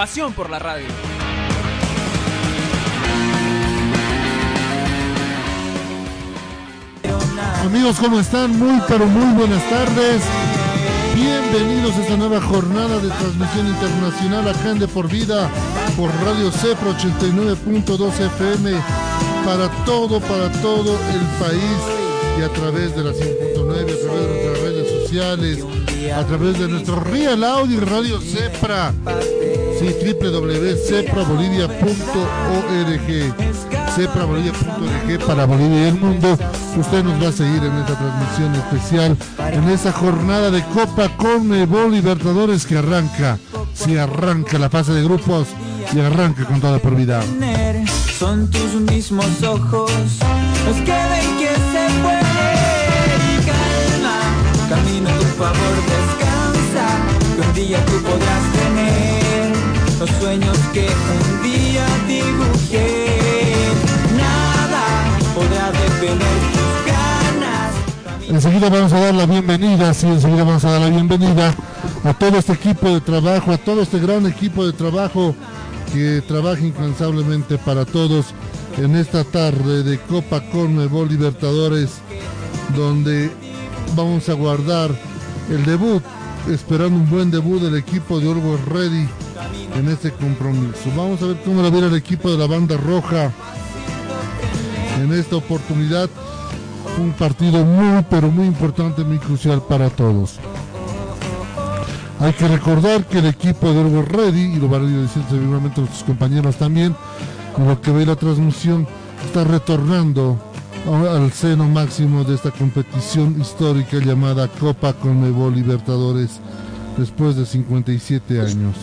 Pasión por la radio. Amigos, ¿cómo están? Muy, pero muy buenas tardes. Bienvenidos a esta nueva jornada de transmisión internacional acá en De Por Vida por Radio Cepro 89.2 FM para todo, para todo el país y a través de la 100.9, a través de nuestras redes sociales, a través de nuestro Real Audio Radio Cepra, sí, www.ceprabolivia.org ceprabolivia.org para Bolivia y el mundo. Usted nos va a seguir en esta transmisión especial, en esa jornada de Copa Conmebol Libertadores que arranca, si arranca la fase de grupos y arranca con toda por. Son tus mismos ojos los que ven que se puede. Calma, camino tu favor, descansa. Que un tener los sueños que un día dibujé. Nada podrá tus ganas. Enseguida vamos a dar la bienvenida, sí, enseguida vamos a dar la bienvenida a todo este equipo de trabajo, a todo este gran equipo de trabajo que trabaja incansablemente para todos en esta tarde de Copa Conmebol Libertadores, donde vamos a guardar el debut, esperando un buen debut del equipo de Orwell Ready en este compromiso. Vamos a ver cómo la viene el equipo de la banda roja en esta oportunidad. Un partido muy, pero muy importante, muy crucial para todos. Hay que recordar que el equipo de Orwell Ready, y lo van a ir diciendo seguramente nuestros compañeros también, en lo que ve la transmisión, está retornando al seno máximo de esta competición histórica llamada Copa Conmebol Libertadores después de 57 años.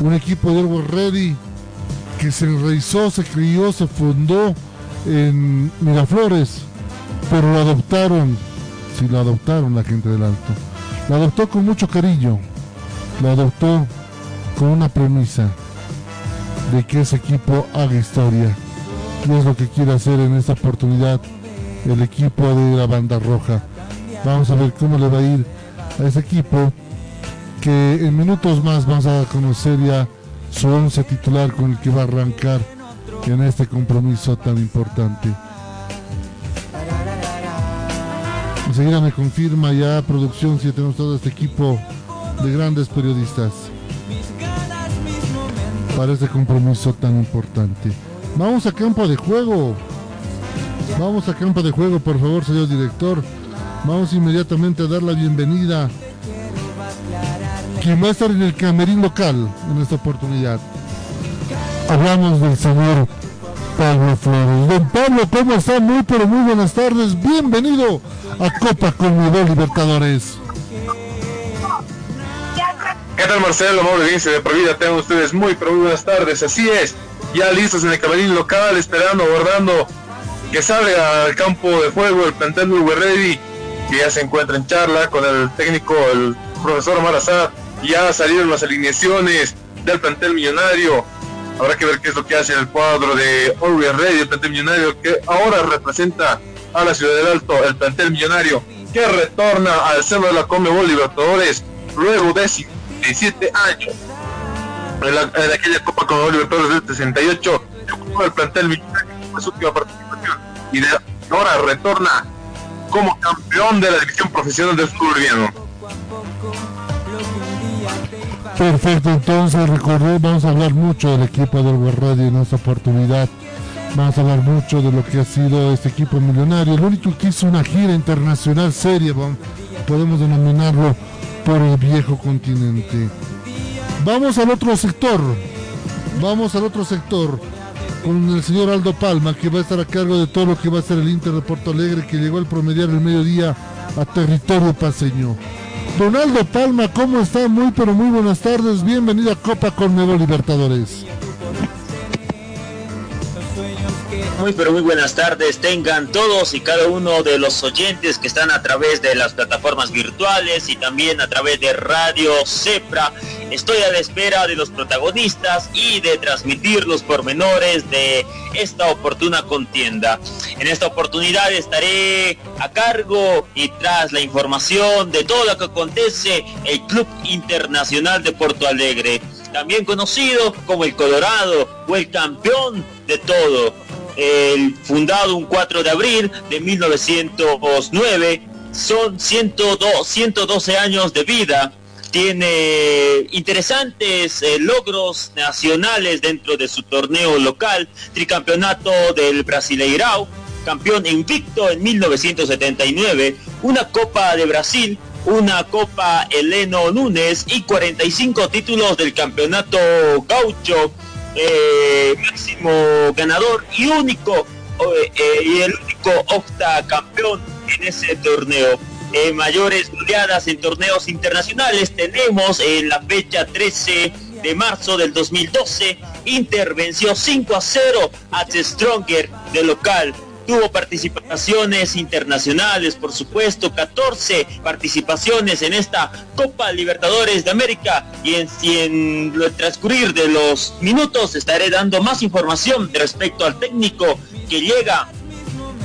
Un equipo de Orwell Ready que se enraizó, se crió, se fundó en Miraflores, pero lo adoptaron, sí lo adoptaron la gente del Alto. Lo adoptó con mucho cariño, lo adoptó con una premisa de que ese equipo haga historia. Y es lo que quiere hacer en esta oportunidad el equipo de la banda roja. Vamos a ver cómo le va a ir a ese equipo que en minutos más vamos a conocer ya su once titular con el que va a arrancar en este compromiso tan importante. Enseguida me confirma ya producción si tenemos todo este equipo de grandes periodistas para este compromiso tan importante. Vamos a campo de juego. Vamos a campo de juego, por favor, señor director. Vamos inmediatamente a dar la bienvenida. Quien va a en el camerín local en esta oportunidad. Hablamos del señor Pablo Flores. Don Pablo, ¿cómo está? Muy pero muy buenas tardes. Bienvenido a Copa Conmebol Libertadores. ¿Qué tal Marcelo, amable audiencia de por vida? Tengan ustedes muy pero muy buenas tardes. Así es, ya listos en el camerín local, esperando, aguardando que salga al campo de juego el plantel Uruguay Ready, que ya se encuentra en charla con el técnico, el profesor Omar Azad. Ya salieron las alineaciones del plantel millonario. Habrá que ver qué es lo que hace el cuadro de Uruguay Ready, el plantel millonario, que ahora representa a la ciudad del Alto, el plantel millonario, que retorna al centro de la Comebol Libertadores luego de 57 años. En, la, en aquella Copa Conmebol Libertadores del 68, el plantel millonario fue su última participación y de ahora retorna como campeón de la división profesional del fútbol boliviano. Perfecto, entonces recordé, vamos a hablar mucho del equipo del Web Radio en esta oportunidad. Vamos a hablar mucho de lo que ha sido este equipo millonario. El único que hizo una gira internacional seria, podemos denominarlo por el viejo continente. Vamos al otro sector. Vamos al otro sector con el señor Aldo Palma, que va a estar a cargo de todo lo que va a ser el Inter de Porto Alegre, que llegó al promediar el mediodía a territorio paseño. Donaldo Palma, ¿cómo está? Muy pero muy buenas tardes. Bienvenido a Copa Conmebol Libertadores. Muy pero muy buenas tardes tengan todos y cada uno de los oyentes que están a través de las plataformas virtuales y también a través de Radio Cepra. Estoy a la espera de los protagonistas y de transmitir los pormenores de esta oportuna contienda. En esta oportunidad estaré a cargo y tras la información de todo lo que acontece el Club Internacional de Porto Alegre también conocido como el Colorado o el campeón de todo el fundado un 4 de abril de 1909. Son 102, 112 años de vida. Tiene interesantes eh, logros nacionales dentro de su torneo local, tricampeonato del Brasileirao, campeón invicto en 1979, una Copa de Brasil, una Copa Eleno Núñez y 45 títulos del campeonato gaucho eh, máximo ganador y único eh, y el único octa campeón en ese torneo. Eh, mayores goleadas en torneos internacionales tenemos en la fecha 13 de marzo del 2012 intervenció 5 a 0 a The Stronger de local tuvo participaciones internacionales, por supuesto, 14 participaciones en esta Copa Libertadores de América y en, y el transcurrir de los minutos estaré dando más información respecto al técnico que llega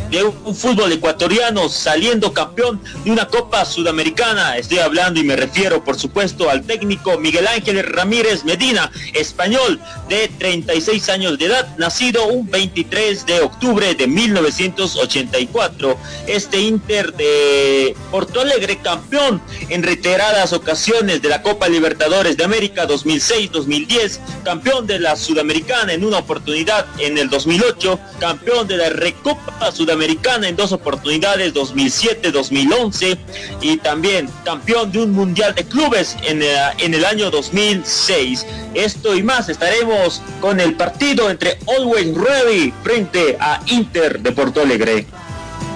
de un fútbol ecuatoriano saliendo campeón de una Copa Sudamericana. Estoy hablando y me refiero, por supuesto, al técnico Miguel Ángel Ramírez Medina, español de 36 años de edad, nacido un 23 de octubre de 1984. Este Inter de Porto Alegre, campeón en reiteradas ocasiones de la Copa Libertadores de América 2006-2010, campeón de la Sudamericana en una oportunidad en el 2008, campeón de la Recopa Sudamericana Americana en dos oportunidades, 2007-2011, y también campeón de un Mundial de Clubes en, eh, en el año 2006. Esto y más estaremos con el partido entre Always Ready frente a Inter de Porto Alegre.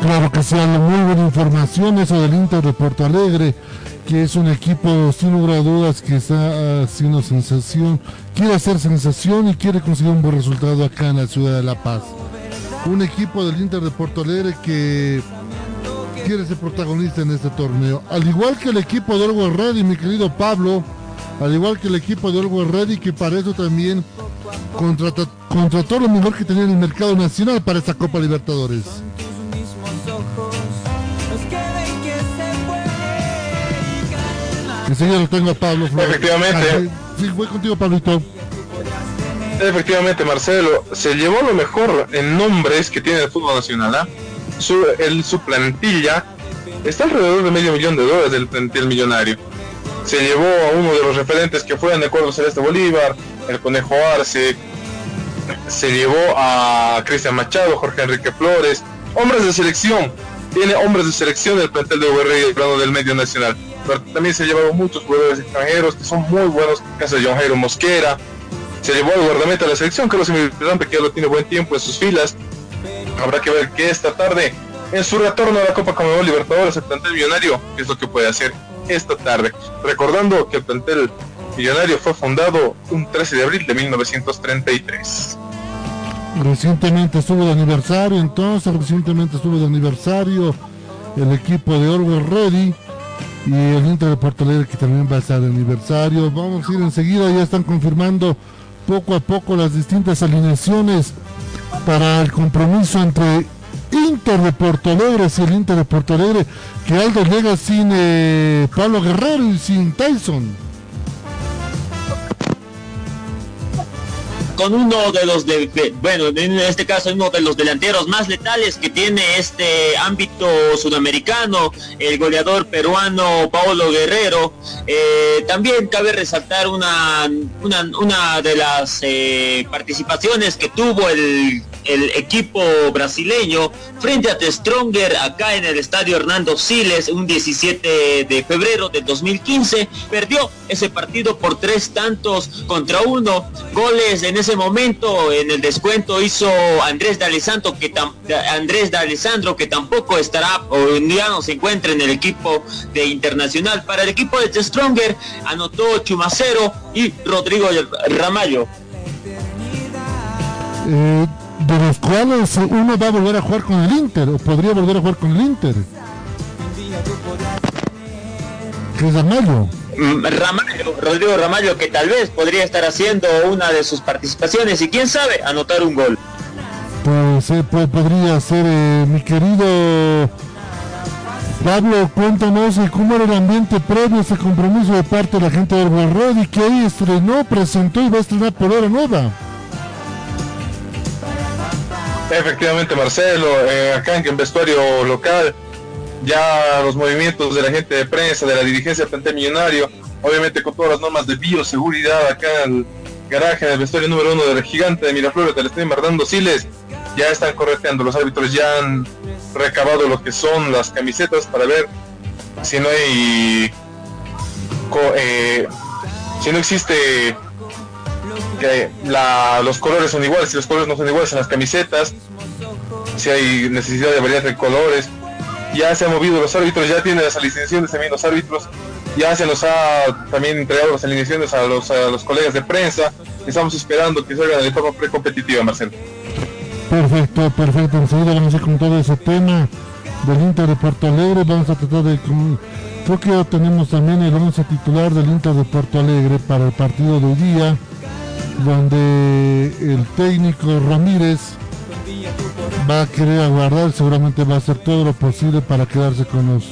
Claro que sea muy buena información eso del Inter de Porto Alegre, que es un equipo sin lugar a dudas que está haciendo sensación, quiere hacer sensación y quiere conseguir un buen resultado acá en la ciudad de La Paz un equipo del Inter de Porto Alegre que quiere ser protagonista en este torneo. Al igual que el equipo de Orwell Ready, mi querido Pablo, al igual que el equipo de Orwell Ready, que para eso también contrató, contrató lo mejor que tenía en el mercado nacional para esta Copa Libertadores. Enseguida lo tengo a Pablo. Efectivamente. Sí, voy contigo, Pablito. Efectivamente, Marcelo, se llevó lo mejor en nombres que tiene el fútbol nacional. ¿ah? Su, el, su plantilla está alrededor de medio millón de dólares del plantel millonario. Se llevó a uno de los referentes que fue en el cuadro Celeste Bolívar, el Conejo Arce. Se llevó a Cristian Machado, Jorge Enrique Flores, hombres de selección. Tiene hombres de selección del plantel de UR plano del medio nacional. También se ha llevado muchos jugadores extranjeros que son muy buenos, caso de John Jairo Mosquera, se llevó al guardameta de la selección, Carlos Miranda, que ya lo tiene buen tiempo en sus filas. Habrá que ver que esta tarde, en su retorno a la Copa Conmebol Libertadores, el plantel millonario, es lo que puede hacer esta tarde. Recordando que el plantel millonario fue fundado un 13 de abril de 1933. Recientemente estuvo de aniversario, entonces, recientemente estuvo de aniversario el equipo de Orwell Ready y el Inter de Porto que también va a estar de aniversario. Vamos a ir enseguida, ya están confirmando poco a poco las distintas alineaciones para el compromiso entre Inter de Porto Alegre y el Inter de Porto Alegre, que Aldo llega sin eh, Pablo Guerrero y sin Tyson. Con uno de los de, bueno, en este caso uno de los delanteros más letales que tiene este ámbito sudamericano, el goleador peruano Paolo Guerrero. Eh, también cabe resaltar una, una, una de las eh, participaciones que tuvo el el equipo brasileño frente a The Stronger acá en el estadio Hernando Siles un 17 de febrero del 2015. Perdió ese partido por tres tantos contra uno. Goles en ese momento en el descuento hizo Andrés de Alessandro que, Andrés de Alessandro, que tampoco estará o ya no se encuentra en el equipo de Internacional. Para el equipo de The Stronger anotó Chumacero y Rodrigo Ramallo. Eh, de los cuales uno va a volver a jugar con el Inter, o podría volver a jugar con el Inter. Que es Ramallo. Mm, Ramallo, Rodrigo Ramallo, que tal vez podría estar haciendo una de sus participaciones y quién sabe, anotar un gol. Pues, eh, pues podría ser eh, mi querido Pablo, cuéntanos cómo era el ambiente previo a ese compromiso de parte de la gente del World y que ahí estrenó, presentó y va a estrenar por hora nueva. Efectivamente, Marcelo, eh, acá en el vestuario local, ya los movimientos de la gente de prensa, de la dirigencia del millonario, obviamente con todas las normas de bioseguridad acá en el garaje, en el vestuario número uno del gigante de Miraflores, del Estadio Mardando Siles, ya están correteando, los árbitros ya han recabado lo que son las camisetas para ver si no hay eh, si no existe que los colores son iguales, si los colores no son iguales en las camisetas, si hay necesidad de variedad de colores, ya se han movido los árbitros, ya tienen las alineaciones también los árbitros, ya se nos ha también entregado las alineaciones a los, a los colegas de prensa, estamos esperando que salgan de forma precompetitiva, Marcelo. Perfecto, perfecto, enseguida vamos a ir con todo ese tema del Inter de Puerto Alegre, vamos a tratar de... Creo que tenemos también el 11 titular del Inter de Puerto Alegre para el partido de hoy día donde el técnico Ramírez va a querer aguardar, seguramente va a hacer todo lo posible para quedarse con los,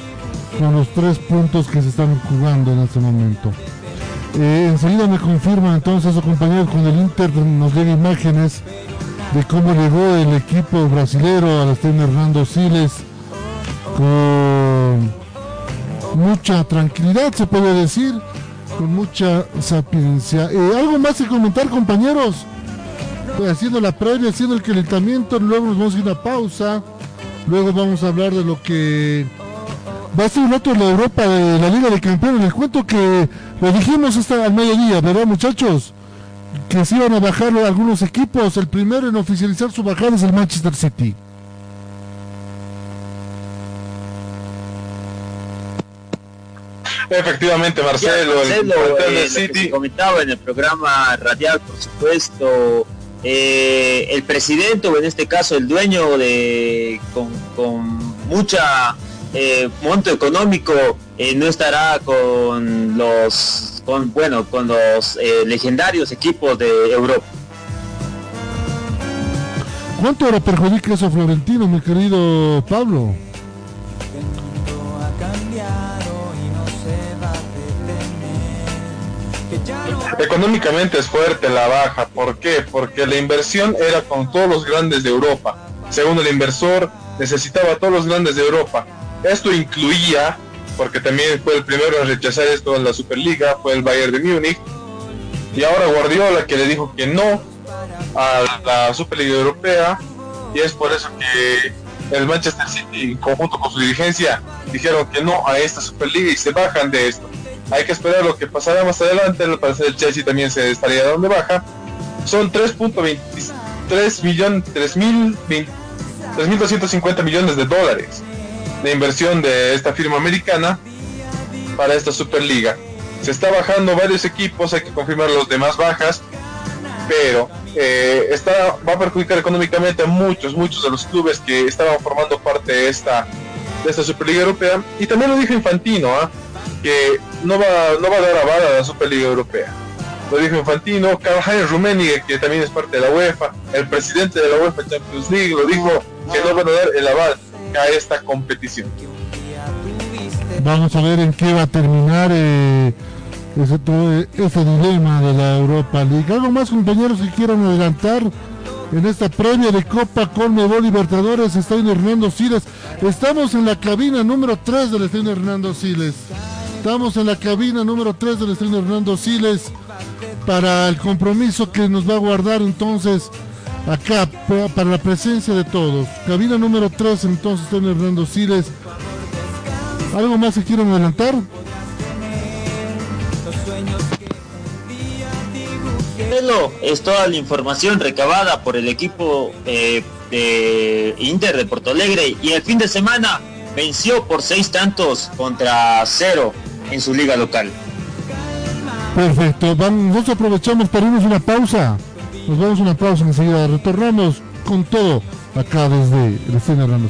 con los tres puntos que se están jugando en este momento. Eh, enseguida me confirma entonces su compañero con el Inter, nos llega imágenes de cómo llegó el equipo brasilero al estadio Hernando Siles con mucha tranquilidad, se puede decir con mucha sapiencia. Eh, ¿Algo más que comentar, compañeros? Pues haciendo la previa, haciendo el calentamiento, luego nos vamos a ir a una pausa. Luego vamos a hablar de lo que va a ser un otro de la Europa de la Liga de Campeones. Les cuento que lo dijimos hasta al mediodía, ¿verdad, muchachos? Que se iban a bajar algunos equipos. El primero en oficializar su bajada es el Manchester City. Efectivamente, Marcelo, el, eh, City. comentaba en el programa radial, por supuesto, eh, el presidente, o en este caso el dueño de con, mucha eh, monto económico, no estará con los con bueno con los legendarios equipos de Europa. ¿Cuánto le perjudica eso a Florentino, mi querido Pablo? Económicamente es fuerte la baja. ¿Por qué? Porque la inversión era con todos los grandes de Europa. Según el inversor, necesitaba a todos los grandes de Europa. Esto incluía, porque también fue el primero en rechazar esto en la Superliga, fue el Bayern de Múnich. Y ahora Guardiola que le dijo que no a la Superliga Europea. Y es por eso que el Manchester City, en conjunto con su dirigencia, dijeron que no a esta Superliga y se bajan de esto hay que esperar lo que pasará más adelante. Al parecer el Chelsea también se estaría donde baja. Son 3.23 millones, 3.250 millones de dólares de inversión de esta firma americana para esta Superliga. Se está bajando varios equipos, hay que confirmar los demás bajas, pero eh, está, va a perjudicar económicamente a muchos, muchos de los clubes que estaban formando parte de esta, de esta Superliga Europea. Y también lo dijo Infantino, ¿ah? Que no va, no va a dar aval a la Superliga Europea. Lo dijo Infantino, Karl-Heinz Rummenigge, que también es parte de la UEFA, el presidente de la UEFA Champions League, lo dijo que no van a dar el aval a esta competición. Vamos a ver en qué va a terminar eh, ese, ese dilema de la Europa League. ¿Algo más, compañeros, que quieran adelantar? en esta premia de Copa Conmebol Libertadores, Estadio Hernando Siles. Estamos en la cabina número 3 del Estadio Hernando Siles. Estamos en la cabina número 3 del estreno Hernando Siles para el compromiso que nos va a guardar entonces acá para la presencia de todos. Cabina número 3, entonces, don Hernando Siles. ¿Algo más que quieran adelantar? es toda la información recabada por el equipo eh, de Inter de Porto Alegre y el fin de semana venció por seis tantos contra cero en su liga local. Perfecto, vamos, aprovechamos para irnos una pausa. Nos vamos una pausa enseguida. Retornamos con todo acá desde el escena Hernando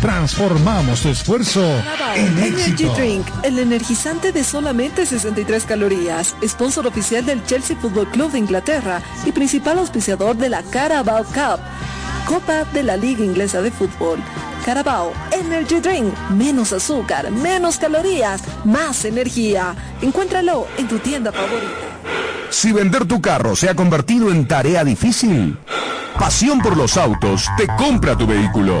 Transformamos tu esfuerzo en Energy Drink, el energizante de solamente 63 calorías. Sponsor oficial del Chelsea Football Club de Inglaterra y principal auspiciador de la Carabao Cup, Copa de la Liga Inglesa de Fútbol. Carabao Energy Drink, menos azúcar, menos calorías, más energía. Encuéntralo en tu tienda favorita. Si vender tu carro se ha convertido en tarea difícil, Pasión por los autos te compra tu vehículo.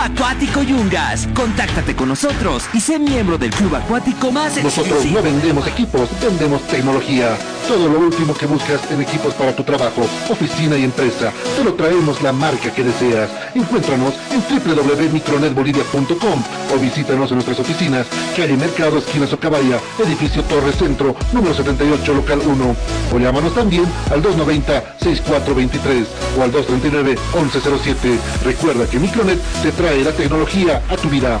Acuático Yungas. Contáctate con nosotros y sé miembro del Club Acuático más Nosotros no vendemos equipos, vendemos tecnología. Todo lo último que buscas en equipos para tu trabajo, oficina y empresa, te lo traemos la marca que deseas. Encuéntranos en www.micronetbolivia.com o visítanos en nuestras oficinas, calle Mercado, esquina Socabaya, edificio Torre Centro, número 78, local 1. O llámanos también al 290-6423 o al 239-1107. Recuerda que Micronet te trae la tecnología a tu vida.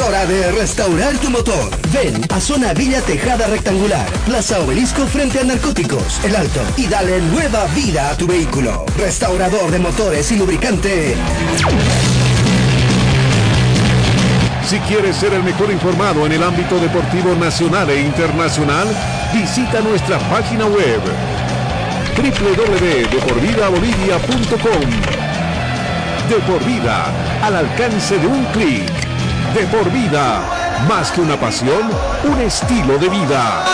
hora de restaurar tu motor. Ven a Zona Villa Tejada Rectangular, Plaza Obelisco frente a Narcóticos, El Alto, y dale nueva vida a tu vehículo. Restaurador de motores y lubricante. Si quieres ser el mejor informado en el ámbito deportivo nacional e internacional, visita nuestra página web www.deporvidabolivia.com. De por vida, al alcance de un clic de por vida. Más que una pasión, un estilo de vida.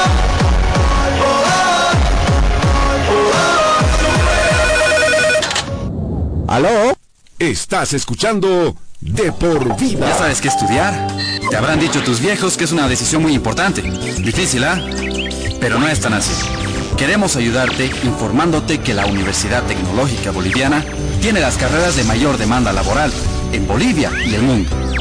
¿Aló? Estás escuchando De por vida. Ya sabes qué estudiar. Te habrán dicho tus viejos que es una decisión muy importante. Difícil, ¿ah? Pero no es tan así. Queremos ayudarte informándote que la Universidad Tecnológica Boliviana tiene las carreras de mayor demanda laboral en Bolivia y el mundo.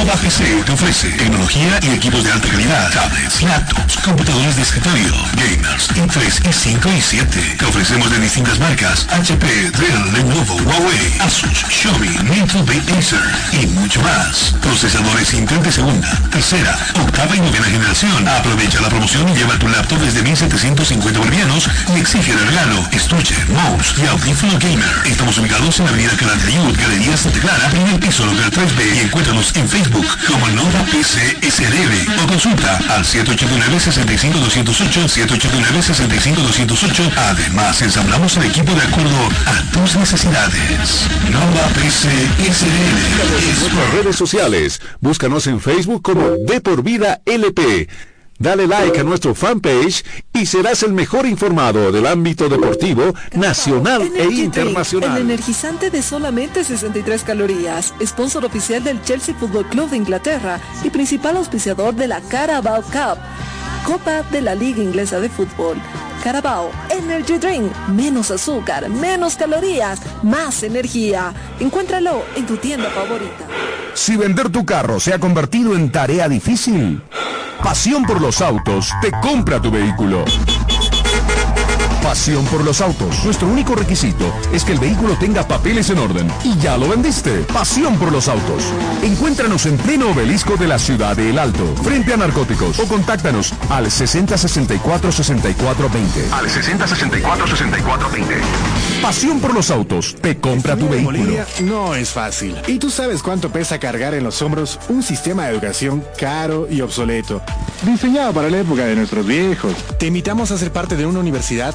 Nova PC te ofrece tecnología y equipos de alta calidad, tablets, laptops, computadores de escritorio, gamers, i3, i5 y 7. Te ofrecemos de distintas marcas, HP, Dell, Lenovo, Huawei, Asus, Xiaomi, Nintendo, Acer y mucho más. Procesadores Intel de segunda, tercera, octava y novena generación. Aprovecha la promoción y lleva tu laptop desde 1750 bolivianos y exige de regalo estuche, mouse y audífono gamer. Estamos ubicados en la avenida Canal de Galería Santa Clara, el piso local 3B y encuéntranos en Facebook como Nova PC SRL o consulta al 789-65208, 789-65208. Además, ensamblamos el equipo de acuerdo a tus necesidades. Nova PC SRL. Nuestras redes sociales. Búscanos en Facebook como De por Vida LP. Dale like a nuestro fanpage y serás el mejor informado del ámbito deportivo nacional e internacional. Drink, el energizante de solamente 63 calorías, sponsor oficial del Chelsea Football Club de Inglaterra y principal auspiciador de la Carabao Cup, Copa de la Liga Inglesa de Fútbol. Carabao Energy Drink, menos azúcar, menos calorías, más energía. Encuéntralo en tu tienda favorita. Si vender tu carro se ha convertido en tarea difícil, Pasión por los autos te compra tu vehículo. Pasión por los autos. Nuestro único requisito es que el vehículo tenga papeles en orden. Y ya lo vendiste. Pasión por los autos. Encuéntranos en pleno obelisco de la ciudad de El Alto, frente a narcóticos. O contáctanos al 6064 6420. Al 6064 6420. Pasión por los autos te compra tu vehículo. Bolivia no es fácil. ¿Y tú sabes cuánto pesa cargar en los hombros un sistema de educación caro y obsoleto? Diseñado para la época de nuestros viejos. Te invitamos a ser parte de una universidad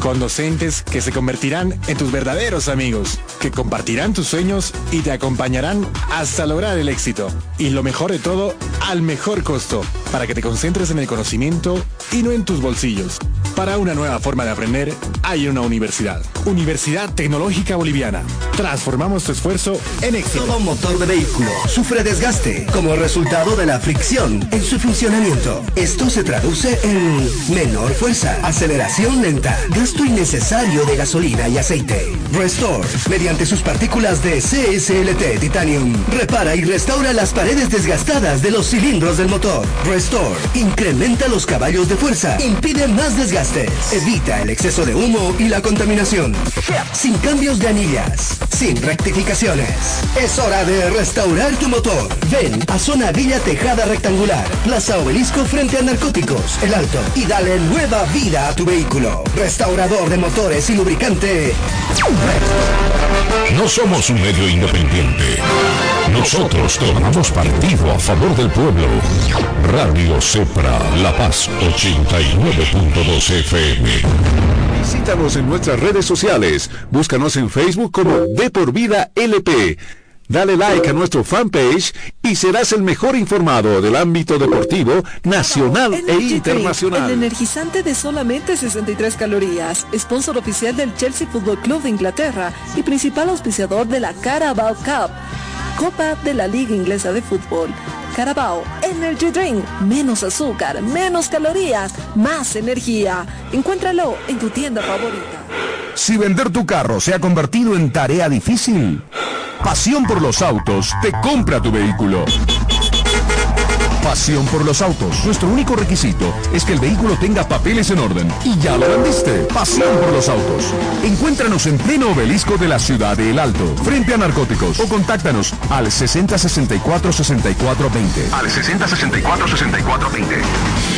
Con docentes que se convertirán en tus verdaderos amigos, que compartirán tus sueños y te acompañarán hasta lograr el éxito. Y lo mejor de todo, al mejor costo, para que te concentres en el conocimiento y no en tus bolsillos. Para una nueva forma de aprender, hay una universidad. Universidad Tecnológica Boliviana. Transformamos tu esfuerzo en éxito. Todo motor de vehículo sufre desgaste como resultado de la fricción en su funcionamiento. Esto se traduce en menor fuerza, aceleración lenta, innecesario de gasolina y aceite. Restore, mediante sus partículas de CSLT Titanium, repara y restaura las paredes desgastadas de los cilindros del motor. Restore, incrementa los caballos de fuerza, impide más desgastes, evita el exceso de humo y la contaminación. Sin cambios de anillas, sin rectificaciones. Es hora de restaurar tu motor. Ven a Zona Villa Tejada Rectangular, Plaza Obelisco frente a Narcóticos, El Alto, y dale nueva vida a tu vehículo. Restaurador de motores y lubricante. No somos un medio independiente. Nosotros tomamos partido a favor del pueblo. Radio Cepra, La Paz 89.2 FM. Visítanos en nuestras redes sociales. Búscanos en Facebook como De por Vida LP. Dale like a nuestro fanpage y serás el mejor informado del ámbito deportivo nacional e Drink, el internacional. energizante de solamente 63 calorías, sponsor oficial del Chelsea Football Club de Inglaterra y principal auspiciador de la Carabao Cup, Copa de la Liga Inglesa de Fútbol. Carabao Energy Drink, menos azúcar, menos calorías, más energía. Encuéntralo en tu tienda favorita. Si vender tu carro se ha convertido en tarea difícil, Pasión por los autos te compra tu vehículo. Pasión por los autos. Nuestro único requisito es que el vehículo tenga papeles en orden. Y ya lo vendiste. Pasión por los autos. Encuéntranos en pleno obelisco de la ciudad de El Alto, frente a narcóticos. O contáctanos al 6064 6420. Al 6064 6420.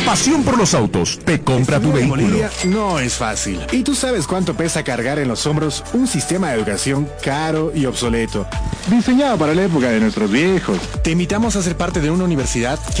Pasión por los autos te compra tu En vehículo. Bolivia no es fácil. ¿Y tú sabes cuánto pesa cargar en los hombros un sistema de educación caro y obsoleto? Diseñado para la época de nuestros viejos. Te invitamos a ser parte de una universidad que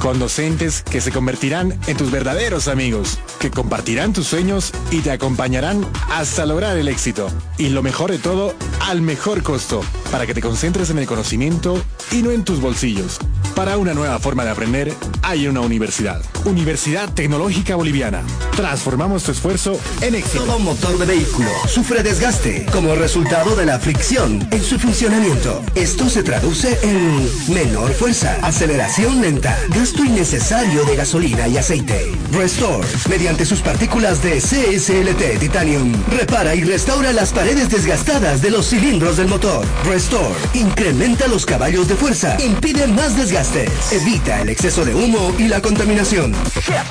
Con docentes que se convertirán en tus verdaderos amigos, que compartirán tus sueños y te acompañarán hasta lograr el éxito. Y lo mejor de todo, al mejor costo, para que te concentres en el conocimiento y no en tus bolsillos. Para una nueva forma de aprender, hay una universidad. Universidad Tecnológica Boliviana. Transformamos tu esfuerzo en éxito. Todo motor de vehículo sufre desgaste como resultado de la fricción en su funcionamiento. Esto se traduce en menor fuerza, aceleración lenta, gasto innecesario de gasolina y aceite. Restore, mediante sus partículas de CSLT Titanium, repara y restaura las paredes desgastadas de los cilindros del motor. Restore, incrementa los caballos de fuerza, impide más desgastes, evita el exceso de humo y la contaminación.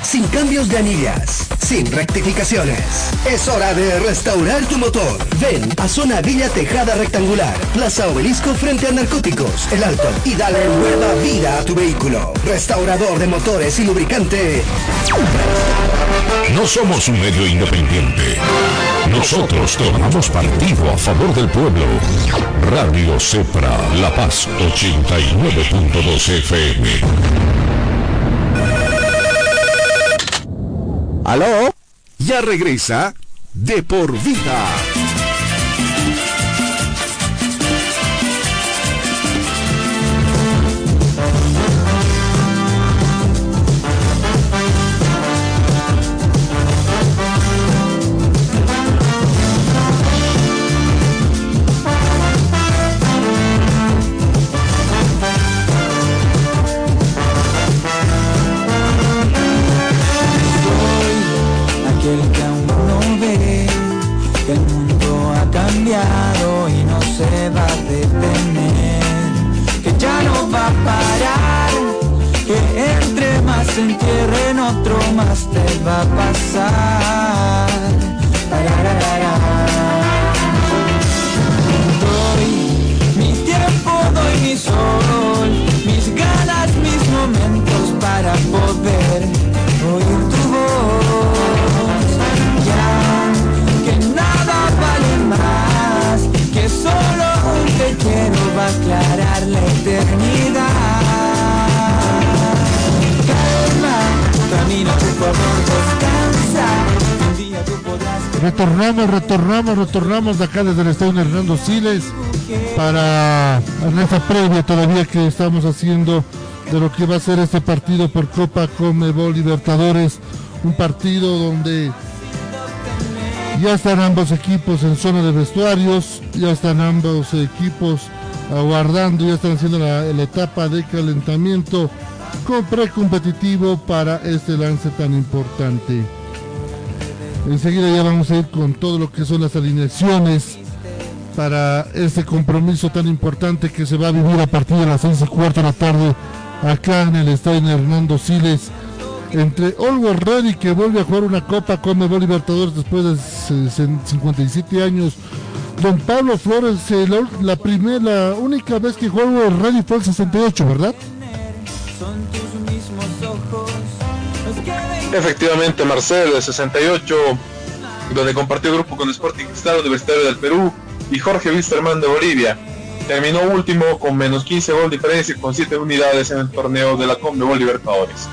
Sin cambios de anillas, sin rectificaciones. Es hora de restaurar tu motor. Ven a Zona Villa Tejada Rectangular, Plaza Obelisco frente a Narcóticos, El Alto y dale nueva vida a tu vehículo. Restaurador de motores y lubricante. No somos un medio independiente. Nosotros tomamos partido a favor del pueblo. Radio Cepra, La Paz 89.2 FM. ¿Aló? Ya regresa de por vida. Retornamos, retornamos, retornamos de acá desde el estadio Hernando Siles para esta previa todavía que estamos haciendo de lo que va a ser este partido por Copa Comebol Libertadores, un partido donde ya están ambos equipos en zona de vestuarios, ya están ambos equipos aguardando, ya están haciendo la, la etapa de calentamiento con precompetitivo para este lance tan importante. Enseguida ya vamos a ir con todo lo que son las alineaciones para este compromiso tan importante que se va a vivir a partir de las seis y cuarto de la tarde acá en el estadio Hernando Siles entre Always Ready que vuelve a jugar una Copa Conmebol Libertadores después de se- se- 57 años. Don Pablo Flores, eh, la, primera, la única vez que jugó Ready fue el 68, ¿verdad? Efectivamente, Marcel, de 68, donde compartió grupo con Sporting Cristal Universitario del Perú y Jorge Wisterman de Bolivia. Terminó último con menos 15 gol diferencia con 7 unidades en el torneo de la Conmebol Libertadores.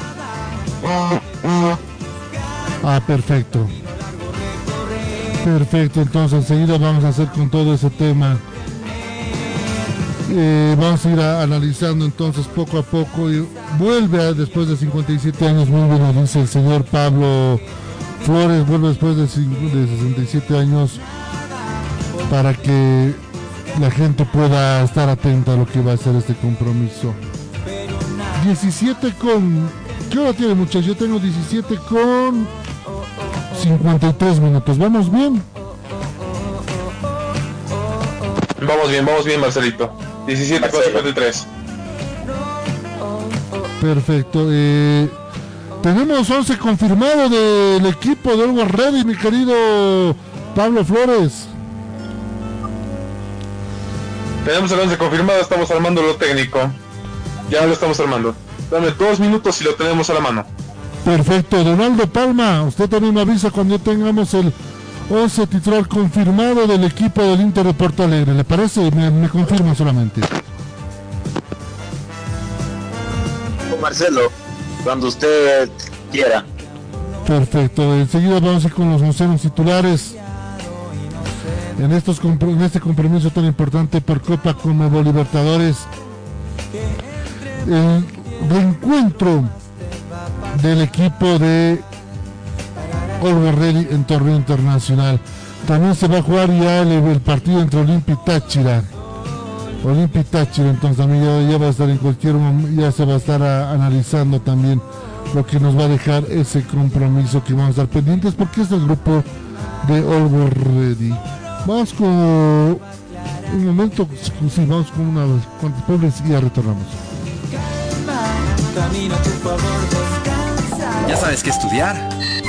Ah, perfecto. Perfecto, entonces enseguida vamos a hacer con todo ese tema. Eh, vamos a ir analizando entonces poco a poco y vuelve a- después de 57 años, bien lo dice el señor Pablo Flores, vuelve después de, de 67 años para que la gente pueda estar atenta a lo que va a ser este compromiso. 17 con... ¿Qué hora tiene muchachos? Yo tengo 17 con 53 minutos. ¿Vamos bien? Vamos bien, vamos bien, Marcelito. 17 con 53. Perfecto. eh, tenemos 11 confirmado del equipo de Always Ready, mi querido Pablo Flores. Tenemos el 11 confirmado, estamos armando lo técnico. Ya lo estamos armando. Dame dos minutos y lo tenemos a la mano. Perfecto. Donaldo Palma, usted también me avisa cuando tengamos el 11 titular confirmado del equipo del Inter de Porto Alegre. ¿Le parece? Me, me confirma solamente. Marcelo, cuando usted quiera. Perfecto, enseguida vamos a ir con los oncenos titulares. en, estos, en este compromiso tan importante por Copa como Libertadores. El reencuentro del equipo de Ready en torneo internacional. También se va a jugar ya el, partido entre Olimpia y Táchira. Olimpia Táchira, entonces también ya, va a estar en cualquier momento, ya se va a estar analizando también lo que nos va a dejar ese compromiso que vamos a estar pendientes porque es el grupo de Olga Ready. Vamos con un momento, sí, vamos con una cuantas pobres y ya retornamos. ¿Ya sabes qué estudiar?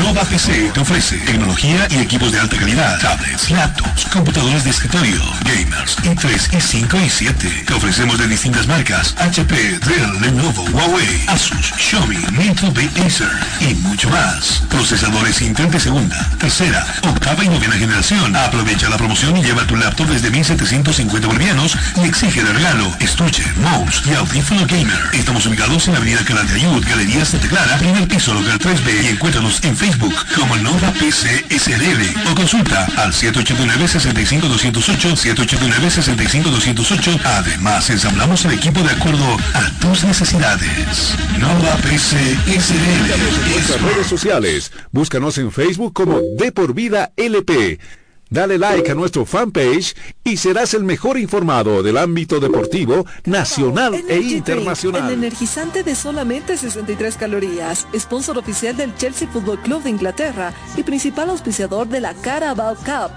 Nova PC te ofrece tecnología y equipos de alta calidad, tablets, laptops, computadores de escritorio, gamers, i3, i5 y 7. Te ofrecemos de distintas marcas, HP, Dell, Lenovo, Huawei, Asus, Xiaomi, Mito, Acer y mucho más. Procesadores Intel de segunda, tercera, octava y novena generación. Aprovecha la promoción y lleva tu laptop desde 1750 bolivianos y exige de regalo estuche, mouse y audífono gamer. Estamos ubicados en la avenida Canal de Ayud, Galerías de Clara, primer piso local 3B y encuéntranos en Facebook como Nova PC SRL o consulta al 789-65208, 789-65208. Además, ensamblamos el equipo de acuerdo a tus necesidades. Nova PC SRL. Nuestras redes sociales, búscanos en Facebook como De Por Vida LP. Dale like a nuestro fanpage y serás el mejor informado del ámbito deportivo nacional e internacional. el energizante de solamente 63 calorías, sponsor oficial del Chelsea Football Club de Inglaterra y principal auspiciador de la Carabao Cup,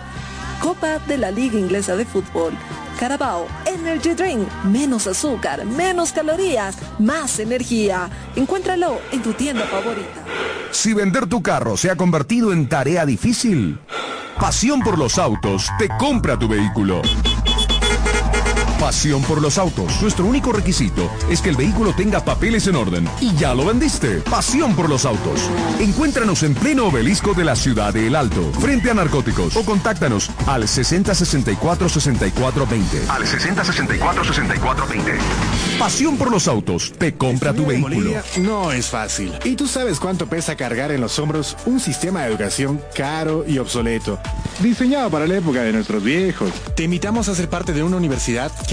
Copa de la Liga Inglesa de Fútbol. Carabao Energy Drink, menos azúcar, menos calorías, más energía. Encuéntralo en tu tienda favorita. Si vender tu carro se ha convertido en tarea difícil, Pasión por los autos te compra tu vehículo. Pasión por los autos. Nuestro único requisito es que el vehículo tenga papeles en orden. Y ya lo vendiste. Pasión por los autos. Encuéntranos en pleno obelisco de la ciudad de El Alto, frente a narcóticos. O contáctanos al 6064-6420. Al 6064-6420. Pasión por los autos. Te compra tu vehículo. No es fácil. Y tú sabes cuánto pesa cargar en los hombros un sistema de educación caro y obsoleto. Diseñado para la época de nuestros viejos. Te invitamos a ser parte de una universidad que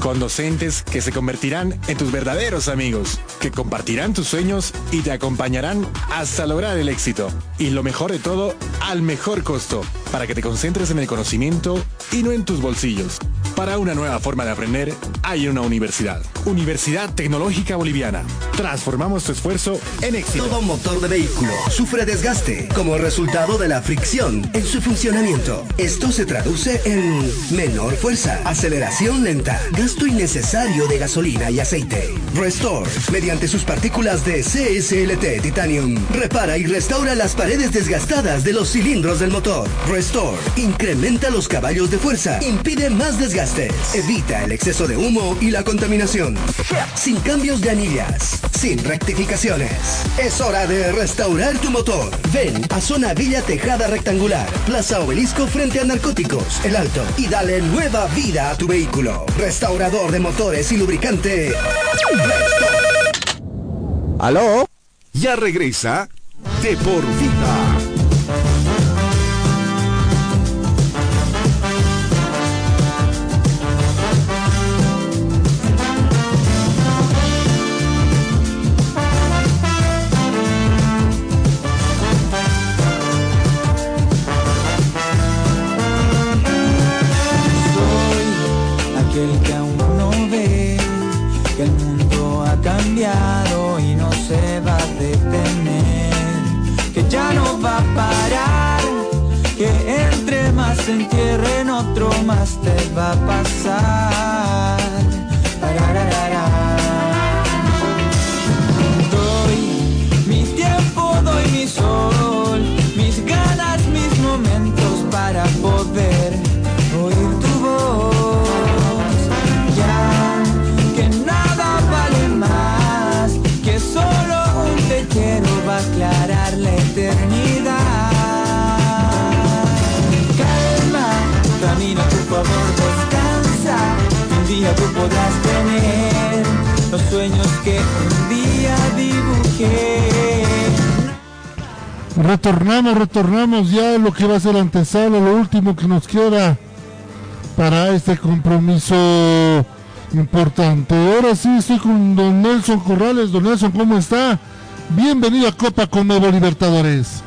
con docentes que se convertirán en tus verdaderos amigos, que compartirán tus sueños y te acompañarán hasta lograr el éxito. Y lo mejor de todo, al mejor costo, para que te concentres en el conocimiento y no en tus bolsillos. Para una nueva forma de aprender, hay una universidad. Universidad Tecnológica Boliviana. Transformamos tu esfuerzo en éxito. Todo motor de vehículo sufre desgaste como resultado de la fricción en su funcionamiento. Esto se traduce en menor fuerza, aceleración lenta, gasto innecesario de gasolina y aceite. Restore, mediante sus partículas de CSLT Titanium, repara y restaura las paredes desgastadas de los cilindros del motor. Restore, incrementa los caballos de fuerza, impide más desgaste Evita el exceso de humo y la contaminación. Sin cambios de anillas, sin rectificaciones. Es hora de restaurar tu motor. Ven a Zona Villa Tejada Rectangular, Plaza Obelisco frente a Narcóticos, El Alto, y dale nueva vida a tu vehículo. Restaurador de motores y lubricante. ¿Aló? Ya regresa de por vida. Te Retornamos, retornamos ya a lo que va a ser la antesala, lo último que nos queda para este compromiso importante. Ahora sí estoy con don Nelson Corrales. Don Nelson, ¿cómo está? Bienvenido a Copa Conmebol Libertadores.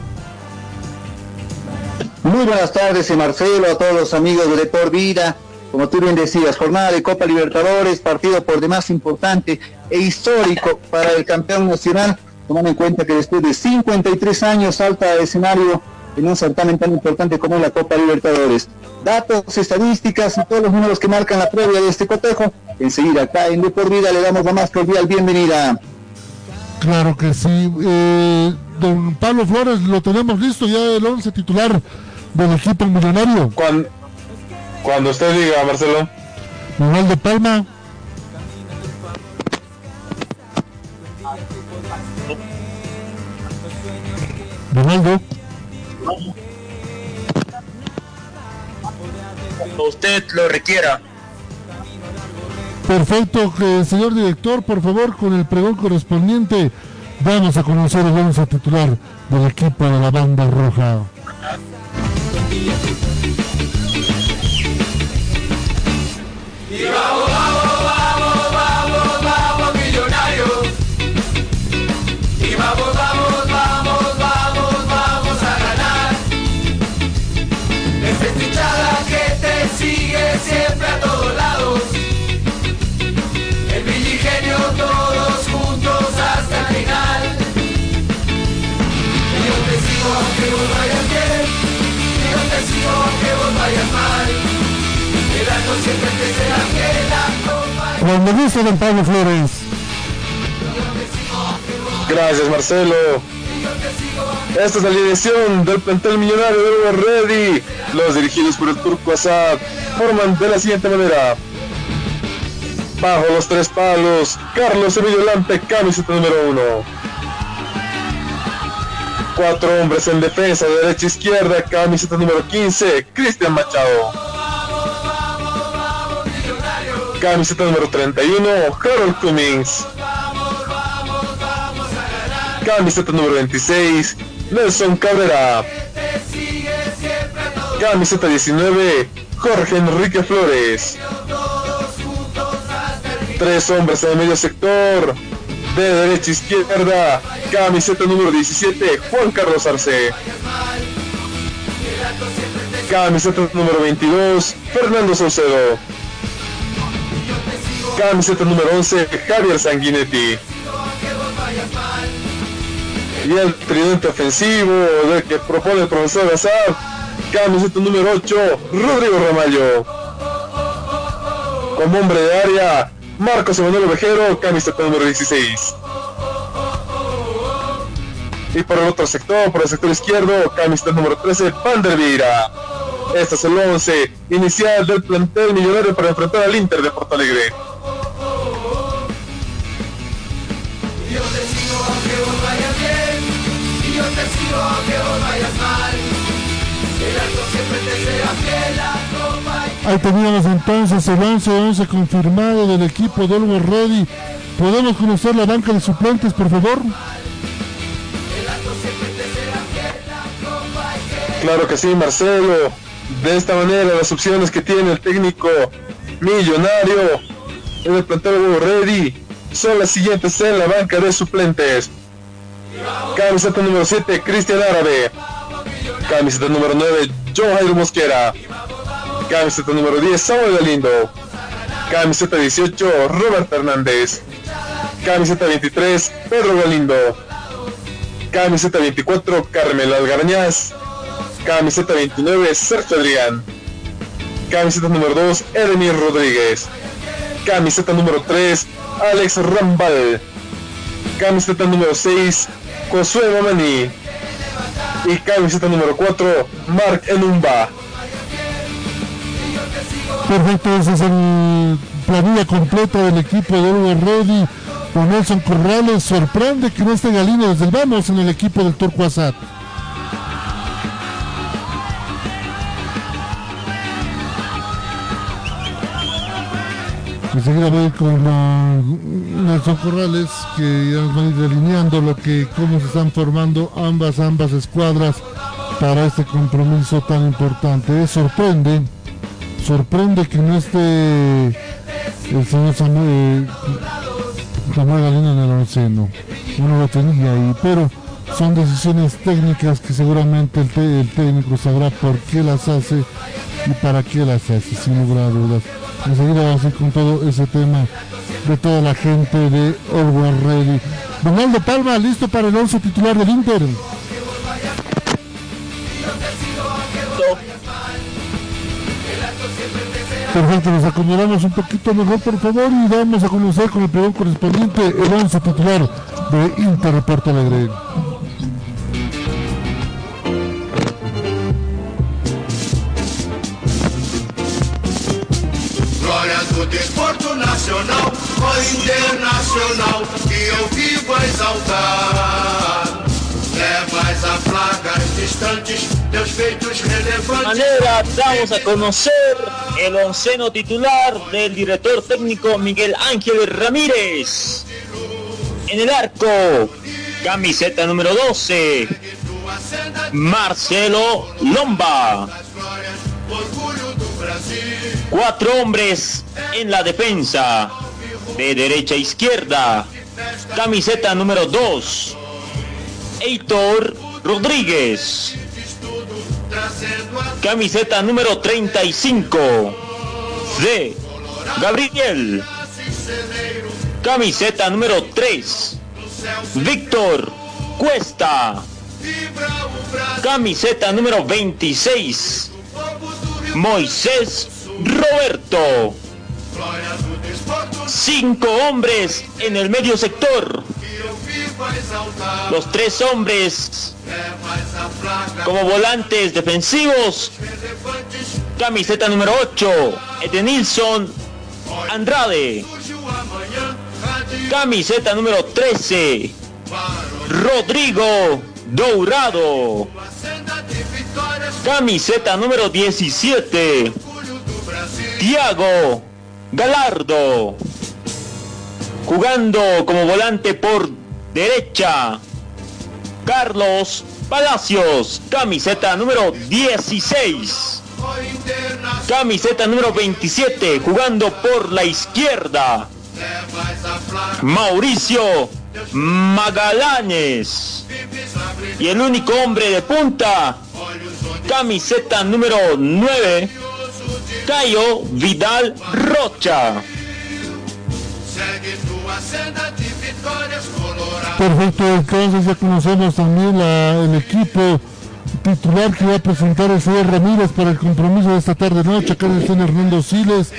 Muy buenas tardes, Marcelo, a todos los amigos de Por Vida. Como tú bien decías, jornada de Copa Libertadores, partido por demás importante e histórico para el campeón nacional, tomando en cuenta que después de 53 años salta al escenario en un certamen tan importante como la Copa Libertadores. Datos, estadísticas y todos los números que marcan la previa de este cotejo. Enseguida acá en De Por Vida le damos la más cordial bienvenida. Claro que sí. Eh, don Pablo Flores, lo tenemos listo ya el 11 titular del equipo millonario. Cuando, cuando usted diga, Marcelo. Manuel de Palma. Ronaldo. Usted lo requiera. Perfecto, eh, señor director, por favor, con el pregón correspondiente, vamos a conocer el 11 titular del equipo de la banda roja. Y vamos, vamos, guste, don Pablo Flores. Gracias, Marcelo. Esta es la dirección del plantel millonario de Ready. Los dirigidos por el turco Assad forman de la siguiente manera. Bajo los tres palos, Carlos Emilio Lampe, camiseta número uno. Cuatro hombres en defensa, derecha e izquierda, camiseta número 15, Cristian Machado. Camiseta número 31, Harold Cummings. Camiseta número 26, Nelson Cabrera. Camiseta 19, Jorge Enrique Flores. Tres hombres en el medio sector. De derecha a izquierda. Camiseta número 17, Juan Carlos Arce. Camiseta número 22, Fernando Saucedo. Camiseta número 11, Javier Sanguinetti. Y el tridente ofensivo del que propone el profesor Azar. Camiseta número 8, Rodrigo Ramallo. Como hombre de área, Marcos Emanuel Ovejero, camiseta número 16. Y por el otro sector, por el sector izquierdo, camiseta número 13, Pandervira. Este es el 11 inicial del plantel millonario para enfrentar al Inter de Porto Alegre. Ahí teníamos entonces el 11-11 confirmado del equipo de Always Ready. ¿Podemos conocer la banca de suplentes, por favor? Claro que sí, Marcelo. De esta manera, las opciones que tiene el técnico millonario en el plantel Hugo Ready son las siguientes en la banca de suplentes. Camiseta número 7, Cristian Árabe. Camiseta número 9, John Jairo Mosquera. Camiseta número 10, Samuel Galindo. Camiseta 18, Robert Hernández. Camiseta 23, Pedro Galindo. Camiseta 24, Carmelo Algarañaz. Camiseta 29, Sergio Adrián. Camiseta número 2, Edemir Rodríguez. Camiseta número 3, Alex Rambal. Camiseta número 6, Josué Mamani. Y camiseta número 4, Mark Enumba. Perfecto, ese es el planilla completa del equipo de Uber Ready. Con Nelson Corrales sorprende que no esté Galino desde el vamos en el equipo del Turco Asad. Enseguida voy con Nelson Corrales que ya nos van a ir delineando lo que cómo se están formando ambas ambas escuadras para este compromiso tan importante. sorprende, sorprende que no esté el señor Samuel, Samuel Galino en el onceno. Uno lo tenía ahí, pero son decisiones técnicas que seguramente el, el técnico sabrá por qué las hace y para qué las hace, sin lugar a dudas. Enseguida vamos con todo ese tema de toda la gente de All Ready. Donaldo Palma, listo para el 11 titular del Inter. Perfecto, nos acomodamos un poquito mejor, por favor, y vamos a conocer con el primer correspondiente el 11 titular de Inter Porto Alegre. Desporto nacional, o internacional, que eu vivo a exaltar. Levas a placas distantes, teus feitos relevantes. manera damos a conocer el onceno titular del director técnico Miguel Ángel Ramírez. En el arco, camiseta número 12, Marcelo Lomba. Cuatro hombres en la defensa. De derecha a izquierda. Camiseta número 2. Heitor Rodríguez. Camiseta número 35. De Gabriel. Camiseta número 3. Víctor Cuesta. Camiseta número 26. Moisés Roberto. Cinco hombres en el medio sector. Los tres hombres como volantes defensivos. Camiseta número 8, Edenilson Andrade. Camiseta número 13, Rodrigo Dourado. Camiseta número 17, Tiago Galardo. Jugando como volante por derecha, Carlos Palacios. Camiseta número 16. Camiseta número 27, jugando por la izquierda. Mauricio Magallanes. Y el único hombre de punta, camiseta número 9, Cayo Vidal Rocha. Perfecto, entonces ya conocemos también la, el equipo titular que va a presentar el señor Ramírez para el compromiso de esta tarde noche. Acá está Hernando Siles.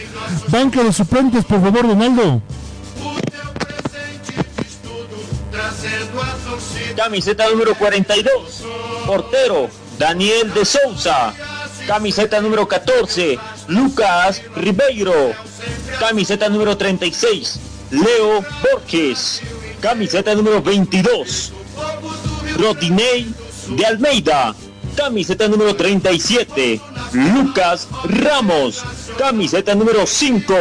Banca de suplentes, por favor, Donaldo. Camiseta número 42, portero Daniel de Souza. Camiseta número 14, Lucas Ribeiro. Camiseta número 36, Leo Borges. Camiseta número 22, Rodinei de Almeida. Camiseta número 37, Lucas Ramos. Camiseta número 5,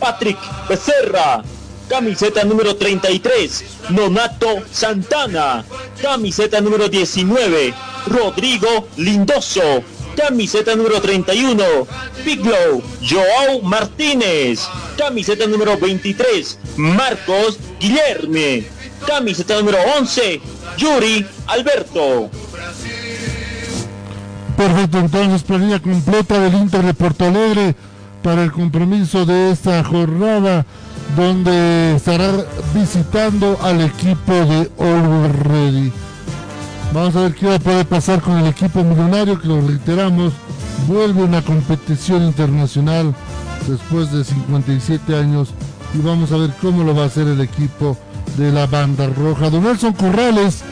Patrick Becerra. Camiseta número 33, Nonato Santana. Camiseta número 19, Rodrigo Lindoso. Camiseta número 31, Piglow Joao Martínez. Camiseta número 23, Marcos Guillerme. Camiseta número 11, Yuri Alberto. Perfecto, entonces planilla completa del Inter de Porto Alegre para el compromiso de esta jornada donde estará visitando al equipo de All Ready. Vamos a ver qué va a poder pasar con el equipo millonario, que lo reiteramos, vuelve una competición internacional después de 57 años y vamos a ver cómo lo va a hacer el equipo de la banda roja. Don Nelson Corrales,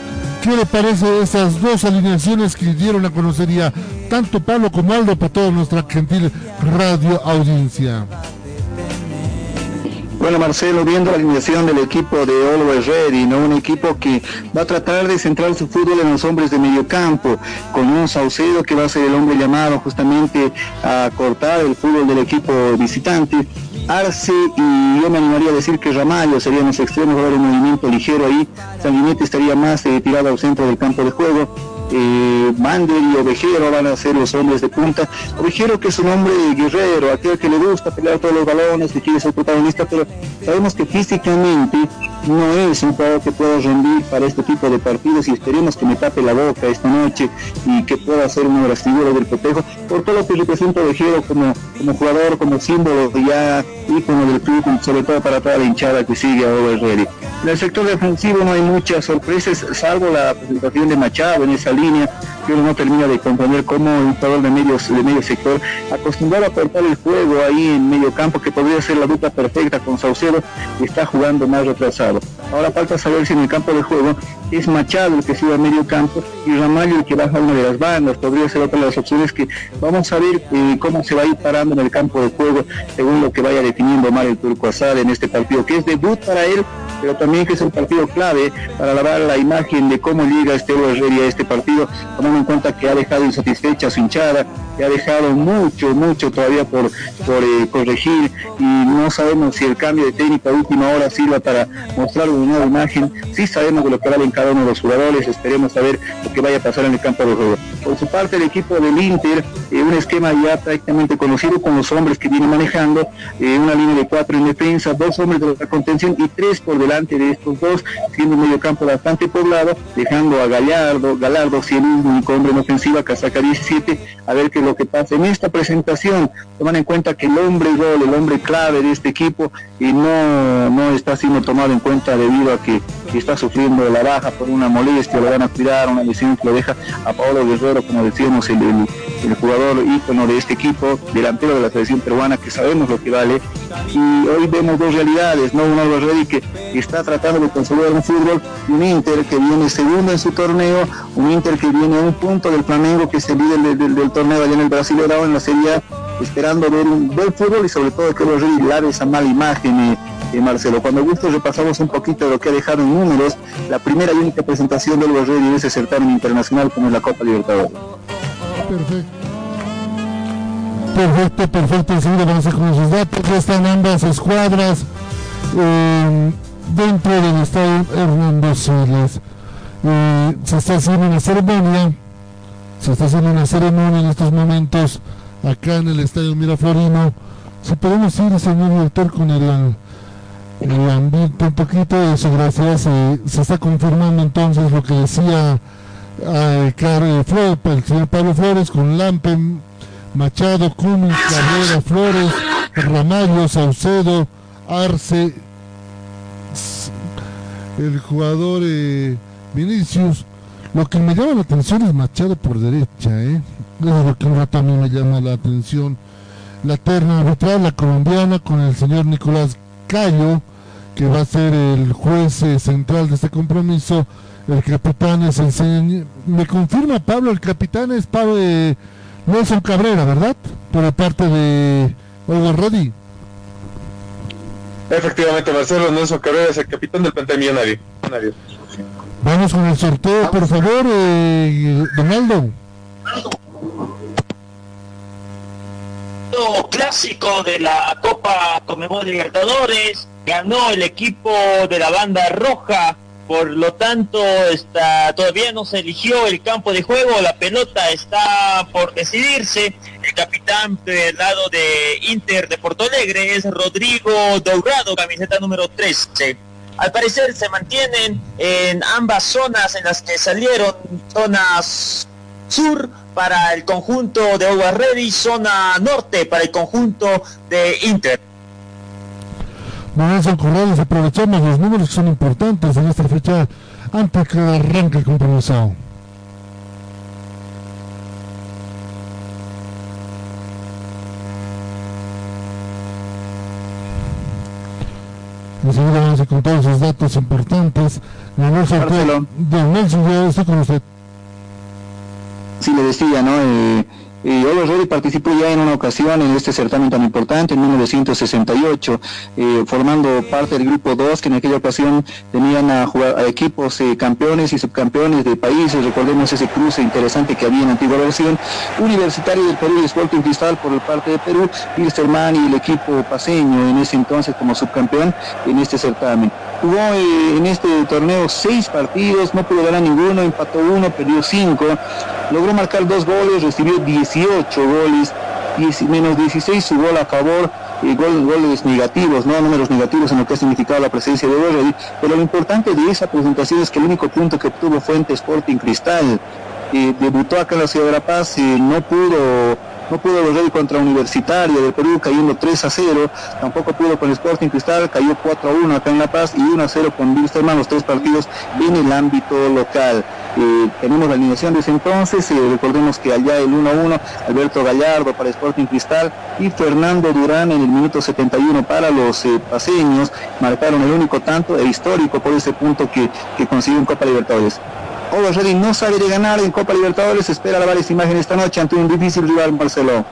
¿qué le parece esas dos alineaciones que dieron a conocer ya tanto Pablo como Aldo para toda nuestra gentil radio audiencia? Bueno, Marcelo, viendo la alineación del equipo de Always Ready, ¿no? Un equipo que va a tratar de centrar su fútbol en los hombres de medio campo, con un Saucedo que va a ser el hombre llamado justamente a cortar el fútbol del equipo visitante. Arce y yo me animaría a decir que Ramallo serían los extremos, va a haber un movimiento ligero ahí. Sanguinetti estaría más eh, tirado al centro del campo de juego eh, y Ovejero van a ser los hombres de punta. Ovejero que es un hombre guerrero, aquel que le gusta pelear todos los balones, que quiere ser protagonista, pero sabemos que físicamente no es un jugador que pueda rendir para este tipo de partidos y esperemos que me tape la boca esta noche y que pueda ser una de las figuras del protejo por todo lo que representa Ovejero como, como jugador, como símbolo ya ícono del club, sobre todo para toda la hinchada que sigue a Over En el sector defensivo no hay muchas sorpresas, salvo la presentación de Machado en esa línea, no termina de comprender cómo un jugador de, medios, de medio sector, acostumbrado a cortar el juego ahí en medio campo, que podría ser la dupla perfecta con Saucedo, está jugando más retrasado. Ahora falta saber si en el campo de juego es Machado el que sube a medio campo y Ramallo el que baja una de las bandas. Podría ser otra de las opciones que vamos a ver eh, cómo se va a ir parando en el campo de juego según lo que vaya definiendo Omar el Turco Asad en este partido, que es debut para él, pero también que es un partido clave para lavar la imagen de cómo llega este Herrera a este partido, tomando en cuenta que ha dejado insatisfecha su hinchada, que ha dejado mucho, mucho todavía por, por eh, corregir y no sabemos si el cambio de técnica a última hora sirva para mostrar una nueva imagen. Sí sabemos de lo que vale cada uno de los jugadores, esperemos saber lo que vaya a pasar en el campo de juego. Por su parte, el equipo del Inter, eh, un esquema ya prácticamente conocido con los hombres que viene manejando, eh, una línea de cuatro en defensa, dos hombres de la contención y tres por delante de estos dos, siendo un medio campo bastante poblado, dejando a Gallardo, Galardo, si único hombre en ofensiva, Casaca 17, a ver qué es lo que pasa. En esta presentación, toman en cuenta que el hombre gol, el hombre clave de este equipo, y no, no está siendo tomado en cuenta debido a que está sufriendo la baja por una molestia, lo van a cuidar, una lesión que lo deja a Pablo Guerrero, como decíamos, el, el, jugador ícono de este equipo, delantero de la selección peruana, que sabemos lo que vale. Y hoy vemos dos realidades, ¿no? Un Álvaro Reddy que está tratando de consolidar un fútbol, un Inter que viene segundo en su torneo, un Inter que viene a un punto del Flamengo que se líder del, torneo allá en el Brasil, ahora en la Serie esperando ver un buen fútbol y sobre todo que los lave esa mala imagen. Eh, eh, Marcelo. Cuando gusto repasamos un poquito de lo que ha dejado en números la primera y única presentación del Rey en ese certamen internacional como es la Copa Libertadores. Perfecto. Perfecto, perfecto. Enseguida vamos a con esos datos. Están ambas escuadras eh, dentro del estadio Hernando Siles. Eh, se está haciendo una ceremonia. Se está haciendo una ceremonia en estos momentos acá en el estadio Miraflorino. Si podemos ir, señor director, con el el ambiente un poquito de eso, gracias. Eh, se está confirmando entonces lo que decía Flores, el señor Pablo Flores con Lampe, Machado, Cummins, Carrera, Flores, Ramallo, Saucedo, Arce, el jugador eh, Vinicius. Lo que me llama la atención es Machado por derecha, ¿eh? Es lo que un rato a mí me llama la atención. La terna arbitral, la colombiana, con el señor Nicolás Cayo, que va a ser el juez eh, central de este compromiso. El capitán es el señor... Me confirma Pablo, el capitán es Pablo de Nelson Cabrera, ¿verdad? Por parte de Olga Roddy. Efectivamente, Marcelo Nelson Cabrera es el capitán del Pentamillonario. Vamos con el sorteo, por favor, eh, Donaldo clásico de la Copa Comebol Libertadores, ganó el equipo de la banda roja, por lo tanto todavía no se eligió el campo de juego, la pelota está por decidirse, el capitán del lado de Inter de Porto Alegre es Rodrigo Dourado, camiseta número 13. Al parecer se mantienen en ambas zonas en las que salieron, zonas sur para el conjunto de Agua Ready, zona norte para el conjunto de Inter. Nelson Corrales aprovechamos los números que son importantes en esta fecha antes que arranque el compromiso. Enseguida vamos a contar esos datos importantes. Nelson, Nelson ya está con usted. Sí, le decía, ¿no? Eh eh, Olo Reddy participó ya en una ocasión en este certamen tan importante, en 1968, eh, formando parte del grupo 2, que en aquella ocasión tenían a, jugar, a equipos eh, campeones y subcampeones de países. Recordemos ese cruce interesante que había en antigua versión. Universitario del Perú y Sporting Cristal por el parte de Perú, Wilstermann y el equipo paseño en ese entonces como subcampeón en este certamen. Jugó eh, en este torneo seis partidos, no pudo ganar ninguno, empató uno, perdió cinco, logró marcar dos goles, recibió 18 goles, menos 16 su gol a favor, y gol, goles negativos, números negativos en lo que ha significado la presencia de Borrelli, pero lo importante de esa presentación es que el único punto que obtuvo fue ante Sporting Cristal. Debutó acá en la ciudad de La Paz y no pudo no pudo contra Universitario de Perú cayendo 3 a 0, tampoco pudo con Sporting Cristal, cayó 4 a 1 acá en La Paz y 1 a 0 con Wilstermann, los tres partidos en el ámbito local. Tenemos la alineación de ese entonces, eh, recordemos que allá el 1 a 1, Alberto Gallardo para Sporting Cristal y Fernando Durán en el minuto 71 para los eh, paseños, marcaron el único tanto e histórico por ese punto que, que consiguió en Copa Libertadores. Oro Ready no sabe de ganar en Copa Libertadores, espera lavar esa imagen esta noche ante un difícil rival Marcelo.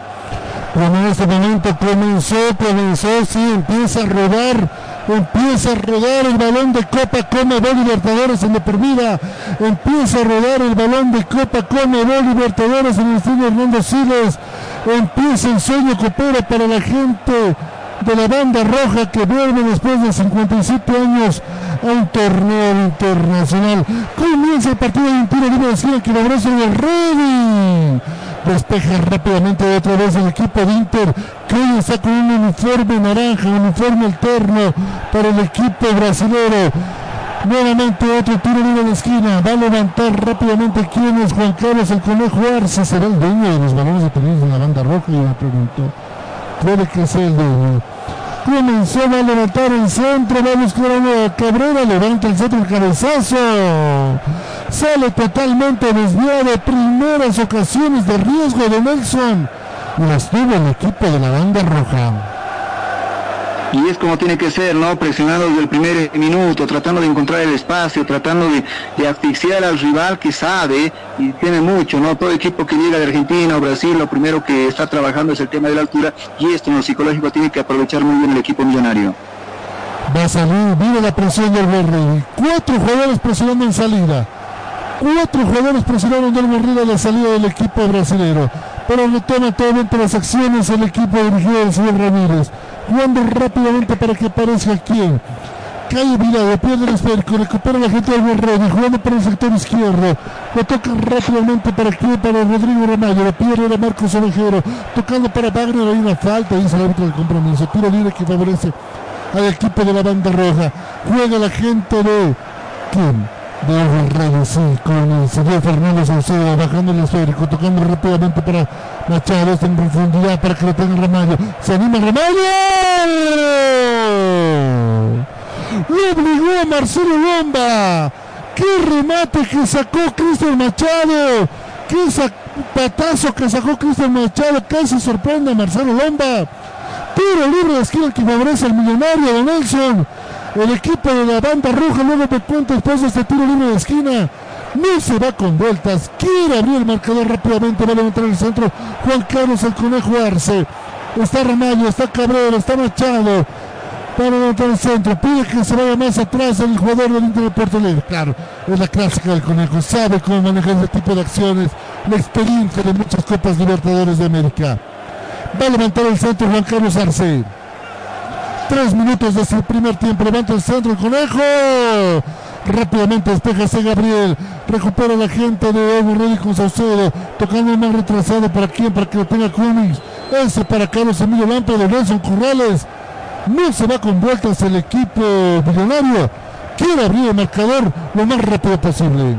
Bueno, en este momento comenzó, comenzó, sí, empieza a rodar, empieza a rodar el balón de Copa Conmebol Libertadores en de por vida, empieza a rodar el balón de Copa Conmebol Libertadores en el estilo Hernando Siles, empieza el sueño copero para la gente de la banda roja que vuelve después de 57 años a un torneo internacional. Comienza el partido de un tiro libre de esquina que logró sobre el Ready. Despeja rápidamente otra vez el equipo de Inter, que hoy está con un uniforme naranja, un uniforme alterno para el equipo brasilero. Nuevamente otro tiro libre de esquina. Va a levantar rápidamente quién es Juan Carlos el Conejo Arce. ¿Será el dueño de los balones detenidos en la banda roja? Y me pregunto. Puede que sea el dueño. Comenzó a levantar el centro, va a buscar a Cabrera, levanta el centro, el cabezazo. Sale totalmente desviado, primeras ocasiones de riesgo de Nelson. Las tuvo el equipo de la banda roja. Y es como tiene que ser, ¿no? Presionando desde el primer minuto, tratando de encontrar el espacio, tratando de, de asfixiar al rival que sabe y tiene mucho, ¿no? Todo equipo que llega de Argentina o Brasil, lo primero que está trabajando es el tema de la altura y esto en lo psicológico tiene que aprovechar muy bien el equipo millonario. Va a salir, viene la presión del Borrell. Cuatro jugadores presionando en salida. Cuatro jugadores presionaron del Borrell a la salida del equipo brasileño. Pero retoma totalmente las acciones el equipo dirigido del señor Ramírez. Jugando rápidamente para que aparezca quien. Calle Virado, pierde el esférico, recupera la gente del Borrell, jugando para el sector izquierdo. Lo toca rápidamente para que para Rodrigo Ramallo, lo pierde a Marcos Ovejero, tocando para Wagner, hay una falta, dice el árbitro del compromiso. Tiro libre que favorece al equipo de la banda roja. Juega la gente de. ¿Quién? de Reyes, sí, con el señor Fernando Saucedo bajando el esférico, tocando rápidamente para Machado, en profundidad para que lo tenga Ramallo. Se anima Ramallo. Lo obligó a Marcelo Lomba. ¡Qué remate que sacó Cristian Machado! ¡Qué patazo que sacó Cristian Machado! Casi sorprende a Marcelo Lomba. Tiro libre de esquina que favorece al millonario de Nelson. El equipo de la banda roja luego de cuenta después de este tiro libre de esquina. No se va con vueltas. Quiere abrir el marcador rápidamente. Va a levantar el centro. Juan Carlos el Conejo Arce. Está Ramallo, está Cabrera, está Machado. Para levantar el centro. Pide que se vaya más atrás el jugador del Inter de Puerto Alegre. Claro, es la clásica del Conejo. Sabe cómo manejar ese tipo de acciones. La experiencia de muchas Copas Libertadores de América. Va a levantar el centro Juan Carlos Arce. Tres minutos desde el primer tiempo. Levanta el centro el conejo. Rápidamente despejase Gabriel. Recupera la gente de Evo Reddy con Saucedo. Tocando más retrasado. ¿Para quién? Para que lo tenga Cummings. Ese para Carlos Emilio Lampa de Nelson Corrales. No se va con vueltas el equipo millonario. Quiere abrir el marcador lo más rápido posible.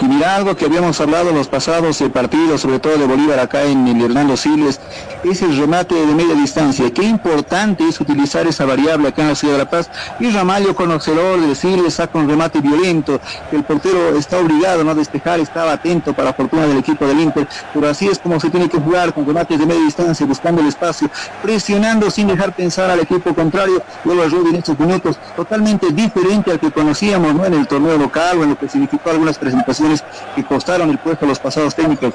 Y mira algo que habíamos hablado en los pasados partidos, sobre todo de Bolívar acá en el Hernando Siles, es el remate de media distancia. Qué importante es utilizar esa variable acá en la ciudad de La Paz. Y Ramallo, conocedor de Siles, saca un remate violento. El portero está obligado ¿no? a despejar, estaba atento para la fortuna del equipo del Inter. Pero así es como se tiene que jugar con remates de media distancia, buscando el espacio, presionando sin dejar pensar al equipo contrario. A Rudy en estos minutos, totalmente diferente al que conocíamos ¿no? en el torneo local o en lo que significó algunas presentaciones que costaron el puesto a los pasados técnicos.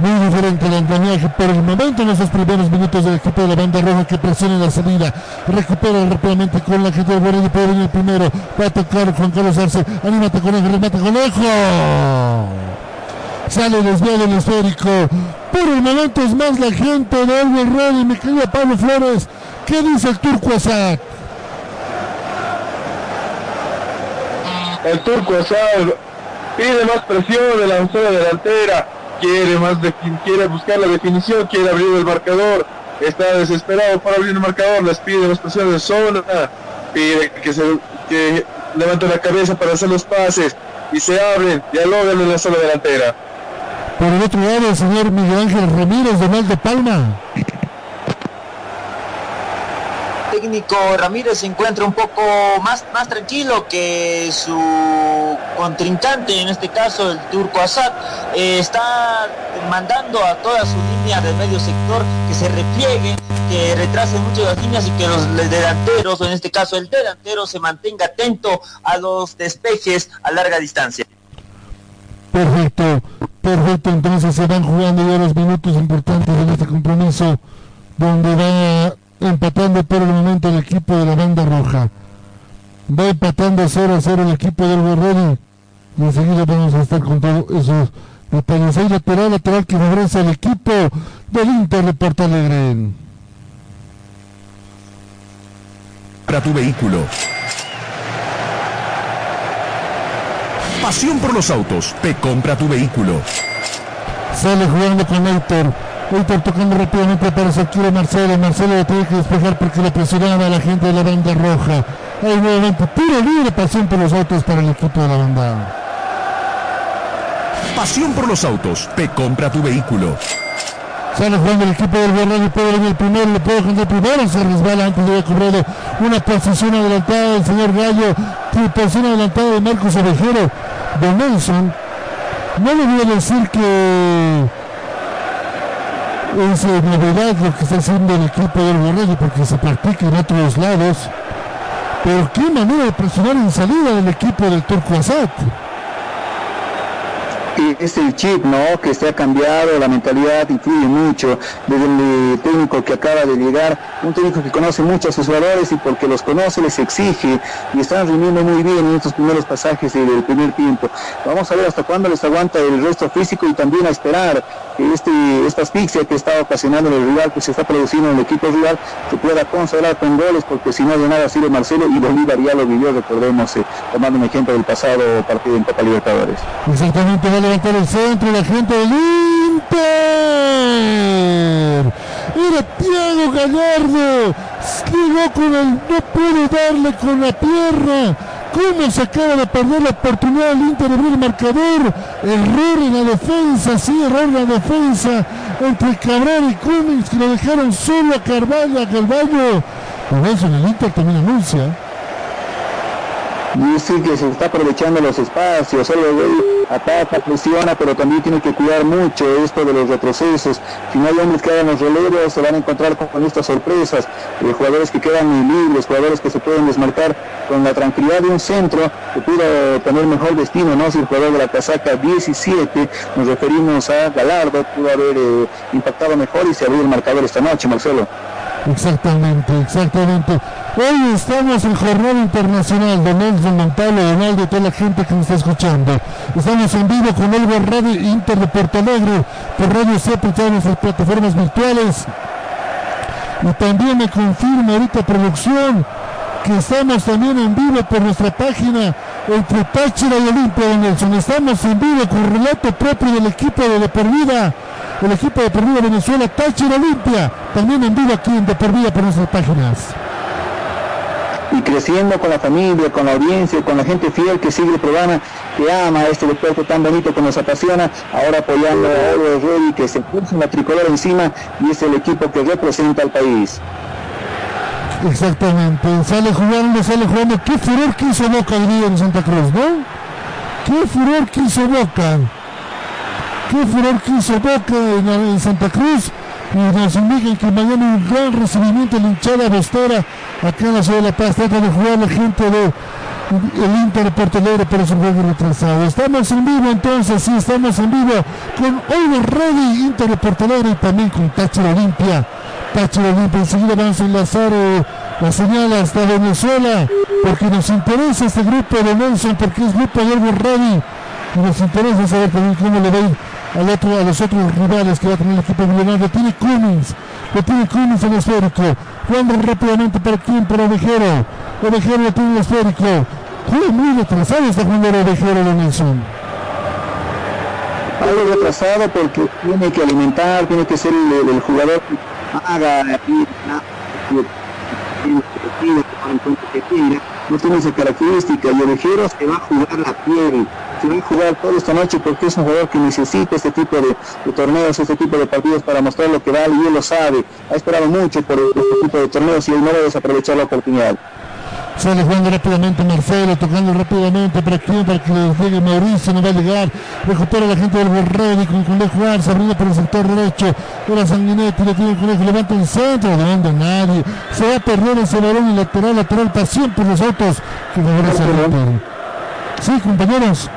Muy diferente el andamiaje por el momento en esos primeros minutos del equipo de la banda roja que presiona la salida. Recupera rápidamente con la gente de Borelli, puede venir primero. Va a tocar Juan Carlos Arce. Anímate conejo, remate conejo. Sale desviado el esférico. Por el momento es más la gente de Elmer Ready, mi querido Pablo Flores. ¿Qué dice el turco Asad? El turco Asad pide más presión de la zona delantera, quiere más de, quiere buscar la definición, quiere abrir el marcador, está desesperado por abrir el marcador, les pide más presión de zona, pide que se que levante la cabeza para hacer los pases y se abren, dialogan en la zona delantera. Por el otro lado, el señor Miguel Ángel Ramírez de Mal de Palma. Técnico Ramírez se encuentra un poco más, más tranquilo que su contrincante, en este caso el turco Assad, eh, está mandando a toda su línea del medio sector que se repliegue, que retrase mucho las líneas y que los delanteros, o en este caso el delantero, se mantenga atento a los despejes a larga distancia. Perfecto, perfecto, entonces se van jugando ya los minutos importantes en este compromiso, donde va empatando por el momento el equipo de la banda roja. Va empatando 0 a 0 el equipo del Borrelli. Y enseguida vamos a estar con todos esos detalles. Hay lateral, lateral que favorece al equipo del Inter de Porto Alegre. Para tu vehículo. Pasión por los autos. Te compra tu vehículo. Sale jugando con Héctor. Héctor tocando rápidamente para Sakura Marcelo. Marcelo lo tiene que despejar porque le presionaba a la gente de la banda roja. Hay nuevamente tiro libre, pasión por los autos para el equipo de la banda. Pasión por los autos. Te compra tu vehículo. Sale jugando el equipo del Guerrero y puede venir el primero, le puede el primero, se resbala antes de haber cobrado una posición adelantada del señor Gallo, posición adelantada de Marcos Ovejero, de Nelson. No le voy a decir que es novedad lo que está haciendo el equipo del Guerrero porque se practica en otros lados. Pero qué manera de presionar en salida del equipo del Turco Asad. Es el chip, ¿no? Que se ha cambiado, la mentalidad influye mucho. Desde el técnico que acaba de llegar, un técnico que conoce mucho a sus jugadores y porque los conoce les exige y están rindiendo muy bien en estos primeros pasajes del primer tiempo. Vamos a ver hasta cuándo les aguanta el resto físico y también a esperar que este, esta asfixia que está ocasionando el rival, que se está produciendo en el equipo rival, se pueda consagrar con goles, porque si no de nada sirve Marcelo y Bolívar ya lo vivió, recordemos, eh, tomando un ejemplo del pasado partido en Copa Libertadores. Exactamente, levantar el centro la gente del Inter. Era Thiago Gallardo. Llegó. No puede darle con la pierna. ¿Cómo se acaba de perder la oportunidad del Inter de abrir el marcador? Error en la defensa, sí, error en la defensa entre Cabral y Cummings que lo dejaron solo a Carvalho, a Carvalho. Por eso en el Inter también anuncia. Y sí que se está aprovechando los espacios, ataca, presiona, pero también tiene que cuidar mucho esto de los retrocesos. Si no hay hombres que hagan los relevos, se van a encontrar con estas sorpresas. Eh, jugadores que quedan libres, jugadores que se pueden desmarcar con la tranquilidad de un centro que pueda tener mejor destino, ¿no? Si el jugador de la casaca 17, nos referimos a Galardo, pudo haber eh, impactado mejor y se abrió el marcador esta noche, Marcelo. Exactamente, exactamente. Hoy estamos en jornada internacional de Nelson Montalvo, Donaldo y toda la gente que nos está escuchando. Estamos en vivo con el Radio Inter de Porto Alegre, por Radio CEP y todas nuestras plataformas virtuales. Y también me confirma ahorita producción que estamos también en vivo por nuestra página entre Táchira y Olimpia, Nelson. Estamos en vivo con relato propio del equipo de De el equipo de Por Vida Venezuela, Táchira Olimpia, también en vivo aquí en De por nuestras páginas. Y creciendo con la familia, con la audiencia, con la gente fiel que sigue el programa, que ama este deporte tan bonito que nos apasiona, ahora apoyando a Oro Rey que se puso una tricolor encima y es el equipo que representa al país. Exactamente, sale jugando, sale jugando. Qué furor que hizo Boca el día en Santa Cruz, ¿no? Qué furor que hizo Boca. Qué furor que hizo Boca en Santa Cruz. Y nos indican que mañana un gran recibimiento en la hinchada bostera acá en la ciudad de La Paz. Trata de jugar la gente de el Inter de Porto pero es un juego retrasado. Estamos en vivo entonces, sí, estamos en vivo con Oliver Ready, Inter de Porto y también con Táchira Olimpia. Táchira Olimpia, enseguida vamos a enlazar eh, la señal hasta Venezuela, porque nos interesa este grupo de Nelson, porque es grupo de Oliver Ready. Y nos interesa saber también cómo le va a al otro, a los otros rivales que va a tener el equipo millonario. Tiene Cummins, lo tiene Cummins en el esférico. Jugando rápidamente para quién, para Ovejero. Ovejero lo tiene en el esférico. Juega muy retrasado está jugando Ovejero de Nelson. Algo retrasado porque tiene que alimentar, tiene que ser el, el jugador que haga aquí, no tiene esa característica y Ovejero se va a jugar la piel, se va a jugar toda esta noche porque es un jugador que necesita este tipo de, de torneos, este tipo de partidos para mostrar lo que vale y él lo sabe, ha esperado mucho por este tipo de torneos y él no va a desaprovechar la oportunidad. Sale jugando rápidamente Marcelo, tocando rápidamente para quién, para que le llegue Mauricio, no va a llegar. Recupera la gente del Borredi con Conejo Arce, abriendo por el sector derecho. Era Sanguinetti, le tiene el Conejo, levanta el centro, no anda nadie. Se va a perder ese balón en lateral, lateral, pasión por los autos que favorece a. Sí, compañeros.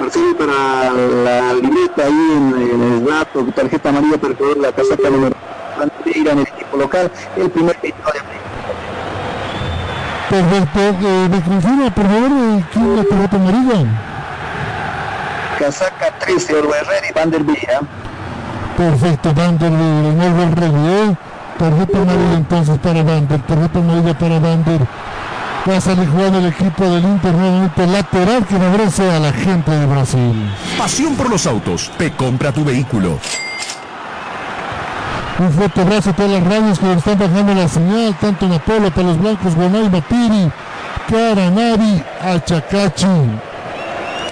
Marcelo para la libreta ahí en, en el rato, tarjeta amarilla para la casaca número en el equipo local, el primer pedido de Perfecto, eh, me confirma por favor eh, quién la pelota amarilla. Casaca 13, Orbe Herrera y Van der Villa. Perfecto, Van der Villa, no Orbe Herrera, ¿eh? Tarjeta amarilla entonces para Vander, tarjeta amarilla para Vander. Va a salir jugando el equipo del Inter nuevamente lateral que favorece a la gente de Brasil. Pasión por los autos. Te compra tu vehículo. Un fuerte abrazo a todas las radios que nos están bajando la señal, tanto en Apolo para los blancos, Guanay, Mapiri, Caranavi, Achacachi,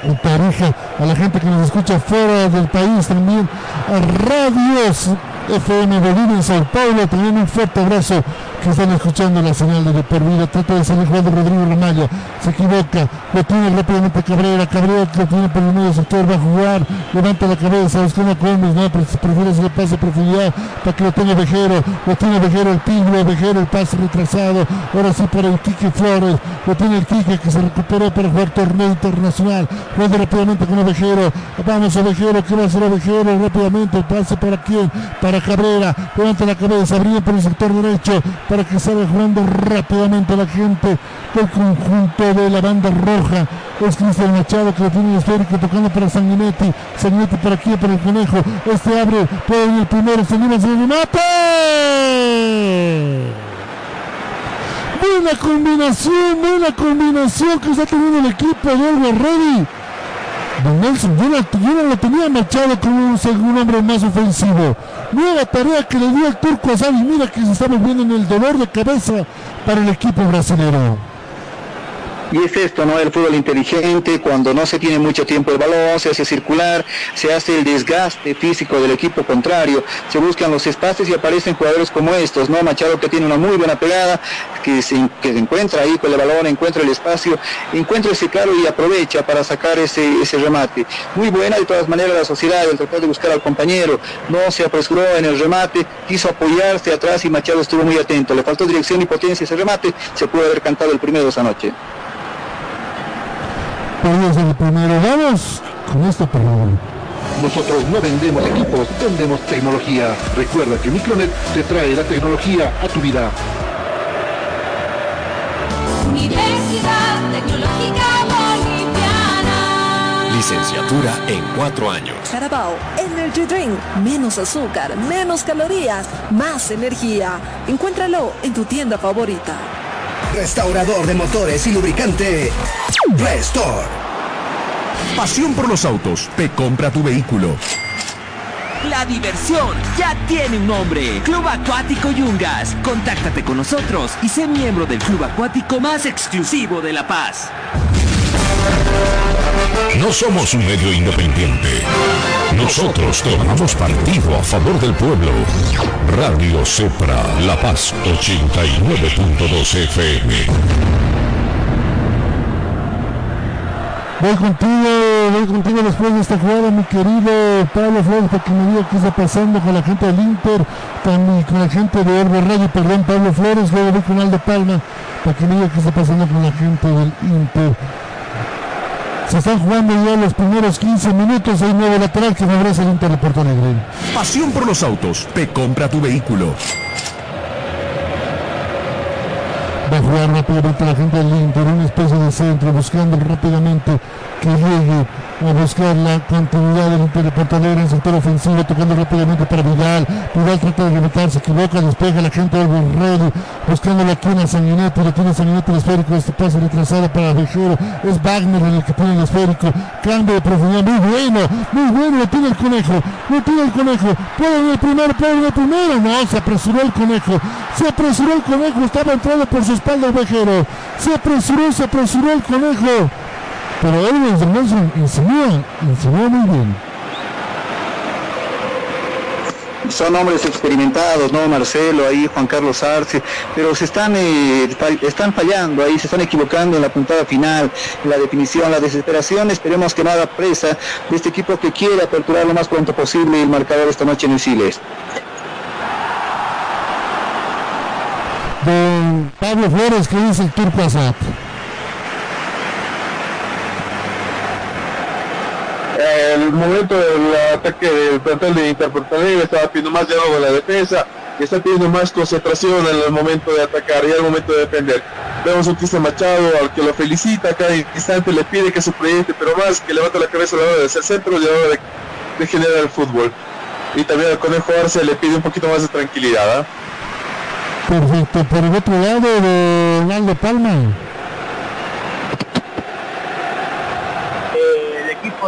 en Tarija, a la gente que nos escucha fuera del país también, a radios FM Bolivia en Sao Paulo, también un fuerte abrazo que están escuchando la señal de por vida. Trata de salir jugando Rodrigo Ramallo, se equivoca, lo tiene rápidamente Cabrera, Cabrera lo tiene por el medio sector, va a jugar, levanta la cabeza, buscando a Gómez, no, prefiere hacer el pase profundidad para que lo tenga Vejero, lo tiene Vejero, el pingüe, Vejero, el pase retrasado, ahora sí para el Quique Flores, lo tiene el Quique que se recuperó para jugar torneo internacional, jugando rápidamente con Ovejero, vamos Ovejero, ¿qué va a hacer Ovejero? Rápidamente, el pase para quién, para Cabrera, levanta la cabeza, brilla por el sector derecho, para que salga jugando rápidamente la gente del conjunto de la banda roja. Es Cristian Machado que lo tiene el esférico tocando para Sanguinetti. Sanguinetti para aquí, para el conejo. Este abre, puede ir el primero, se anima, se remate. Buena combinación, buena combinación que está teniendo el equipo de Ready. Don Nelson, yo, no lo tenía Machado como un segundo hombre más ofensivo. Nueva tarea que le dio el turco a Savi. Mira que se está moviendo en el dolor de cabeza para el equipo brasileño. Y es esto, ¿no? El fútbol inteligente, cuando no se tiene mucho tiempo el balón, se hace circular, se hace el desgaste físico del equipo contrario, se buscan los espacios y aparecen jugadores como estos, ¿no? Machado que tiene una muy buena pegada, que se, encuentra ahí con el balón, encuentra el espacio, encuentra ese claro y aprovecha para sacar ese, ese remate. Muy buena de todas maneras la sociedad, el tratar de buscar al compañero, no se apresuró en el remate, quiso apoyarse atrás y Machado estuvo muy atento, le faltó dirección y potencia ese remate, se pudo haber cantado el primero esa noche. El primero. Vamos con esto, por favor. Nosotros no vendemos equipos, vendemos tecnología. Recuerda que Micronet te trae la tecnología a tu vida. Universidad Tecnológica Boliviana. Licenciatura en cuatro años. Carabao Energy Drink. Menos azúcar, menos calorías, más energía. Encuéntralo en tu tienda favorita. Restaurador de motores y lubricante. Restore. Pasión por los autos. Te compra tu vehículo. La diversión ya tiene un nombre. Club Acuático Yungas. Contáctate con nosotros y sé miembro del club acuático más exclusivo de La Paz. No somos un medio independiente. Nosotros tomamos partido a favor del pueblo. Radio Cepra, La Paz 89.2 FM. Voy contigo, voy contigo después de esta jugada, mi querido Pablo Flores, para que me diga qué está pasando con la gente del Inter, con, la gente de Orbe Radio, perdón, Pablo Flores, luego voy con Aldo Palma, para que me diga qué está pasando con la gente del Inter. Se están jugando ya los primeros 15 minutos, hay nuevo lateral que favorece el Inter de Porto Alegre. Pasión por los autos. Te compra tu vehículo. Va a jugar rápidamente la gente del Inter, una especie de centro, buscando rápidamente que llegue a buscar la continuidad del Inter de Porto Alegre en sector ofensivo, tocando rápidamente para Vidal. Vidal trata de rematar, se equivoca, despeja la gente del Ready, buscando la quina a Sanguinetti, lo tiene Sanguinetti el esférico, este pase retrasado para Vejero, es Wagner el que tiene el esférico, cambio de profundidad, muy bueno, muy bueno, lo tiene el conejo, lo tiene el conejo, puede en el primero, puede en el primero, no, se apresuró el conejo, se apresuró el conejo, estaba entrando por su espalda el Vejero, se apresuró, se apresuró el conejo. Pero Elvis Nelson insinúa, insinúa muy bien. Son hombres experimentados, ¿no? Marcelo, ahí Juan Carlos Arce, pero se están, eh, fall- están fallando ahí, se están equivocando en la puntada final, en la definición, la desesperación. Esperemos que nada presa de este equipo que quiere aperturar lo más pronto posible el marcador esta noche en el Siles. Don Pablo Flores, que dice el Turco Azat. El momento del ataque del plantel de Interportalegre estaba pidiendo más diálogo de la defensa y está pidiendo más concentración en el momento de atacar y al momento de defender. Vemos a un Cristian Machado al que lo felicita cada instante, le pide que se proyecte, pero más que levanta la cabeza a la hora de ser centro y la hora de, generar el fútbol. Y también al Conejo Arce le pide un poquito más de tranquilidad. ¿ah? Perfecto, por el otro lado de Aldo Palma.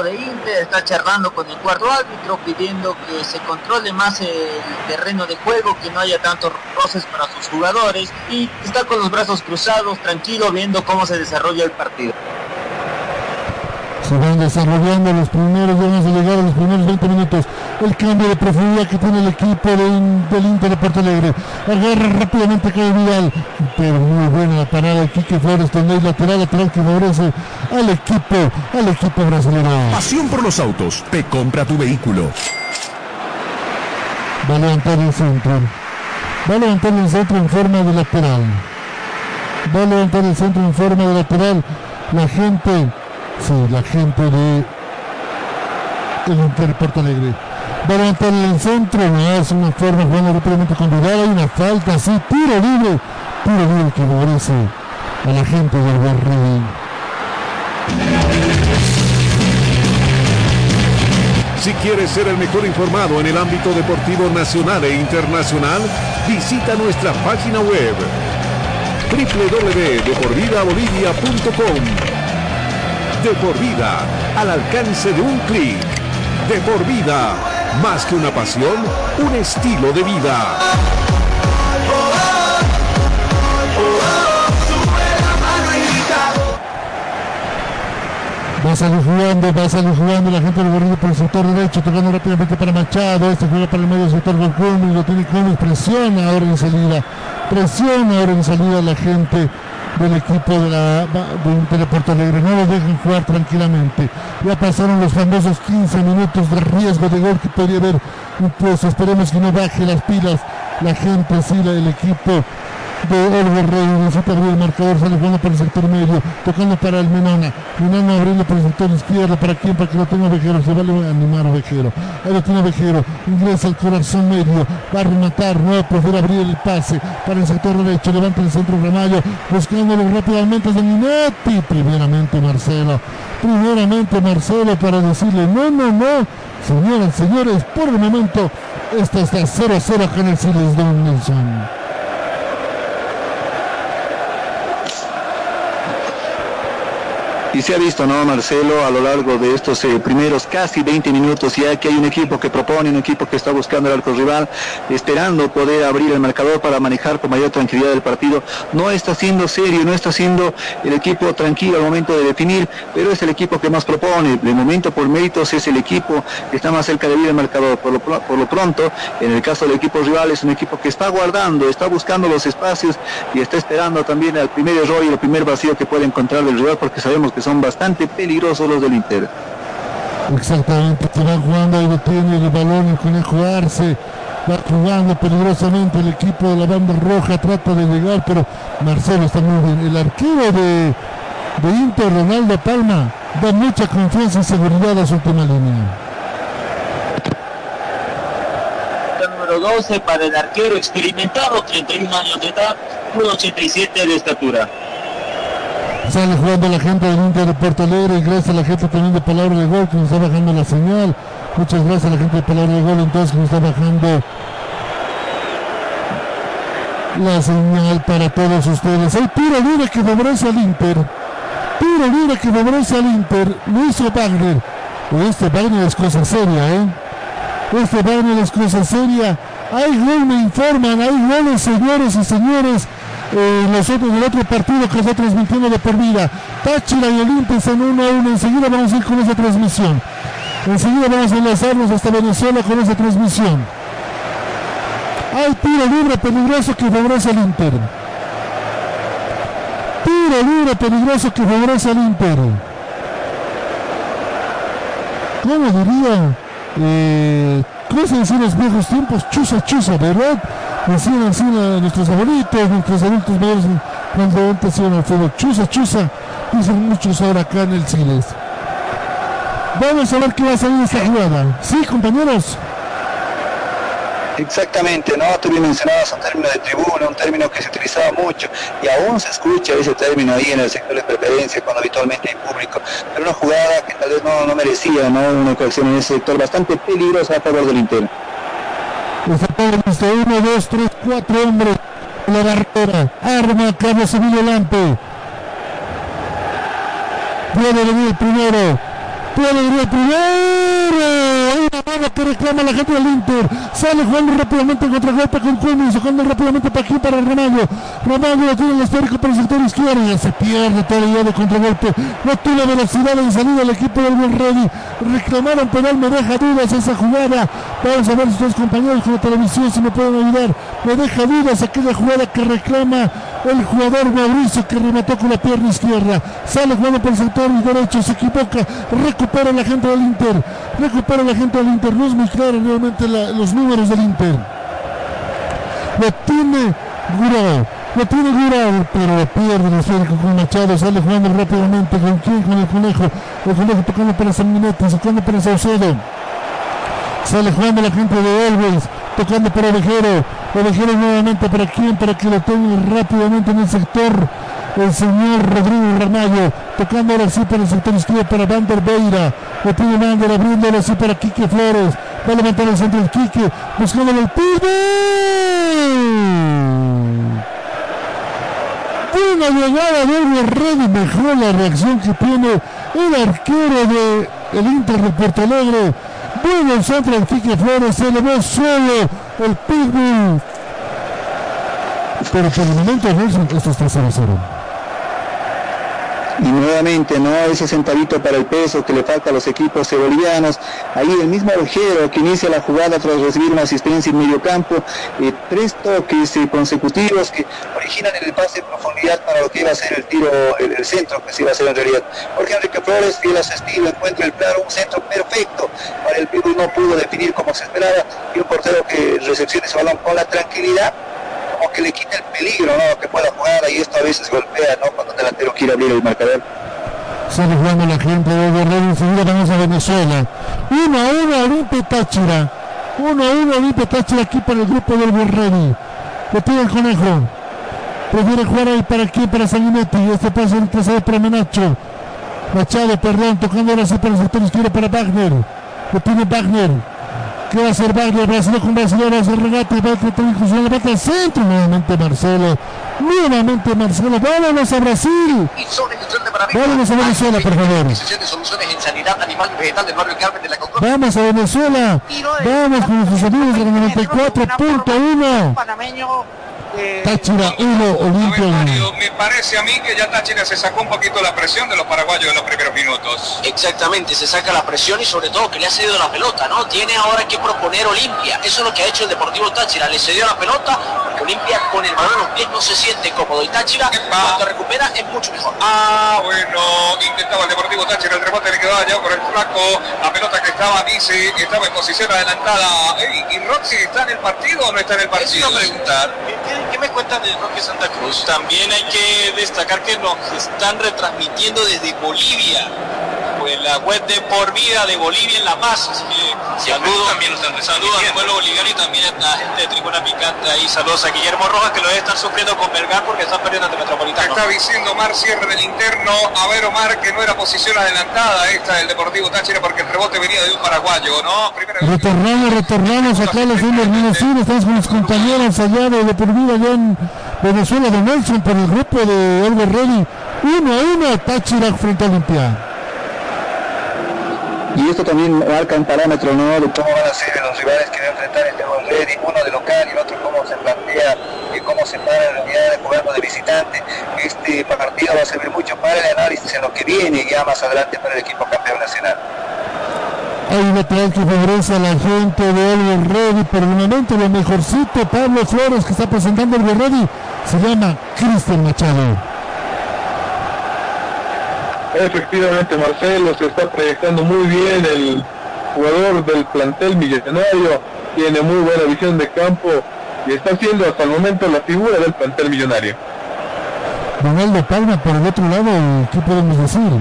De Inter está charlando con el cuarto árbitro pidiendo que se controle más el terreno de juego, que no haya tantos roces para sus jugadores y está con los brazos cruzados, tranquilo, viendo cómo se desarrolla el partido. Se van desarrollando los primeros, ya vamos a llegar a los primeros 20 minutos. El cambio de profundidad que tiene el equipo de, del Inter de Porto Alegre. Agarra rápidamente Caio Vidal. Pero muy buena la parada de Quique Flores, donde hay lateral, lateral que favorece al equipo, al equipo brasileño. Pasión por los autos. Te compra tu vehículo. Va a levantar el centro. Va a levantar el centro en forma de lateral. Va a levantar el centro en forma de lateral. La gente, sí, la gente de el Inter Porto Alegre. Levantar el centro, no es una forma jugando rápidamente con Vidal. Hay una falta, sí, tiro libre. Tiro libre que favorece a la gente del Barrio. Si quieres ser el mejor informado en el ámbito deportivo nacional e internacional, visita nuestra página web www.deporvidabolivia.com De por vida, al alcance de un clic. De por vida, más que una pasión, un estilo de vida. Va a salir jugando, va a salir jugando la gente del Borrillo por el sector derecho, tocando rápidamente para Machado, este juega para el medio sector con Cummings, lo tiene Cummings, presiona ahora en salida, presiona ahora en salida la gente del equipo de la de de Porto Alegre, no lo dejan jugar tranquilamente, ya pasaron los famosos 15 minutos de riesgo de gol que podría haber. Incluso, esperemos que no baje las pilas. La gente, sí, el equipo de Oliver Rey, necesita abrir el marcador, sale jugando por el sector medio, tocando para el Menona, Menona abriendo por el sector izquierdo, ¿para quién? Para que lo tenga Vejero, se vale animar a Vejero, ahí lo tiene Vejero, ingresa al corazón medio, va a rematar, no prefiere abrir el pase para el sector derecho, levanta el centro Ramallo, buscándolo rápidamente de Minetti, primeramente Marcelo, primeramente Marcelo para decirle, no, no, no, señoras, señores, por el momento, esta está 0-0 con el Siles Don Nelson. Y se ha visto, ¿no, Marcelo, a lo largo de estos eh, primeros casi 20 minutos, ya que hay un equipo que propone, un equipo que está buscando el arco rival, esperando poder abrir el marcador para manejar con mayor tranquilidad el partido. No está siendo serio, no está siendo el equipo tranquilo al momento de definir, pero es el equipo que más propone. De momento, por méritos, es el equipo que está más cerca de abrir el marcador. Por lo, por lo pronto, en el caso del equipo rival, es un equipo que está guardando, está buscando los espacios y está esperando también al primer error y el primer vacío que puede encontrar del rival, porque sabemos que son bastante peligrosos los del Inter. Exactamente, se va jugando, ahí tiene el balón el conejo Arce, va jugando peligrosamente el equipo de la banda roja, trata de llegar, pero Marcelo está muy bien. El arquero de, de Inter, Ronaldo Palma, da mucha confianza y seguridad a su última línea. Número 12 para el arquero experimentado, 31 años de edad, 1,87 de estatura. Sale jugando la gente del Inter de Porto Alegre, gracias a la gente también de Palabra de Gol que nos está bajando la señal. Muchas gracias a la gente de Palabra de Gol entonces que nos está bajando la señal para todos ustedes. Hay tiro libre que favorece al Inter. Tiro libre que favorece al Inter. Hizo Wagner. Este Wagner es cosa seria, ¿eh? Este Wagner es cosa seria. Hay gol, me informan. Hay goles, señores y señores. Eh, nosotros del otro partido que está transmitiendo de por vida. Táchira y Olimpia están 1 a 1. Enseguida vamos a ir con esa transmisión. Enseguida vamos a enlazarnos hasta Venezuela con esa transmisión. Hay tiro libre peligroso que favorece al Inter. Tiro libre peligroso que favorece al Inter. ¿Cómo diría? Eh, ¿Cómo se decían los viejos tiempos? Chusa, chusa, ¿verdad? Así la- nuestros abuelitos, nuestros adultos mayores cuando antes iban al fútbol. Chusa, chusa, dicen muchos ahora acá en el Siles. Vamos a ver qué va a salir esta jugada. Sí, compañeros. Exactamente, ¿no? Tú bien mencionabas un término de tribuna, un término que se utilizaba mucho y aún se escucha ese término ahí en el sector de preferencia cuando habitualmente hay público. Pero una jugada que tal vez no, no merecía, ¿no? Una ocasión en ese sector bastante peligrosa a favor del Inter. Listo, uno, dos, tres, cuatro hombres. La barrera. Arma Carlos Emilio Lampe. Puede venir el primero. Puede venir el primero. Hay una mano que reclama la gente del Inter. Sale jugando rápidamente en contragolpe con Cummings. Jugando rápidamente para aquí para Ramallo. Ramallo lo tiene el esférico para el sector izquierdo. Y se pierde todavía de contragolpe. No tiene velocidad en salida el equipo del Buen. Reclamaron penal. Me deja dudas esa jugada. Vamos a ver si los compañeros con la televisión si me pueden ayudar. Me deja dudas aquella jugada que reclama el jugador Mauricio que remató con la pierna izquierda. Sale jugando por el sector derecho, se equivoca. Recupera la gente del Inter. Recupera la gente del Inter. No es muy claro realmente los números del Inter. Lo tiene Gurao. Lo tiene Gurao, pero pierde el esférico con Machado. Sale jugando rápidamente. ¿Con quién? Con el conejo. El conejo tocando para Sanguinetti, tocando para Saucedo. Sale jugando la gente de Elvis, tocando para Ovejero. Ovejero nuevamente para quién, para que lo tenga rápidamente en el sector. El señor Rodrigo Ramallo, tocando ahora sí para el sector izquierdo para Vander Beira. Lo tiene Vander abriéndolo así para Quique Flores. Va a levantar el centro el Quique, buscando el pibe. Buena llegada de Elvis Reddy, mejor la reacción que tiene el arquero de Inter de Porto Alegre. Bueno del Quique Flores, se elevó solo el Pitbull. Pero por el momento Nelson, esto está 0 0. Y nuevamente, ¿no? Ese centavito para el peso que le falta a los equipos bolivianos. Ahí el mismo Ovejero que inicia la jugada tras recibir una asistencia en medio campo. eh, tres toques eh, consecutivos que originan el pase en profundidad para lo que iba a ser el tiro, el, centro que se iba a hacer en realidad. Jorge Enrique Flores, fiel a su estilo, encuentra el claro, un centro perfecto para el Pitbull. No pudo definir como se esperaba. Y un portero que recepciona ese balón con la tranquilidad como que le quita el peligro ¿no? que pueda jugar y esto a veces golpea ¿no? cuando el delantero quiere abrir el marcador. Sale jugando la gente de Guerrero, enseguida vamos a Venezuela. 1 a 1 Olimpia Táchira. 1 a 1 Olimpia Táchira aquí para el grupo del Guerrero. Le pide el conejo. Prefiere jugar ahí para aquí, para Sanguinetti. Este pase retrasado para Menacho. Machado, perdón, tocando ahora sí para el sector izquierdo para Wagner. Lo tiene Wagner que va a ser Bagler, Brasil con Brasil, va a ser regate, va a la bata centro, nuevamente Marcelo, nuevamente Marcelo, vámonos a Brasil, vámonos a Venezuela, por favor. Vamos a Venezuela, vamos con sus amigos del 94.1. Táchira 1, Olimpia Me parece a mí que ya Táchira se sacó un poquito la presión de los paraguayos en los primeros minutos. Exactamente, se saca la presión y sobre todo que le ha cedido la pelota, ¿no? Tiene ahora que proponer Olimpia. Eso es lo que ha hecho el Deportivo Táchira. Le cedió la pelota porque Olimpia con el balón en los pies no se siente cómodo. Y Táchira Epa. cuando recupera es mucho mejor. Ah, bueno, intentaba el Deportivo Táchira, el rebote le quedaba ya por el flaco. La pelota que estaba, dice, estaba en posición adelantada. ¿Y Roxy está en el partido o no está en el partido? Preguntar. ¿Qué, me cuentan de Roque Santa Cruz? También hay que destacar que nos están retransmitiendo desde Bolivia. Pues la web de Por Vida de Bolivia en La Paz. Así que saludos, también están saludos al pueblo boliviano y también a la gente de Tribuna Picante ahí. Saludos a Guillermo Rojas que lo debe estar sufriendo con Belgar porque están perdiendo ante Metropolitano. Está diciendo Omar cierre del interno. A ver, Omar, que no era posición adelantada esta del Deportivo Táchira porque el rebote venía de un paraguayo, ¿no? Primera Retornamos, retornamos acá a los de Venezuela. Estamos con los compañeros allá de, de por vida allá en Venezuela de Nelson por el grupo de Albert Ready. 1 a 1 Táchira frente a Olimpia. Y esto también marca un parámetro ¿no? de cómo van a ser los rivales que va a enfrentar este Ready, uno de local y el otro cómo se plantea y cómo se para la unidad de juego de visitante. Este partido va a servir mucho para el análisis en lo que viene ya más adelante para el equipo campeón nacional. Hay un lateral que favorece a la gente de Oliver Ready. Por el momento, lo mejorcito, Pablo Flores, que está presentando el Ready, se llama Cristian Machado. Efectivamente, Marcelo se está proyectando muy bien el jugador del plantel millonario, tiene muy buena visión de campo y está siendo hasta el momento la figura del plantel millonario. Ronaldo Palma por el otro lado, ¿qué podemos decir?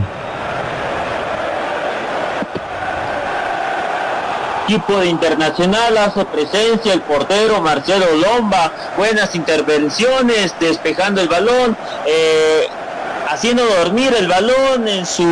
equipo de Internacional hace presencia el portero Marcelo Lomba, buenas intervenciones, despejando el balón, eh, haciendo dormir el balón en su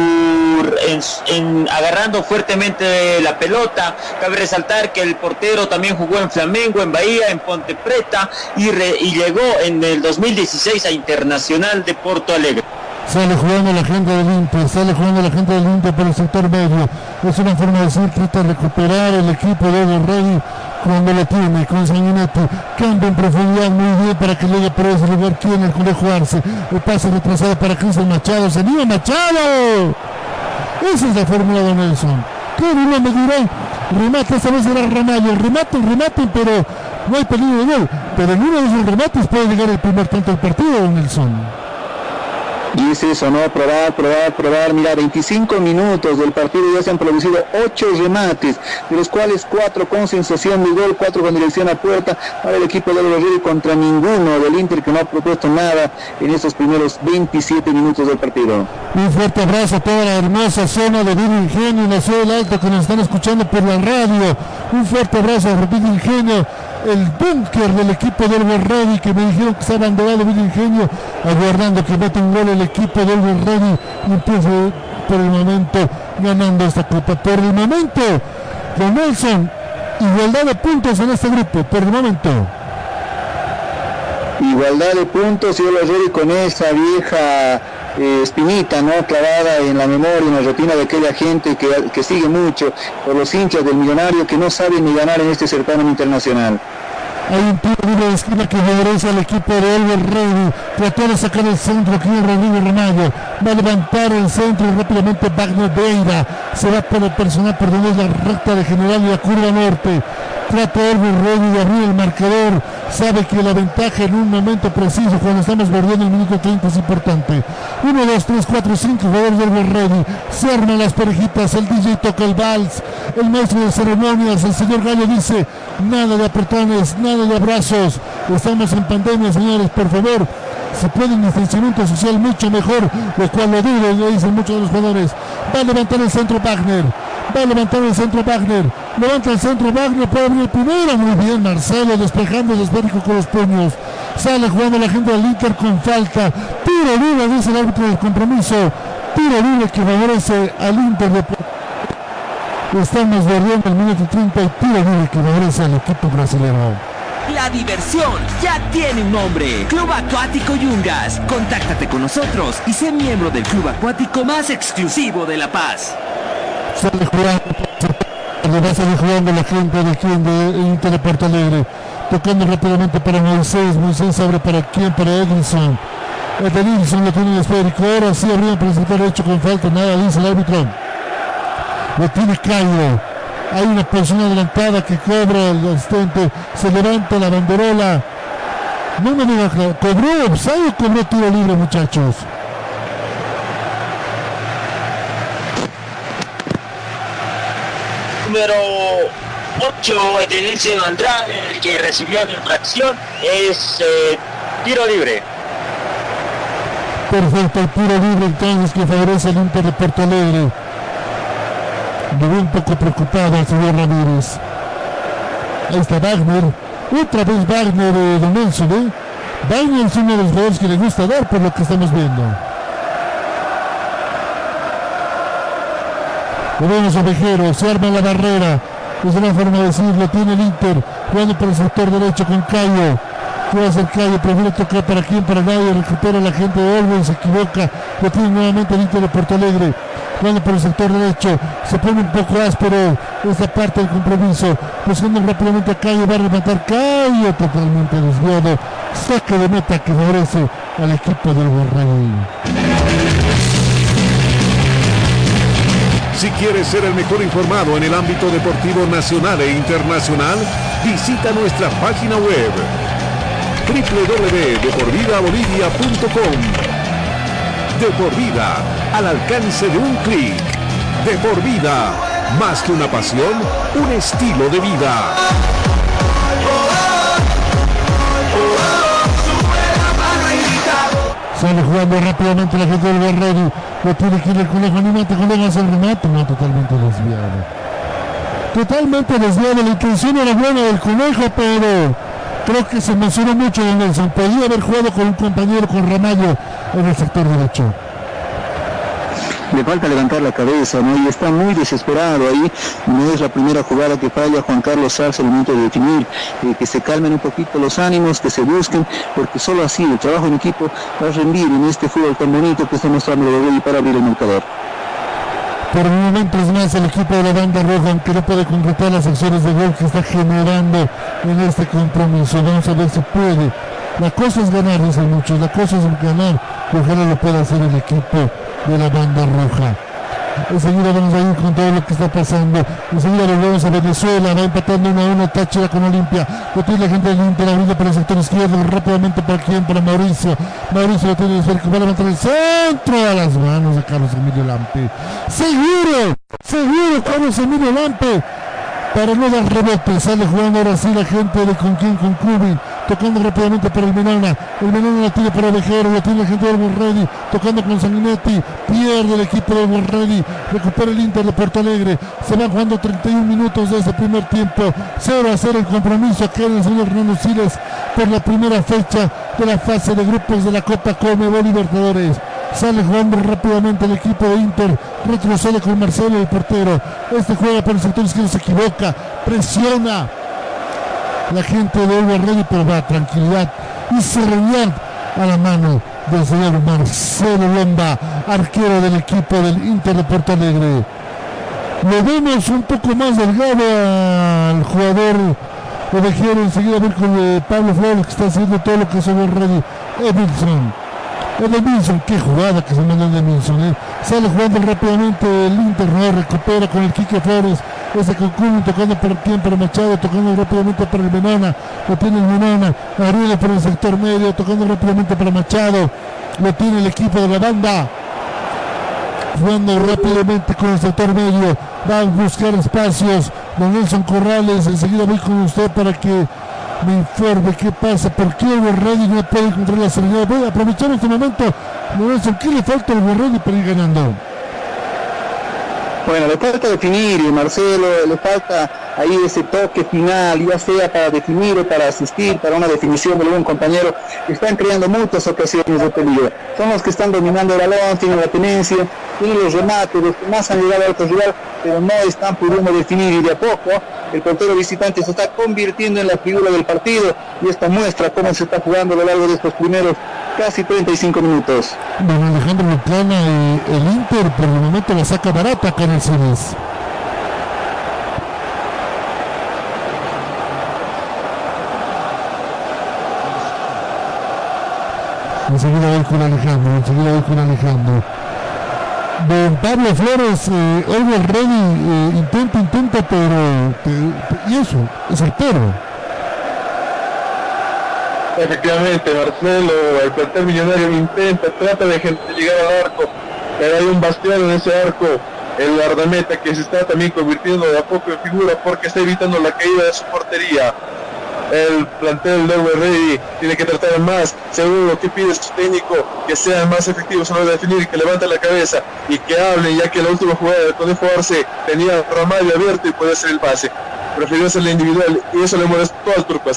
en, agarrando fuertemente la pelota. Cabe resaltar que el portero también jugó en Flamengo, en Bahía, en Ponte Preta y, llegó en el 2016 a Internacional de Porto Alegre. Sale jugando la gente del Inter, sale jugando la gente del Inter por el sector medio. Es una forma de decir, trata de recuperar el equipo de Edo Rey cuando lo tiene con Sanguinetti. Cambia en profundidad muy bien para que llegue por ese lugar. Quien el conejo Arce. El pase retrasado para Cristian Machado. ¡Se anima Machado! Esa es la fórmula de Nelson. Claro, uno me dirá, remate, esta vez era Ramallo. Remate, remate, pero no hay peligro de gol. Pero en uno de esos remates puede llegar el primer tanto del partido, Nelson. Eso, ¿no? Probar, probar, probar. Mira, 25 minutos del partido ya se han producido 8 remates, de los cuales 4 con sensación de gol, 4 con dirección a puerta para el equipo de Rey contra ninguno del Inter que no ha propuesto nada en estos primeros 27 minutos del partido. Un fuerte abrazo a toda la hermosa zona de Villa Ingenio en la ciudad del Alto que nos están escuchando por la radio. Un fuerte abrazo a Villa Ingenio, el búnker del equipo del Ready que me dijeron que está abandonado Villa Ingenio, aguardando que meta un gol el equipo del Ready y empiece por el momento ganando esta copa. Por el momento, Nelson, igualdad de puntos en este grupo, por el momento. Igualdad de puntos y el Rey con esa vieja eh, espinita, ¿no? Clavada en la memoria, en la retina de aquella gente que, que sigue mucho por los hinchas del millonario que no saben ni ganar en este certamen internacional. Hay un tiro de esquina que favorece al equipo de Elber Ready. Trató de sacar el centro aquí Rodrigo Renayo. Va a levantar el centro y rápidamente Wagner Beira. Se va por el personal por donde la recta de general y la curva norte. Trata Elber Ready de abrir el marcador. Sabe que la ventaja en un momento preciso cuando estamos bordeando el minuto 30 es importante. 1, 2, 3, 4, 5 jugadores del Elber Ready. Se arman las parejitas. El DJ toca el vals. El maestro de ceremonias, el señor Gallo dice, nada de apretones, nada de abrazos. Estamos en pandemia, señores, por favor. Se puede un distanciamiento social mucho mejor, lo cual lo dudo, lo dicen muchos de los jugadores. Va a levantar el centro Wagner. Va a levantar el centro Wagner. Levanta el centro Wagner, puede abrir el primero. Muy bien, Marcelo despejando el esférico con los puños. Sale jugando la gente del Inter con falta. Tiro libre, dice el árbitro del compromiso. Tiro libre que favorece al Inter de Estamos bordeando el minuto 30 y tiro libre que favorece al equipo brasileño. La diversión ya tiene un nombre. Club Acuático Yungas. Contáctate con nosotros y sé miembro del club acuático más exclusivo de La Paz. Sale jugando, le va a salir jugando la gente de aquí de Inter de Porto Alegre. Tocando rápidamente para Moisés. Moisés abre para quién? Para Edinson. Edinson lo tiene el esférico. Ahora sí el sector derecho con falta. Nada dice el árbitro. Lo tiene Cairo. Hay una persona adelantada que cobra el asistente. Se levanta la banderola. No me diga, cobró o cobró tiro libre, muchachos. Número 8, Edenilson Andrade, el que recibió la infracción, es eh, tiro libre. Perfecto, el tiro libre entonces que favorece al Inter de Porto Alegre. Me veo un poco preocupado el señor Ramírez. Ahí está Wagner. Otra vez Wagner de Don Nelson, ¿eh? Wagner es uno de los jugadores que le gusta dar por lo que estamos viendo. Lo vemos a se arma la barrera. Es una forma de decirlo, tiene el Inter, jugando por el sector derecho con Cayo. ¿Qué va a hacer Cayo? Prefiere tocar para quién, para nadie, recupera la gente de Olven, se equivoca, lo tiene nuevamente el Inter de Porto Alegre. Jugando por el sector derecho, se pone un poco áspero esta parte del compromiso, buscando rápidamente a Cayo, va a rematar Cayo, totalmente desviado, saque de meta que favorece al equipo del Borrell. Si quieres ser el mejor informado en el ámbito deportivo nacional e internacional, visita nuestra página web www.deporvidabolivia.com De por vida, al alcance de un clic. De por vida, más que una pasión, un estilo de vida. Sale jugando rápidamente la gente del. Lo tiene que ir el conejo. Anímate, conejo, hace el remate. No, totalmente desviado. Totalmente desviado. La intención era buena del conejo, pero creo que se emocionó mucho de Nelson. Podía haber jugado con un compañero, con Ramallo, en el sector derecho le falta levantar la cabeza, ¿no? Y está muy desesperado ahí. No es la primera jugada que falla Juan Carlos Sarza el momento de definir. Eh, que se calmen un poquito los ánimos, que se busquen, porque solo así el trabajo en equipo va a rendir en este fútbol tan bonito que está mostrando y para abrir el marcador. Por momentos más el equipo de la banda roja, aunque no puede concretar las acciones de gol que está generando en este compromiso. Vamos a ver si puede. La cosa es ganar, dicen muchos. La cosa es ganar. Ojalá lo pueda hacer el equipo de la banda roja. Enseguida vamos a ir con todo lo que está pasando. Enseguida volvemos a Venezuela. Va empatando una a una Táchira con Olimpia. Lo tiene la gente de Olimpia. La para el sector izquierdo. Rápidamente para quién? Para Mauricio. Mauricio lo tiene cerca. Va levantar el centro a las manos de Carlos Emilio Lampe. Seguro. Seguro Carlos Emilio Lampe. Para no dar rebote. Sale jugando ahora sí la gente de con quién. Con Crubin tocando rápidamente para el Menona, el Menona la tiene para Vejero, la tiene la gente del Borredi, tocando con Sanguinetti, pierde el equipo del Borredi, recupera el Inter de Porto Alegre, se van jugando 31 minutos de ese primer tiempo, 0 a 0 el compromiso que el señor Hernando Siles por la primera fecha de la fase de grupos de la Copa Conmebol Libertadores. Sale jugando rápidamente el equipo de Inter. Retrocede con Marcelo, el portero. Este juega por el sector izquierdo, se equivoca. Presiona la gente de Oliver Ready, pero va tranquilidad y serenidad a la mano del señor Marcelo Lomba, arquero del equipo del Inter de Porto Alegre. Lo vemos un poco más delgado al jugador ovejero, enseguida ver con eh, Pablo Flores que está haciendo todo lo que es Oliver Ready. Edilson. Edilson, qué jugada que se manda Edilson. Eh. Sale jugando rápidamente el Inter, recupera con el Quique Flores ese Concún tocando por quién, para Machado, tocando rápidamente para el Menona, lo tiene el Menona, Ariel por el sector medio, tocando rápidamente para Machado, lo tiene el equipo de la banda, jugando rápidamente con el sector medio, va a buscar espacios, don Nelson Corrales, enseguida voy con usted para que me informe qué pasa, por qué el Borredi no puede encontrar la salida. Voy a aprovechar este momento, don Nelson, ¿qué le falta al Borredi para ir ganando? Bueno, le falta definir, y Marcelo, le falta ahí ese toque final, ya sea para definir o para asistir, para una definición de algún compañero. Están creando muchas ocasiones de peligro. Son los que están dominando el balón, tienen la tenencia, tiene los remates, los que más han llegado al arco rival, pero no están pudiendo definir y de a poco el portero visitante se está convirtiendo en la figura del partido y esta muestra cómo se está jugando a lo largo de estos primeros casi 35 minutos. Bueno, Alejandro Lucana y el Inter por el momento la saca barata acá en el Ceres. Enseguida voy con Alejandro, enseguida voy con Alejandro. Don Pablo Flores, eh, Oliver Ready eh, intenta, intenta, pero te- y eso, es el perro. Efectivamente, Marcelo, el plantel millonario intenta, trata de llegar al arco, pero hay un bastión en ese arco, el guardameta que se está también convirtiendo de a poco en figura porque está evitando la caída de su portería. El plantel de Ready tiene que tratar más, según lo que pide su técnico, que sean más efectivos a la hora de definir, que levanten la cabeza y que hablen, ya que la última jugada Conejo Arce tenía a Ramallo abierto y puede hacer el pase. Prefirió hacer la individual y eso le molestó al Turco.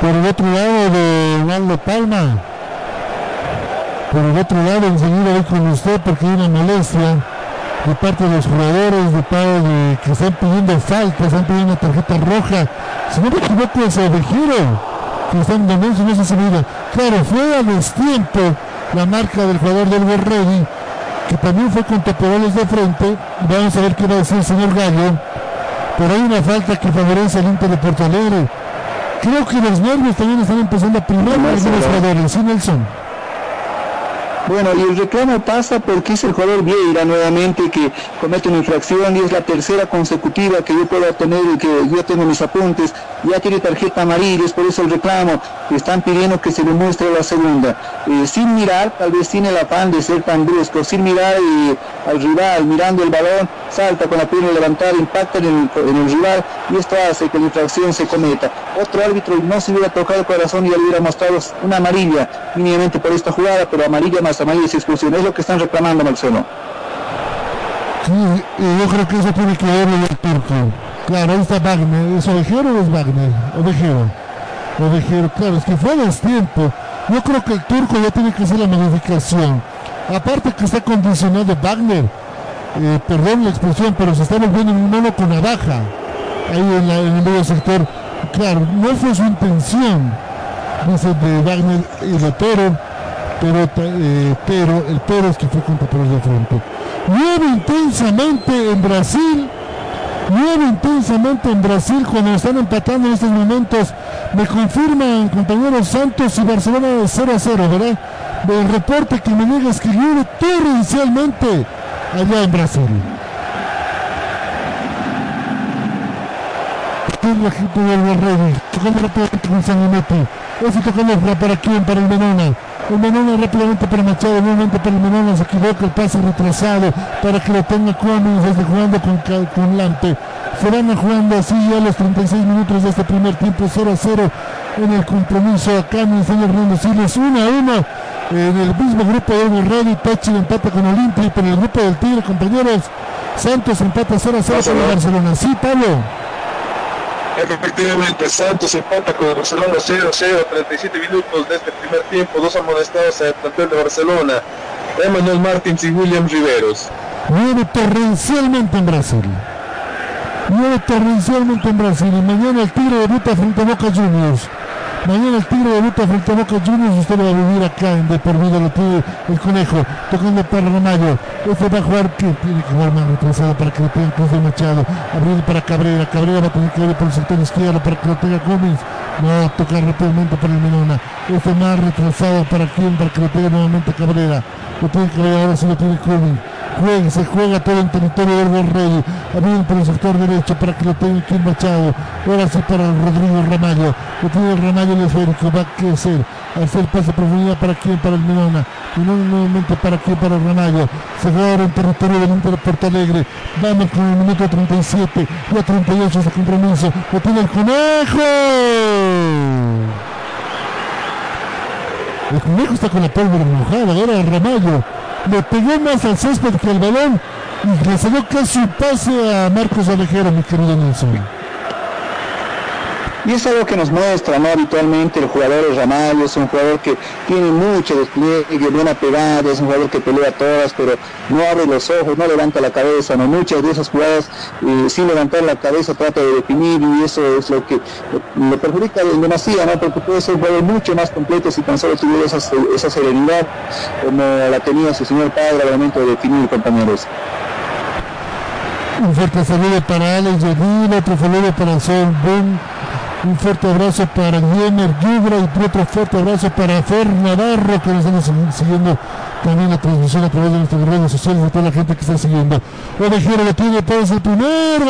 Por el otro lado de Waldo Palma. Por el otro lado, enseguida voy con usted porque hay una molestia de parte de los jugadores, de parte de que están pidiendo falta, están pidiendo tarjeta roja. Si no me equivoco es Ovejero, que están dando no se se mira. Claro, fue a destiempo la marca del jugador del Ready, que también fue con temporales de frente. Vamos a ver qué va a decir el señor Gallo. Pero hay una falta que favorece al Inter de Porto Alegre. Creo que los nervios también están empezando a primar algunos jugadores, ¿sí, Nelson? Bueno, y el reclamo pasa porque es el jugador Vieira nuevamente que comete una infracción y es la tercera consecutiva que yo puedo tener y que yo tengo mis apuntes. Ya tiene tarjeta amarilla, es por eso el reclamo. Están pidiendo que se le muestre la segunda. Eh, sin mirar, tal vez tiene el afán de ser tan brusco, sin mirar eh, al rival, mirando el balón, salta con la pierna levantada, impacta en el, rival y esto hace que la infracción se cometa. Otro árbitro no se hubiera tocado el corazón y le hubiera mostrado una amarilla mínimamente por esta jugada, pero amarilla más amarilla es expulsión. Es lo que están reclamando, Marcelo. Y yo creo que eso tiene que ver el turco. Claro, ahí está Wagner. ¿Es Ovejero o es Wagner? Ovejero. Ovejero, claro, es que fue destiempo. Yo creo que el turco ya tiene que hacer la modificación. Aparte que está condicionado Wagner. Eh, perdón la expresión, pero se está volviendo un mono con navaja. Ahí en, el medio sector. Claro, no fue su intención. Dice de Wagner y de. Pero, eh, pero el pero es que fue contra Perú de frente. Llueve intensamente en Brasil. Llueve intensamente en Brasil cuando están empatando en estos momentos. Me confirman compañeros Santos y Barcelona de 0 a 0, ¿verdad? El reporte que me niega es que llueve torrencialmente allá en Brasil. La gente del Guerrero, tocando rápidamente con Sanguinetti. Ese tocando para quién, para el Menona. El Menona rápidamente para Machado, nuevamente para el Menona, se equivoca el pase retrasado para que lo tenga Cummings desde jugando con, con Lampe. Se van a jugando así ya los 36 minutos de este primer tiempo, 0 a 0 en el compromiso acá en el señor Hernando Siles, 1 a 1 en el mismo grupo de Evo Ready, Tachi empata con Olimpia, pero en el grupo del Tigre, compañeros, Santos empata 0 a 0 con el Barcelona. Sí, Pablo. Efectivamente, Santos empata con el Barcelona 0-0, 37 minutos de este primer tiempo, dos amonestados el plantel de Barcelona, Emmanuel Martins y William Riveros. Llueve torrencialmente en Brasil. Llueve torrencialmente en Brasil. Y mañana el Tigre debuta frente a Boca Juniors. Mañana el Tigre debuta frente a Boca Juniors. Usted lo va a vivir acá en De por vida lo tiene el conejo. Tocando para Ramallo. Este va a jugar que tiene que jugar más retrasado para que lo tenga Cruz de Machado. Abriendo para Cabrera. Cabrera va a tener que ir por el sector izquierdo para que lo tenga Gómez. No tocar rápidamente para el Menona. Este más retrasado para quien, para que lo tenga nuevamente Cabrera. Lo tiene ver ahora sí lo tiene Gómez. Juega, se juega todo en territorio del Borrell. Abriendo por el sector derecho para que lo tenga Kim Machado. Ahora sí para Rodrigo Ramallo. Lo tiene Ramallo el esférico. Va a crecer. Hacer pase a profundidad para quién, para el Menona. Menona nuevamente para quién, para Ramallo. Se juega ahora en territorio del Inter Porto Alegre. Vamos con el minuto 37. Ya 38 ese compromiso. Lo tiene el conejo. El conejo está con la pólvora mojada. Ahora Ramallo le pegó más al césped que al balón y le salió casi un pase a Marcos Alejero, mi querido Nelson. Y es algo que nos muestra. Habitualmente el jugador Ramallo es un jugador que tiene mucho despliegue, buena pegada, es un jugador que pelea todas, pero no abre los ojos, no levanta la cabeza, ¿no? Muchas de esas jugadas eh, sin levantar la cabeza trata de definir y eso es lo que le perjudica demasía, ¿no? Porque puede ser un jugador mucho más completo si tan solo tuviera esa, serenidad como la tenía su señor padre al momento de definir, compañeros. Un fuerte saludo para Alex Yedil, otro saludo para Sol Boom, un fuerte abrazo para Guillermo Yubra y otro fuerte abrazo para Fer Navarro que nos están siguiendo también la transmisión a través de nuestras redes sociales de toda la gente que está siguiendo. Ovejero lo tiene es el primero.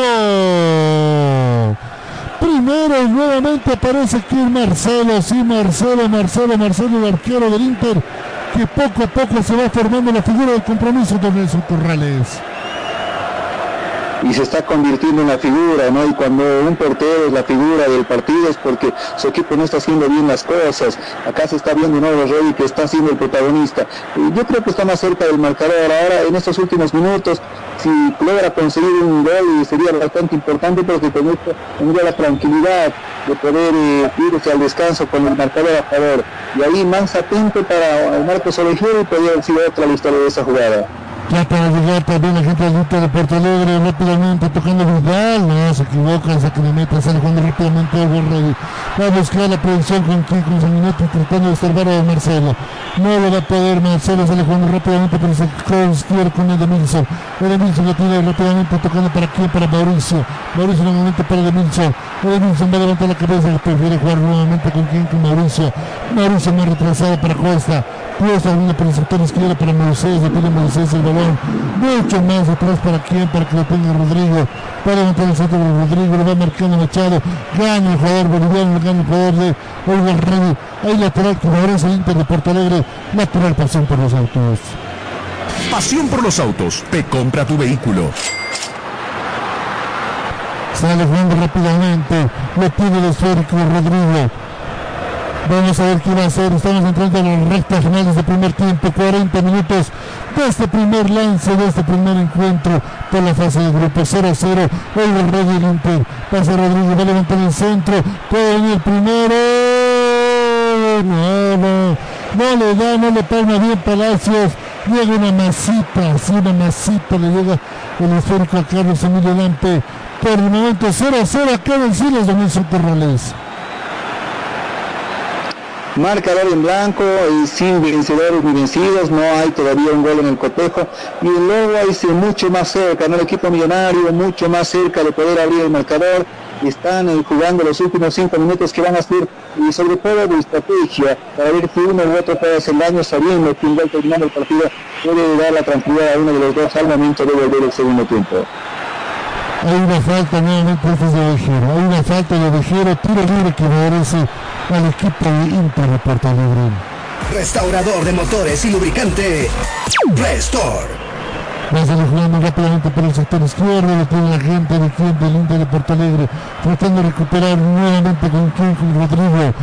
Primero y nuevamente aparece aquí Marcelo, sí Marcelo, Marcelo, Marcelo, el arquero del Inter, que poco a poco se va formando la figura del compromiso de Nelson Corrales y se está convirtiendo en la figura, ¿no? Y cuando un portero es la figura del partido es porque su equipo no está haciendo bien las cosas. Acá se está viendo un nuevo rey que está siendo el protagonista. Yo creo que está más cerca del marcador ahora en estos últimos minutos. Si logra conseguir un gol sería bastante importante porque esto tendría la tranquilidad de poder eh, irse al descanso con el marcador a favor. Y ahí más atento para Marcos Ovejero y podría haber sido otra la historia de esa jugada. Ya para llegar también la gente adulta de Puerto Alegre rápidamente tocando Vidal, no se equivoca, se que le mete, sale jugando rápidamente el Ready. Va a buscar la prevención con Kiko Sanguinetti tratando de estorbar a Marcelo. No lo va a poder Marcelo, sale jugando rápidamente pero se izquierdo con Edemilson. Edemilson lo tiene rápidamente tocando para quién, para Mauricio. Mauricio nuevamente para Edemilson. Edemilson va a levantar la cabeza, prefiere jugar nuevamente con quién, con Mauricio. Mauricio más retrasado para Costa. Cuesta una por el sector izquierdo para Moisés, Moisés el balón. Mucho más atrás para quién, para que lo tenga Rodrigo. Para levantar el centro de Rodrigo, lo va marcando Machado. Gana el jugador boliviano, gana el jugador de Olga Rey. Ahí lateral que favorece Inter de Porto Alegre. Lateral pasión por los autos. Pasión por los autos. Te compra tu vehículo. Sale jugando rápidamente. Lo tiene el esférico Rodrigo. Vamos a ver qué va a hacer. Estamos entrando en las rectas finales del primer tiempo. 40 minutos de este primer lance, de este primer encuentro por la fase de grupo 0 a 0. Hoy el Rey del Inter. Pasa Rodríguez, va a levantar el centro. Puede venir el primero. No, no. No le da, no le palma bien Palacios. Llega una masita, así una masita le llega el esférico a Carlos Emilio Lampe. Por el momento 0 a 0 acá en Siles de Nelson marcador en blanco y sin vencedores ni vencidos, no hay todavía un gol en el cotejo y luego es mucho más cerca, ¿no? el equipo millonario mucho más cerca de poder abrir el marcador, están eh, jugando los últimos cinco minutos que van a ser y sobre todo de estrategia para ver uno u otro puede hacer daño sabiendo que un gol terminando el partido puede dar la tranquilidad a uno de los dos al momento de volver el segundo tiempo. Hay una falta nuevamente de Ovejero, hay una falta de Ovejero, tiro libre que merece al equipo de Inter de Puerto Alegre. Restaurador de motores y lubricante Restore. Va a salir jugando rápidamente por el sector izquierdo, lo tiene la gente de del Inter de Porto Alegre, tratando de recuperar nuevamente con King Rodrigo.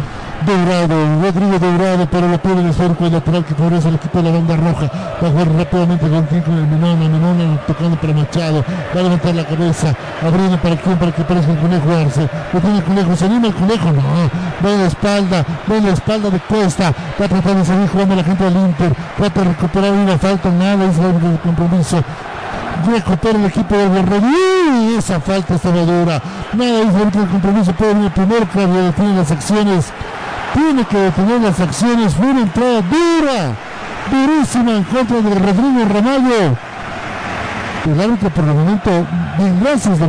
Dourado, Rodrigo Dourado, pero lo pierde el cerco lateral que favorece al equipo de la banda roja. Va a jugar rápidamente con King con el Menona, Menona tocando para Machado, va a levantar la cabeza, abriendo para King para que parezca el conejo Arce. Lo tiene el conejo, se anima el conejo, no, va en la espalda, va en la espalda de Cuesta, va tratando de seguir jugando la gente del Inter, trata de recuperar una falta, nada, es el compromiso. Recupera el equipo del Guerrero. Y esa falta estaba dura nada hizo el compromiso. Puede venir primero claro define las acciones tiene que detener las acciones. Fue una entrada dura, durísima en contra de Rodrigo Ramallo. El árbitro por el momento, bien gracias de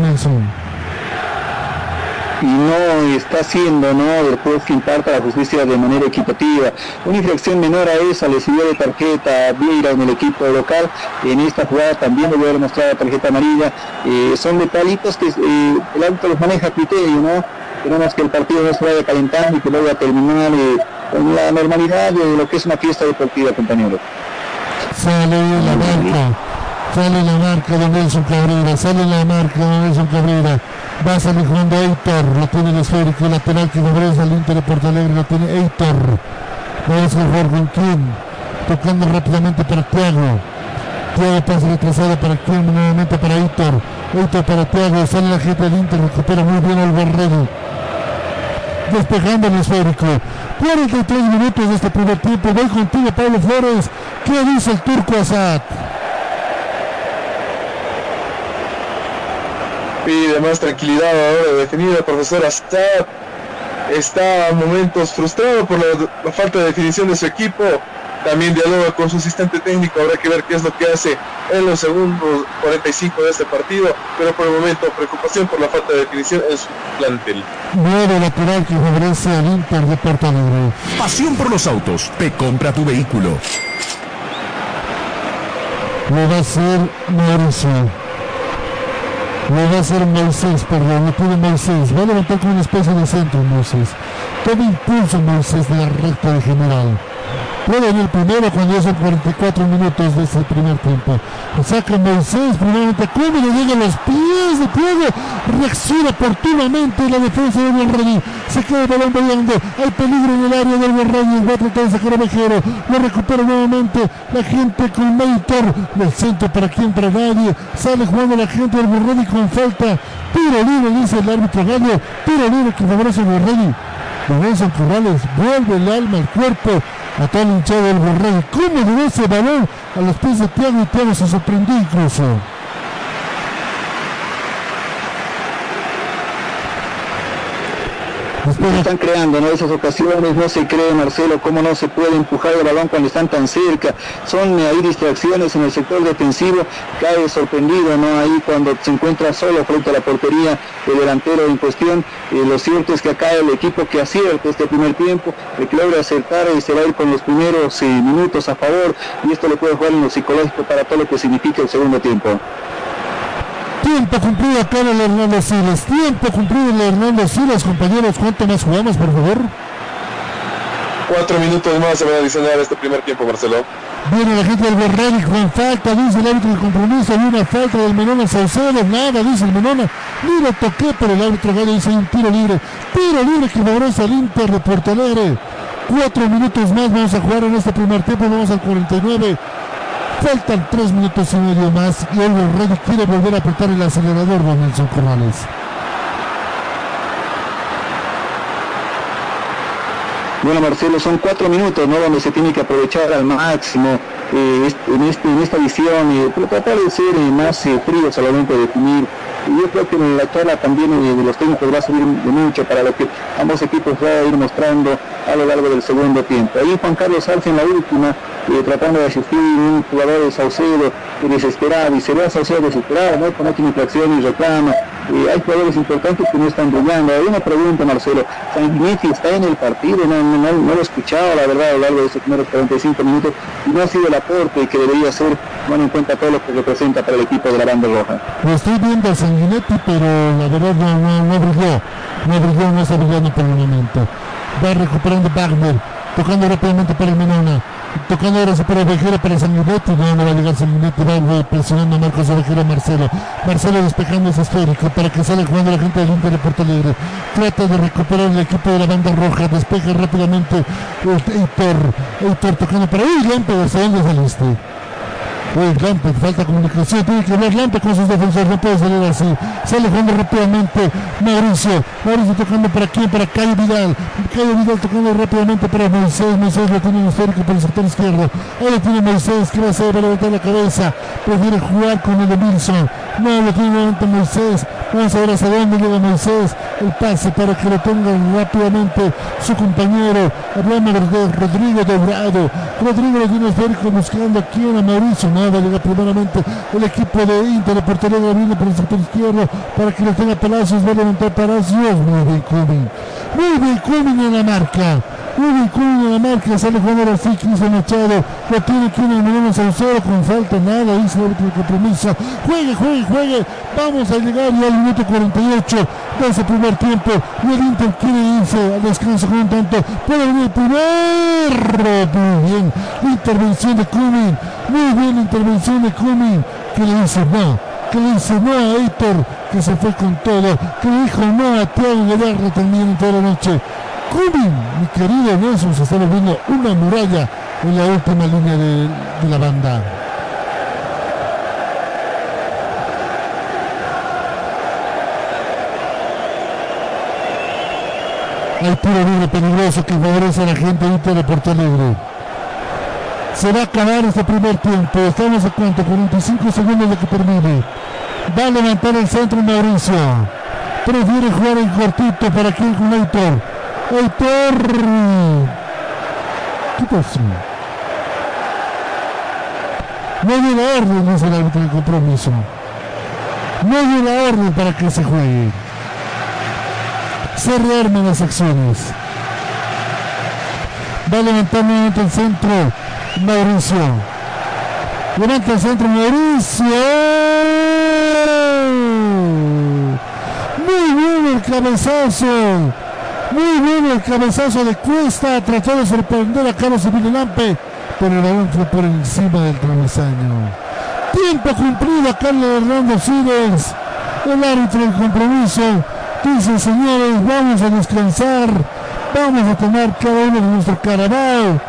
y no está haciendo ¿no? el juez que imparta la justicia de manera equitativa. Una infracción menor a esa le sirvió de tarjeta a Vieira en el equipo local. En esta jugada también le haber mostrado tarjeta amarilla. Eh, son detallitos que eh, el árbitro los maneja a criterio, ¿no? Que el partido no se vaya calentando y que luego a terminar eh, con la normalidad de lo que es una fiesta deportiva, compañero. Sale la marca, sale la marca de Nelson Cabrera, sale la marca de Nelson Cabrera. Va a salir jugando Eitor, lo tiene el esférico lateral que favorece al Inter de Porto Alegre, lo tiene Eitor. Vamos a jugar con Kim, tocando rápidamente para Thiago. Thiago pasa retrasado para Kim, nuevamente para Eitor. Eitor para Thiago, sale la gente del Inter, recupera muy bien al Barredo despejando el esférico. 43 minutos de este primer tiempo. Voy contigo, Pablo Flores. ¿Qué dice el turco Asad? Pide más tranquilidad ahora de definir el profesor Asad. Está a momentos frustrado por la, la falta de definición de su equipo también dialoga con su asistente técnico, habrá que ver qué es lo que hace en los segundos 45 de este partido, pero por el momento preocupación por la falta de definición en su plantel. Nuevo lateral que favorece al Inter de Porto Alegre. Pasión por los autos. Te compra tu vehículo. Lo va a hacer Mauricio. Lo va a hacer Moisés, perdón, lo pide Moisés. Va a levantar con una especie de centro Moisés. Toma impulso Moisés de la recta de general. Puede venir primero cuando ya son 44 minutos de ese primer tiempo. Lo saca Moisés, primeramente come, le llega a los pies de Pueblo. Reacciona oportunamente la defensa de Borrelli. Se queda el balón variando. Hay peligro en el área del Borrelli. Va a tratar de sacar a Mejero. Lo recupera nuevamente la gente con Meitor. Del centro para quien, para nadie. Sale jugando la gente del Borrelli con falta. Tiro libre, dice el árbitro Gallo. Tiro libre que favorece al Borrelli. Lorenzo Corrales vuelve el alma, el cuerpo a todo el hinchado del Borrell. ¿Cómo le ese balón a los pies de Tiago y Tiago se sorprendió incluso? Se están creando ¿no? esas ocasiones, no se cree Marcelo cómo no se puede empujar el balón cuando están tan cerca, son eh, ahí distracciones en el sector defensivo, cae sorprendido ¿no? ahí cuando se encuentra solo frente a la portería el delantero en cuestión, eh, lo cierto es que acá el equipo que acierta este primer tiempo, el que logra acertar y se va a ir con los primeros eh, minutos a favor y esto le puede jugar en lo psicológico para todo lo que significa el segundo tiempo. Tiempo cumplido acá en el Hernando Siles. Tiempo cumplido en el Hernando Siles, compañeros. ¿Cuánto más jugamos, por favor? Cuatro minutos más se va a adicionar este primer tiempo, Marcelo. Viene la gente del Borrelli con falta, dice el árbitro del compromiso, hay una falta del Menona Saucedo, nada, dice el Menona, ni lo toqué, pero el árbitro Gallo dice un tiro libre, tiro libre que favorece al Inter de Porto Alegre. Cuatro minutos más vamos a jugar en este primer tiempo, vamos al 49. Faltan tres minutos y medio más y el Borrelli quiere volver a apretar el acelerador, don Nelson Corrales. Bueno, Marcelo, son cuatro minutos, ¿no? Donde se tiene que aprovechar al máximo eh, en, este, en esta visión, eh, pero tratar de ser eh, más eh, frío solamente de definir. Yo creo que la charla también de los técnicos va a servir de mucho para lo que ambos equipos van a ir mostrando a lo largo del segundo tiempo. Ahí Juan Carlos Arce en la última, tratando de asistir un jugador de Saucedo desesperado, y se ve a Saucedo desesperado, ¿no? Con última infracción y reclama. Hay jugadores importantes que no están brillando. Hay una pregunta, Marcelo. Sanguinetti está en el partido, no, no, no, lo he escuchado, la verdad, a lo largo de estos primeros 45 minutos, y no ha sido el aporte que debería ser, tomando en cuenta todo lo que representa para el equipo de la banda roja. Lo estoy viendo a Sanguinetti, pero la verdad no, no, no brilló. No brilló, no está brillando por el momento. Va recuperando Wagner, tocando rápidamente para el Menona. Tocando ahora para Ovejero, para Sanguinetti, no, no va a llegar Sanguinetti, va presionando a Marcos Ovejero, Marcelo. Marcelo despejando ese esférico para que salga jugando la gente del Inter de Porto Alegre. Trata de recuperar el equipo de la banda roja, despeja rápidamente Heitor, Heitor tocando para Uy, Lampe, ¿hacia dónde saliste? Uy, Lampe, falta comunicación, tiene que hablar Lampe con sus defensores, no puede salir así. Sale jugando rápidamente Mauricio, Mauricio tocando para quién, para Cayo Vidal. Cayo Vidal tocando rápidamente para Moisés, Moisés lo tiene en esférico por el sector izquierdo. Ahí lo tiene Moisés, que va a hacer para levantar la cabeza. Prefiere jugar con el de Wilson. No, lo tiene nuevamente Moisés. Vamos a ver hacia dónde llega Moisés. El pase para que lo ponga rápidamente su compañero. Hablamos de Rodrigo Dourado. Rodrigo lo tiene esférico buscando aquí a Mauricio. Va a llegar primeramente el equipo de Inter de Porto Alegre viene por el sector izquierdo para que lo tenga Palacios. Va a levantar Palacios. Muy bien, Cumming. Muy bien, en la marca. Muy bien, en la marca. Sale jugando así, Cristian Machado. Lo tiene aquí en el Menino Saucedo con falta. Nada, dice el árbitro de compromiso. Juegue, juegue, juegue. Vamos a llegar ya al minuto 48 de ese primer tiempo. Y el Inter quiere irse al descanso con un tanto. Puede venir el primero. Muy bien. Intervención de Cumming. Muy bien, intervención de Cumming. Que le dice no que le dice no a Héctor, que se fue con todo, que le dijo no a Thiago Guerrero también toda la noche. Cumming, mi querido Nelson, se está volviendo una muralla en la última línea de, la banda. Hay tiro libre peligroso que favorece a la gente de Porto Alegre. Se va a acabar este primer tiempo. Estamos a cuánto? 45 segundos de que termine. Va a levantar el centro Mauricio. Prefiere jugar en cortito para que con Aitor. Aitor. ¿Qué pasó? No hay una orden, dice el árbitro de compromiso. No hay una orden para que se juegue. Se rearman las acciones. Va a levantar nuevamente el centro Mauricio. Levanta el centro Mauricio. Muy bien el cabezazo. Muy bien el cabezazo de Cuesta. Trató de sorprender a Carlos Lampe. Pero el balón por encima del travesaño. Tiempo cumplido a Carlos Hernando Siles. El árbitro del compromiso. Dice señores, vamos a descansar. Vamos a tomar cada uno de nuestro carabao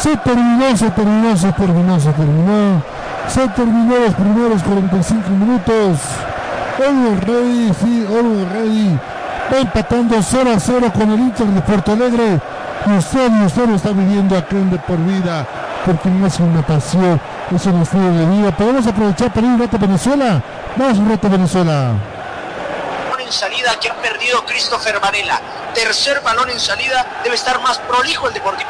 se terminó, se terminó, se terminó, se terminó. Se terminó los primeros 45 minutos. Always ready, sí, always ready. Va empatando 0 a 0 con el Inter de Porto Alegre. Y usted, y usted lo está viviendo aquí en De Por Vida. Porque no es una pasión, es un estilo de vida. Podemos aprovechar para ir un rato a Venezuela. Vamos un rato a Venezuela en salida que ha perdido Christopher Varela. Tercer balón en salida, debe estar más prolijo el Deportivo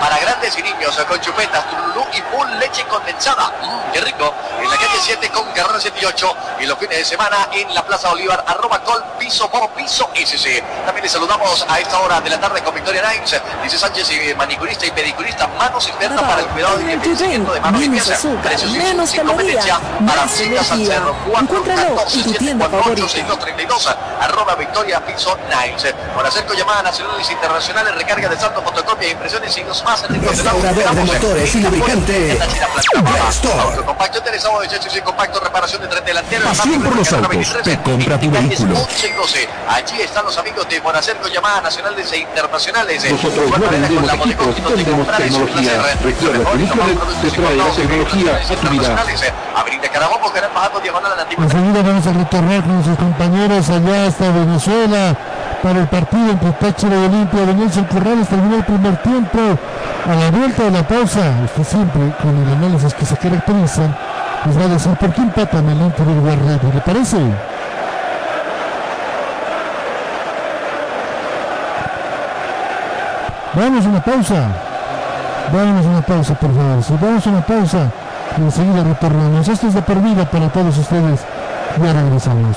para grandes y niños con chupetas, turulú y full leche condensada. Mm, qué rico. En la calle 7 con carrera 7 y 8 y los fines de semana en la Plaza Bolívar, arroba col, piso por piso SC. También les saludamos a esta hora de la tarde con Victoria Nimes, dice Sánchez, y manicurista y pedicurista, manos expertas para el cuidado y envejecimiento de manos menos azúcar, menos para más energía. Encuéntralo en tu tienda favorita. 6232 arroba Victoria Piso Nimes. Por hacer con llamadas nacionales e internacionales, recarga de saldo, fotocopia, impresiones y los más Restaurador de motores y. Compacto interesado de chasis y compacto, reparación de tren delantero. Pasión por los autos. Te compra tu vehículo. 11 y 12. Allí están los amigos de Bonacer con llamadas nacionales e internacionales. Nosotros no vendemos equipos, vendemos tecnología. Recuerda que Nicolet te trae la tecnología a tu vida. Avenida Carabobo, Gran Bajando, Diagonal a la Antigua. Enseguida vamos a retornar con nuestros compañeros allá hasta Venezuela para el partido entre Táchira y Olimpia de Nelson Corrales. Terminó el primer tiempo. A la vuelta de la pausa, usted siempre con el análisis que se caracteriza, nos va a decir por qué empatan el Inter y Guerrero. ¿Le parece? Vamos a una pausa. Vamos a una pausa, por favor. Si vamos a una pausa, y enseguida retornamos. Esto es de por vida para todos ustedes. Ya regresamos.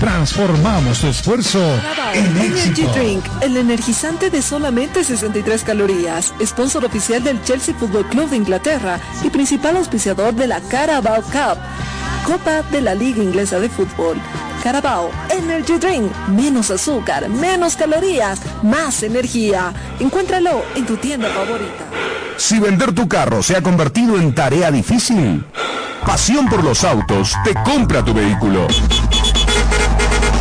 Transformamos tu esfuerzo en Energy éxito. Drink, el energizante de solamente 63 calorías, sponsor oficial del Chelsea Football Club de Inglaterra y principal auspiciador de la Carabao Cup, Copa de la Liga Inglesa de Fútbol. Carabao Energy Drink, menos azúcar, menos calorías, más energía. Encuéntralo en tu tienda favorita. Si vender tu carro se ha convertido en tarea difícil, Pasión por los autos te compra tu vehículo.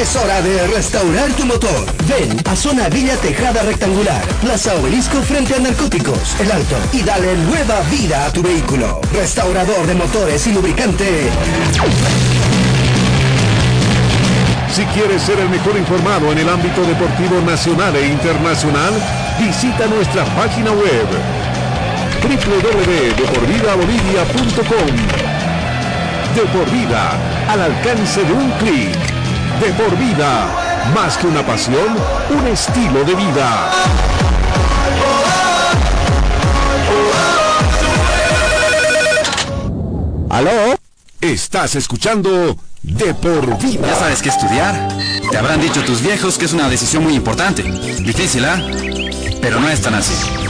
Es hora de restaurar tu motor. Ven a Zona Villa Tejada Rectangular, Plaza Obelisco frente a Narcóticos, El Alto, y dale nueva vida a tu vehículo. Restaurador de motores y lubricante. Si quieres ser el mejor informado en el ámbito deportivo nacional e internacional, visita nuestra página web www.deporvidabolivia.com De por vida, al alcance de un clic. De por vida, más que una pasión, un estilo de vida. ¿Aló? Estás escuchando De por vida. Ya sabes qué estudiar. Te habrán dicho tus viejos que es una decisión muy importante. Difícil, ¿ah? Pero no es tan así.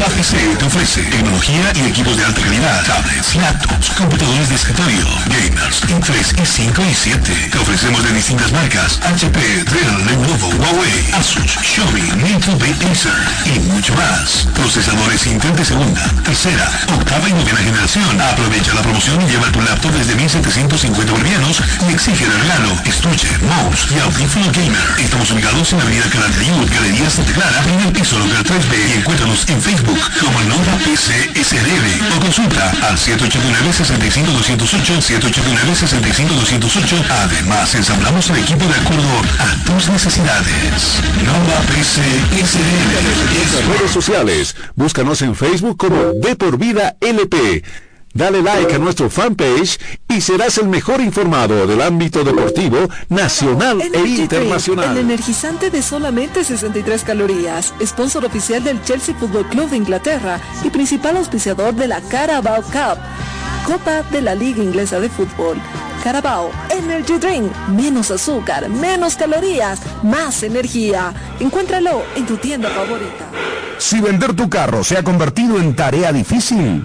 Nova PC te ofrece tecnología y equipos de alta calidad, tablets, laptops, computadores de escritorio, gamers, Intel i5 y 7. Te ofrecemos de distintas marcas, HP, Dell, Lenovo, Huawei, Asus, Xiaomi, Intel, Acer y mucho más. Procesadores Intel segunda, tercera, octava y novena generación. Aprovecha la promoción y lleva tu laptop desde 1750 bolivianos y exige de regalo estuche, mouse y audífono gamer. Estamos ubicados en la avenida Canal de Galería Santa Clara, el piso local 3B y encuéntranos en Facebook como Nova PC SRL o consulta al 789-65208, 789-65208. Además, ensamblamos el equipo de acuerdo a tus necesidades. Nova PC Nuestras SRL. redes sociales. Búscanos en Facebook como De por Vida LP. Dale like a nuestro fanpage y serás el mejor informado del ámbito deportivo nacional e Drink, el internacional. energizante de solamente 63 calorías, sponsor oficial del Chelsea Football Club de Inglaterra y principal auspiciador de la Carabao Cup, Copa de la Liga Inglesa de Fútbol. Carabao Energy Drink, menos azúcar, menos calorías, más energía. Encuéntralo en tu tienda favorita. Si vender tu carro se ha convertido en tarea difícil,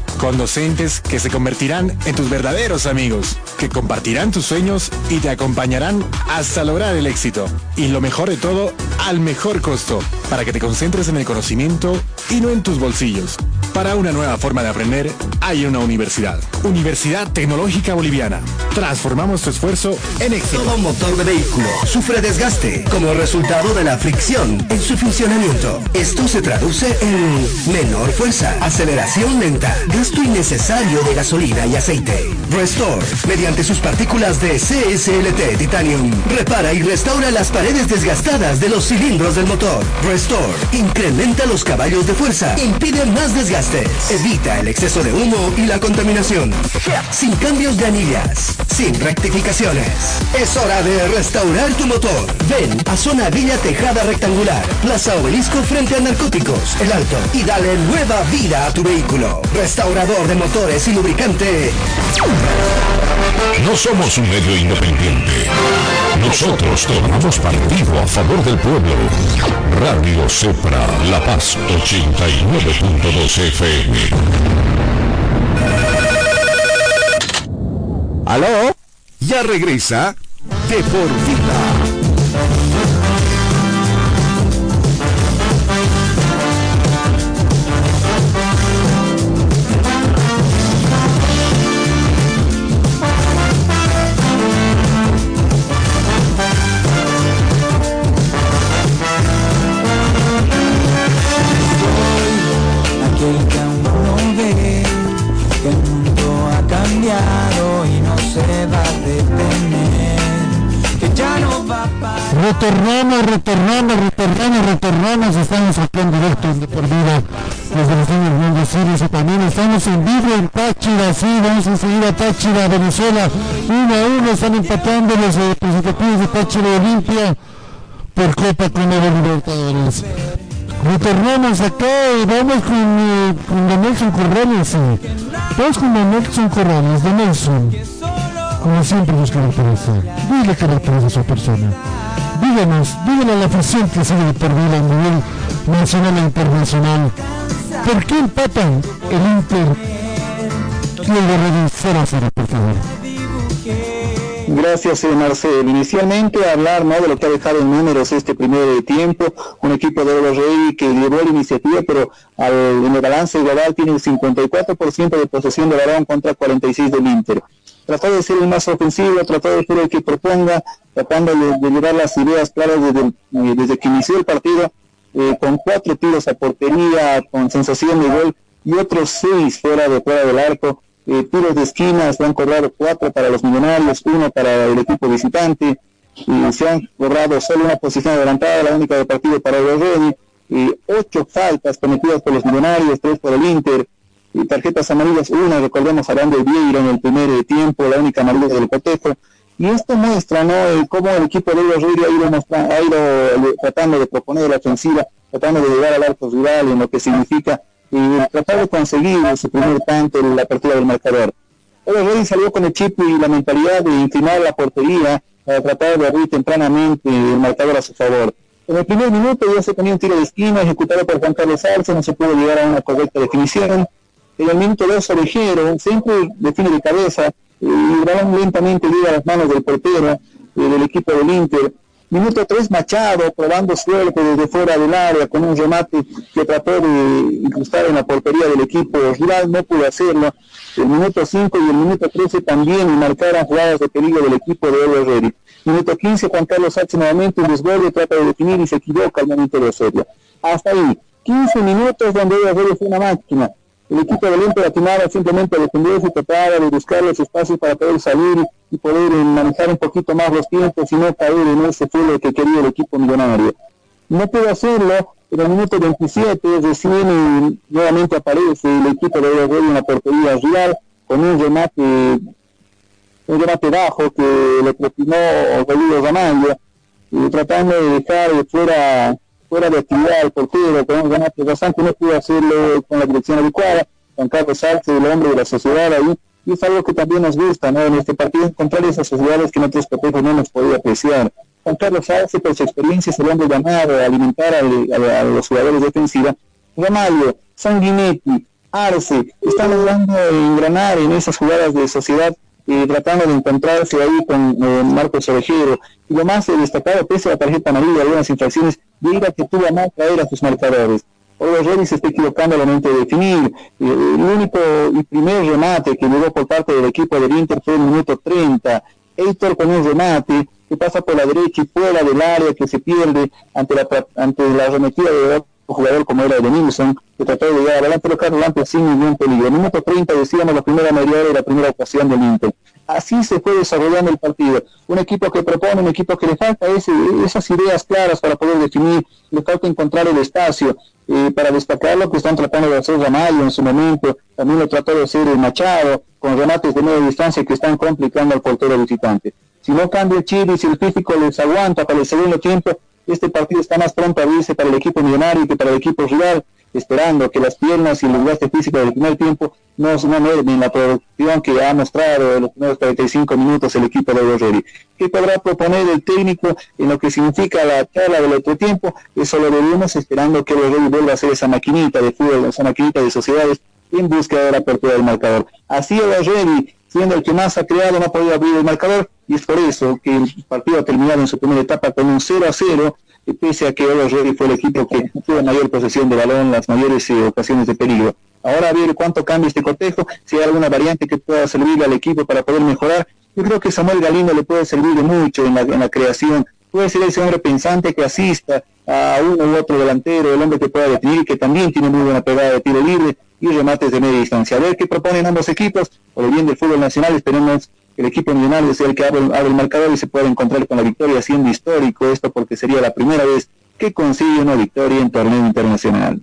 con docentes que se convertirán en tus verdaderos amigos, que compartirán tus sueños y te acompañarán hasta lograr el éxito. Y lo mejor de todo, al mejor costo. para que te concentres en el conocimiento y no en tus bolsillos. Para una nueva forma de aprender, hay una universidad. Universidad Tecnológica Boliviana. Transformamos tu esfuerzo en éxito. Todo motor de vehículo sufre desgaste como resultado de la fricción en su funcionamiento. Esto se traduce en menor fuerza, aceleración lenta, innecesario de gasolina y aceite. Restore, mediante sus partículas de CSLT Titanium, repara y restaura las paredes desgastadas de los cilindros del motor. Restore, incrementa los caballos de fuerza, impide más desgastes, evita el exceso de humo y la contaminación. Sin cambios de anillas, sin rectificaciones. Es hora de restaurar tu motor. Ven a Zona Villa Tejada Rectangular, Plaza Obelisco frente a Narcóticos, El Alto, y dale nueva vida a tu vehículo. De motores y lubricante. No somos un medio independiente. Nosotros tomamos partido a favor del pueblo. Radio Cepra La Paz 89.2 FM. ¿Aló? Ya regresa de por vida. Retornamos, retornamos, retornamos, retornamos. Estamos aquí en directo en De por vida desde los niños Mundo Series y también estamos en vivo en Táchira. Sí, vamos a seguir a Táchira, Venezuela. Uno a uno están empatando los eh, representativos de Táchira Olimpia por Copa Conmebol Libertadores. Retornamos acá y vamos con, eh, con Don Nelson Corrales. sí. Vamos con Don Nelson Corrales, Don Nelson. Como siempre nos caracteriza. Dile caracteriza a su persona. Díganos, díganle a la afición que sigue de por vida a nivel nacional e internacional. ¿Por qué empatan el Inter Guerrero 0 a 0, por favor? Gracias, eh, Marcel. Inicialmente hablar ¿no? de lo que ha dejado en números este primer tiempo, un equipo de Oro Rey que llevó la iniciativa, pero al, en el balance global tiene el 54% de posesión de balón contra 46 del Inter. Trató de ser el más ofensivo, trató de ser el que proponga, tratando de, llevar las ideas claras desde, eh, desde que inició el partido, eh, con cuatro tiros a portería, con sensación de gol y otros seis fuera de fuera del arco. Eh, tiros de esquina, se han cobrado cuatro para los millonarios, uno para el equipo visitante, y se han cobrado solo una posición adelantada, la única de partido para el Ready, y ocho faltas cometidas por los millonarios, tres por el Inter, tarjetas amarillas, una, recordemos, a Grande Vieira en el primer eh, tiempo, la única amarilla del cotejo, y esto muestra ¿no? el cómo el equipo de los ha ido, ha ido eh, tratando de proponer la ofensiva, tratando de llegar al arco rival en lo que significa y tratar de conseguir su primer tanto en la apertura del marcador. Pero Rey salió con el chip y la mentalidad de inclinar la portería para tratar de abrir tempranamente el marcador a su favor. En el primer minuto ya se ponía un tiro de esquina ejecutado por Juan Carlos Arce, no se pudo llegar a una correcta definición. En el minuto 2 Orejero siempre define de cabeza y el balón lentamente llega a las manos del portero eh, del equipo del Inter. Minuto 3 Machado probando suerte desde fuera del área con un remate que trató de incrustar en la portería del equipo rival, no pudo hacerlo. El minuto 5 y el minuto 13 también marcaron jugadas de peligro del equipo de Evo Herrera. Minuto 15 Juan Carlos Sánchez nuevamente un desborde, trata de definir y se equivoca al momento de hacerlo. Hasta ahí, 15 minutos donde Herrera fue una máquina. El equipo del Inter atinaba simplemente a defenderse y trataba de buscar los espacios para poder salir y poder eh, manejar un poquito más los tiempos y no caer en ese filo que quería el equipo millonario. No pudo hacerlo, pero en el minuto 27 recién eh, nuevamente aparece el equipo de Evo en la portería rival con un remate, un remate bajo que le propinó Rodrigo Ramallo, eh, tratando de dejar fuera fuera de actividad portero, con un remate bastante, no pudo hacerlo con la dirección adecuada. Juan Carlos Arce, el hombre de la sociedad ahí, y es algo que también nos gusta, ¿no? En este partido encontrar esas sociedades que en otros partidos no nos podía apreciar. Juan Carlos Arce, por su experiencia, es el hombre llamado a alimentar al- a, los jugadores defensivos. Ramallo, Sanguinetti, Arce, están logrando engranar en esas jugadas de sociedad tratando de encontrarse ahí con eh, Marcos Orejero. Y lo más eh, destacado, pese a la tarjeta amarilla algunas infracciones, Vieira que tuvo a más traer a sus marcadores. Oliver Ready se está equivocando al momento de definir. Eh, el único y primer remate que llegó por parte del equipo del Inter fue el minuto 30. Heitor con un remate que pasa por la derecha y fuera del área que se pierde ante la, ante la arremetida de jugador como era Edenilson, que trató de llegar adelante, pero Carlos Lampre sin ningún peligro. Minuto 30 decíamos la primera media hora y la primera ocasión del Inter. Así se fue desarrollando el partido. Un equipo que propone, un equipo que le falta ese- esas ideas claras para poder definir, le falta encontrar el espacio. Eh, para destacar lo que están tratando de hacer Ramallo en su momento, también lo trató de hacer el Machado, con remates de media distancia que están complicando al portero visitante. Si no cambia el chile si el físico les aguanta para el segundo tiempo, este partido está más pronto a abrirse para el equipo millonario que para el equipo rival, esperando que las piernas y el desgaste físico del primer tiempo no, mermen la producción que ha mostrado en los primeros 45 minutos el equipo de Borrelli. ¿Qué podrá proponer el técnico en lo que significa la charla del otro tiempo? Eso lo veremos esperando que Borrelli vuelva a hacer esa maquinita de fútbol, esa maquinita de sociedades en búsqueda de la apertura del marcador. Así Borrelli, siendo el que más ha creado, no ha podido abrir el marcador y es por eso que el partido ha terminado en su primera etapa con un 0 a 0 y pese a que Borrelli fue el equipo que tuvo mayor posesión de balón, las mayores eh, ocasiones de peligro. Ahora a ver cuánto cambia este cotejo, si hay alguna variante que pueda servirle al equipo para poder mejorar. Yo creo que Samuel Galindo le puede servir mucho en la creación. Puede ser ese hombre pensante que asista a uno u otro delantero, el hombre que pueda definir, que también tiene muy buena pegada de tiro libre y remates de media distancia. A ver qué proponen ambos equipos, por el bien del fútbol nacional, esperemos que el equipo millonario sea el que abre, abre el marcador y se pueda encontrar con la victoria, siendo histórico esto porque sería la primera vez que consigue una victoria en torneo internacional.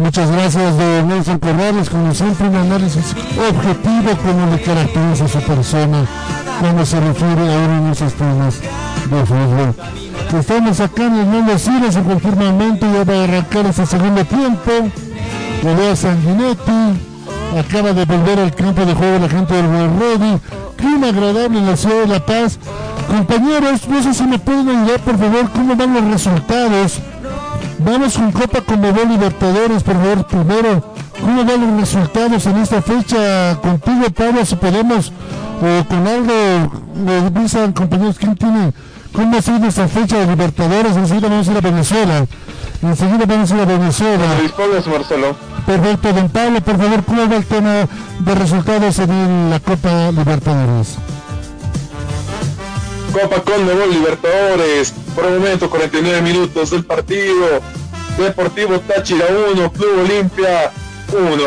Muchas gracias, don Nelson Corrales. Como siempre, un análisis objetivo como le caracteriza a su persona cuando se refiere a uno de esos temas de fútbol. Estamos acá en el mundo Siles en cualquier momento ya va a arrancar ese segundo tiempo. Golea Sanguinetti. Acaba de volver al campo de juego la gente del Ready. Clima agradable en la ciudad de La Paz. Compañeros, no sé si me pueden ayudar por favor cómo van los resultados. Vamos con Copa Conmebol Libertadores, por favor, primero. ¿Cómo van los resultados en esta fecha? Contigo, Pablo, si podemos, o con algo, me dicen, compañeros, ¿quién tiene? ¿Cómo ha sido esta fecha de Libertadores? Enseguida vamos a ir a Venezuela. Enseguida vamos a ir a Venezuela. Dispongas, Marcelo. Perfecto, don Pablo, por favor, ¿cómo va el tema de resultados en la Copa Libertadores? Copa Conmebol Libertadores. Por el momento, 49 minutos del partido. Deportivo Táchira 1, Club Olimpia 1.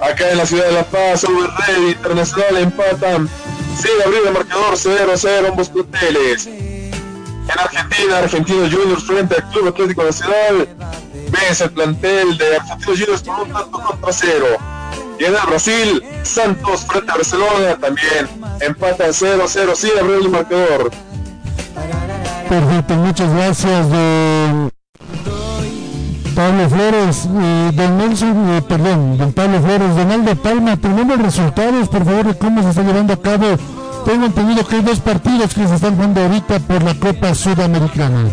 Acá en la ciudad de La Paz, Red Internacional empatan. Sigue abrir el marcador 0 a 0 ambos planteles. En Argentina, Argentinos Juniors frente al Club Atlético Nacional. Vence el plantel de Argentinos Juniors por un tanto contra cero. Y en el Brasil, Santos frente a Barcelona también empatan 0 a 0. Sigue abriendo el marcador. Perfecto, muchas gracias, don Pablo Flores, eh, don Nelson, eh, perdón, don Pablo Flores, Donaldo Palma, tenemos resultados, por favor, de cómo se está llevando a cabo. Tengo entendido que hay dos partidos que se están jugando ahorita por la Copa Sudamericana.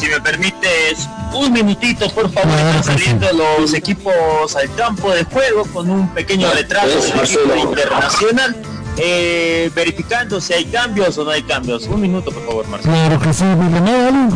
Si me permites un minutito, por favor, están saliendo los equipos al campo de juego con un pequeño retraso del equipo internacional, eh, verificando si hay cambios o no hay cambios. Un minuto, por favor, Marcelo. Claro que sí, Allen,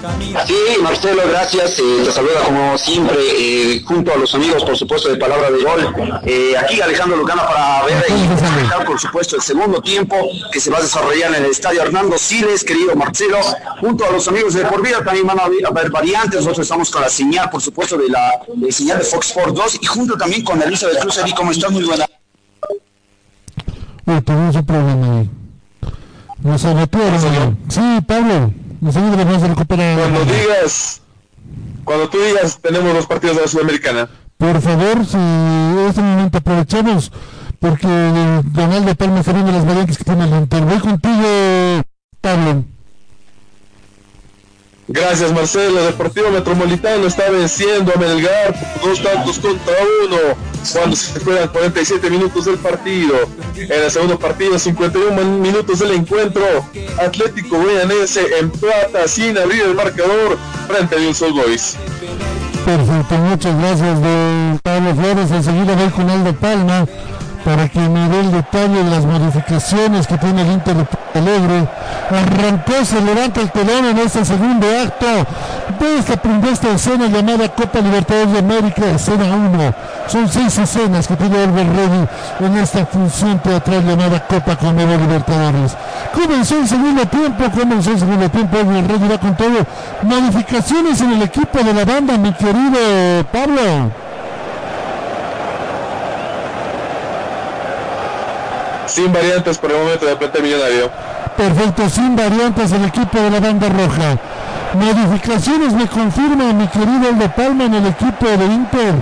compañeros. Sí, Marcelo, gracias. Eh, te saluda como siempre, eh, junto a los amigos, por supuesto, de Palabra de Gol. Eh, aquí Alejandro Lucana para ver y comentar, por supuesto, el segundo tiempo que se va a desarrollar en el estadio Hernando Siles, querido Marcelo, junto a los amigos de Por Vida también van a haber- variantes. Nosotros estamos con la señal, por supuesto, de la de señal de Fox Sports 2 y junto también con Elisa de Cruz. Eli, ¿cómo estás? Muy buena. Uy, un problema ahí. Nos. Sí, Pablo, a recuperar. Cuando digas, cuando tú digas, tenemos los partidos de la Sudamericana. Por favor, si en este momento aprovechamos, porque Donaldo Palma está viendo las variantes que tiene el Inter. Voy contigo, Pablo. Gracias Marcelo, Deportivo Metropolitano está venciendo a Melgar por dos tantos contra uno cuando se juegan 47 minutos del partido. En el segundo partido, 51 minutos del encuentro, Atlético Guayanense empata sin abrir el marcador frente a Sol Boys. Perfecto, muchas gracias de Pablo Flores. Enseguida voy con Aldo Palma para que me el detalle de las modificaciones que tiene el Inter de Alegre. Arrancó, se levanta el telón en este segundo acto de esta, de esta escena llamada Copa Libertadores de América, escena 1. Son seis escenas que tiene el Rey en esta función teatral llamada Copa Conmebol Libertadores. Comenzó el segundo tiempo, comenzó el segundo tiempo, el Rey va con todo. Modificaciones en el equipo de la banda, mi querido Pablo. Sin variantes por el momento de Plata Millonario. Perfecto, sin variantes el equipo de la banda roja. Modificaciones me confirma mi querido Aldo Palma en el equipo de Inter.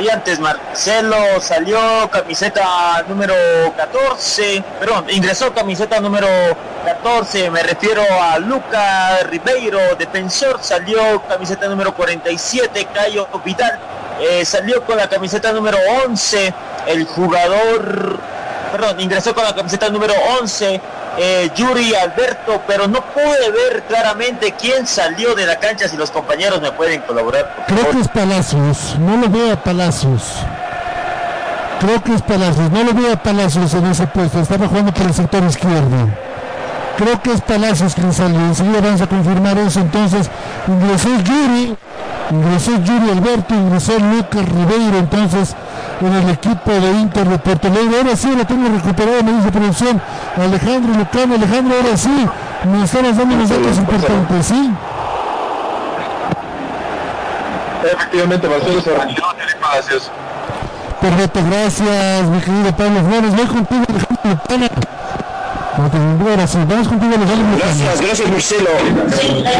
Y antes Marcelo salió camiseta número 14, perdón, ingresó camiseta número 14, me refiero a Luca Ribeiro, defensor, salió camiseta número 47, Cayo Vidal, eh, salió con la camiseta número 11, el jugador, perdón, ingresó con la camiseta número 11, eh, Yuri Alberto, pero no pude ver claramente quién salió de la cancha, si los compañeros me pueden colaborar. Creo que es Palacios, no lo veo a Palacios. Creo que es Palacios, no lo veo a Palacios en ese puesto, estaba jugando por el sector izquierdo. Creo que es Palacios quien salió, enseguida vamos a confirmar eso, entonces ingresó Yuri, ingresó Yuri Alberto, ingresó Lucas Ribeiro entonces en el equipo de Inter de Puerto Alegre. Ahora sí lo tengo recuperado, me dice producción Alejandro Lucano. Alejandro, ahora sí, me estamos dando unos datos importantes, ¿sí? Efectivamente, Marcelo se retiró Palacios. Perfecto, gracias, mi querido Pablo Flores. Voy contigo, Alejandro Lucano. Gracias, gracias Marcelo.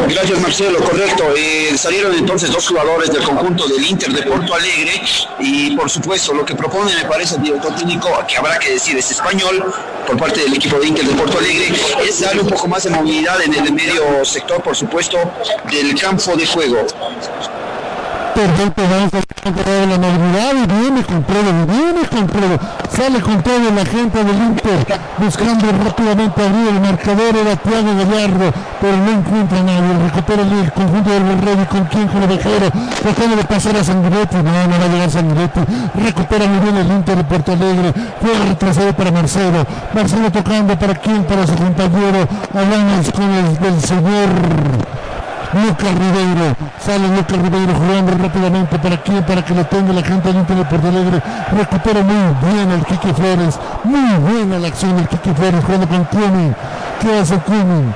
Gracias Marcelo, correcto. Eh, salieron entonces dos jugadores del conjunto del Inter de Porto Alegre y por supuesto lo que propone me parece el director técnico, que habrá que decir es español, por parte del equipo de Inter de Porto Alegre, es darle un poco más de movilidad en el medio sector, por supuesto, del campo de juego perfecto, vamos a viene con todo, viene con sale con todo la gente del Inter, buscando rápidamente abrir el marcador, era Thiago Gallardo, pero no encuentra nadie, recupera el conjunto del Rey con quien con el vejero, tratando de pasar a Sanguinetti, no, no va a llegar Sanguinetti, recupera muy bien el Inter de Porto Alegre, juega retrasado para Marcelo, Marcelo tocando para quién, para su compañero, hablamos con el del señor Lucas Ribeiro, sale Lucas Ribeiro jugando rápidamente para quién, para que lo tenga la gente del de Porto Alegre, recupera muy bien el Kiki Flores, muy buena la acción del Kiki Flores jugando con Cumming, ¿qué hace Cumming?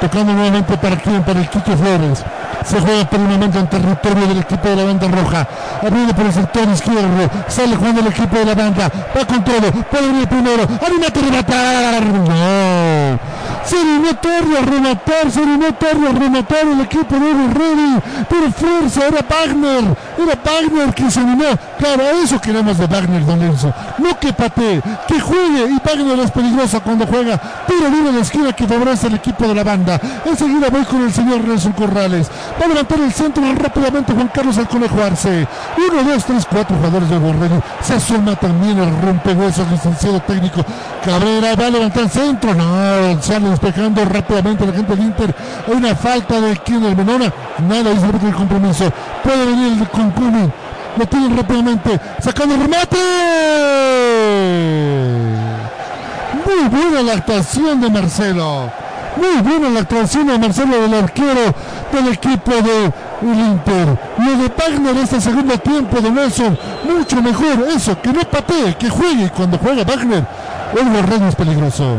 Tocando nuevamente para quién, para el Kiki Flores se juega por un momento en territorio del equipo de la banda roja, abriendo por el sector izquierdo, sale jugando el equipo de la banda, va con todo, puede venir primero, anímate a rematar, no, se tarde a rematar, se tarde a rematar el equipo de Ready, pero fuerza, era Wagner, era Wagner que se animó, claro, eso queremos de Wagner, Don Enzo, no que patee, que juegue, y Wagner es peligroso cuando juega, pero viene la esquina que favorece al equipo de la banda, enseguida voy con el señor Nelson Corrales, Va a levantar el centro rápidamente Juan Carlos al Conejo Arce. Uno, dos, tres, cuatro jugadores de Borrego. Se asoma también el rompehuesos licenciado técnico. Cabrera va a levantar el centro. No, sale despejando rápidamente la gente del Inter. Una falta de quien el Menona. Nada, dice el compromiso. Puede venir el Concumi. Lo tienen rápidamente. Sacando remate. Muy buena la actuación de Marcelo. Muy buena la actuación de Marcelo del arquero del equipo de Inter. Lo de Wagner este segundo tiempo de Nelson, mucho mejor eso, que no patee, que juegue cuando juega Wagner. El Rey es peligroso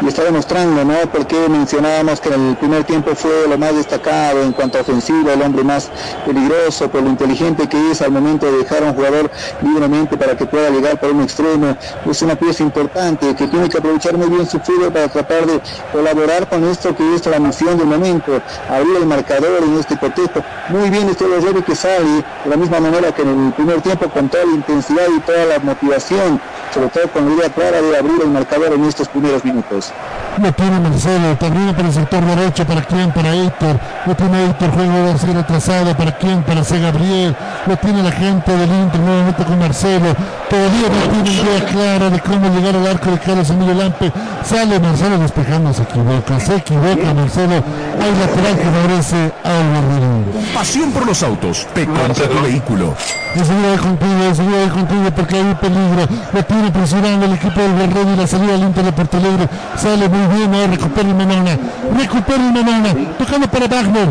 y está demostrando, ¿no? Porque mencionábamos que en el primer tiempo fue lo más destacado en cuanto a ofensiva, el hombre más peligroso, por lo inteligente que es al momento de dejar a un jugador libremente para que pueda llegar por un extremo. Es una pieza importante que tiene que aprovechar muy bien su fútbol para tratar de colaborar con esto que es la misión del momento, abrir el marcador en este contexto. Muy bien este Rey que sale de la misma manera que en el primer tiempo con toda la intensidad y toda la motivación, sobre todo con la idea clara de abrir el marcador en estos primeros minutos. Lo tiene Marcelo, también para el sector derecho, ¿para quién? Para Héctor. Lo tiene Héctor, juego de ser retrasado, ¿para quién? Para C. Gabriel. Lo tiene la gente del Inter, nuevamente con Marcelo. Todavía no tiene idea clara de cómo llegar al arco de Carlos Emilio Lampe. Sale Marcelo despejando, se equivoca, se equivoca Marcelo. Hay lateral que favorece a Alvarado. Pasión por los autos, te compra tu vehículo. Enseguida de contigo, enseguida de contigo porque hay peligro. Lo tiene presionando el equipo del Guerrero y la salida al Inter de Porto Alegre. Sale muy ahora recupera el Menona. Recupera el Menona. Tocando para Wagner.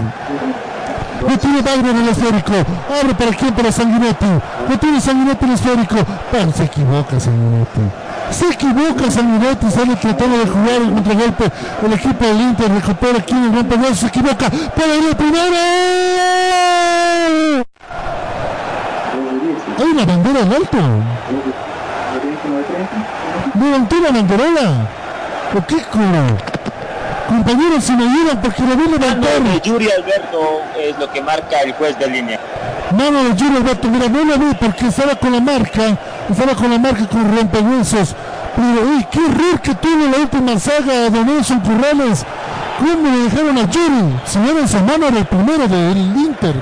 Lo tiene Wagner en el esférico. Abre para quién, para Sanguinetti. Lo tiene Sanguinetti en el esférico. Pero se equivoca Sanguinetti. Se equivoca Sanguinetti, sale tratando de jugar el contragolpe. El equipo del Inter recupera aquí el rompe se equivoca. Ir el primero. Hay una bandera en alto. Levantó la banderola. ¿O qué curo? Compañeros, si me ayudan porque lo vi levantar. Mano de Yuri Alberto es lo que marca el juez de línea. Mano de Yuri Alberto, mira, no lo vi porque estaba con la marca, estaba con la marca con rompehuesos. Pero, uy, qué error que tuvo la última saga de Nelson Corrales. ¿Cómo le dejaron a Yuri? Si era esa mano era el primero del Inter.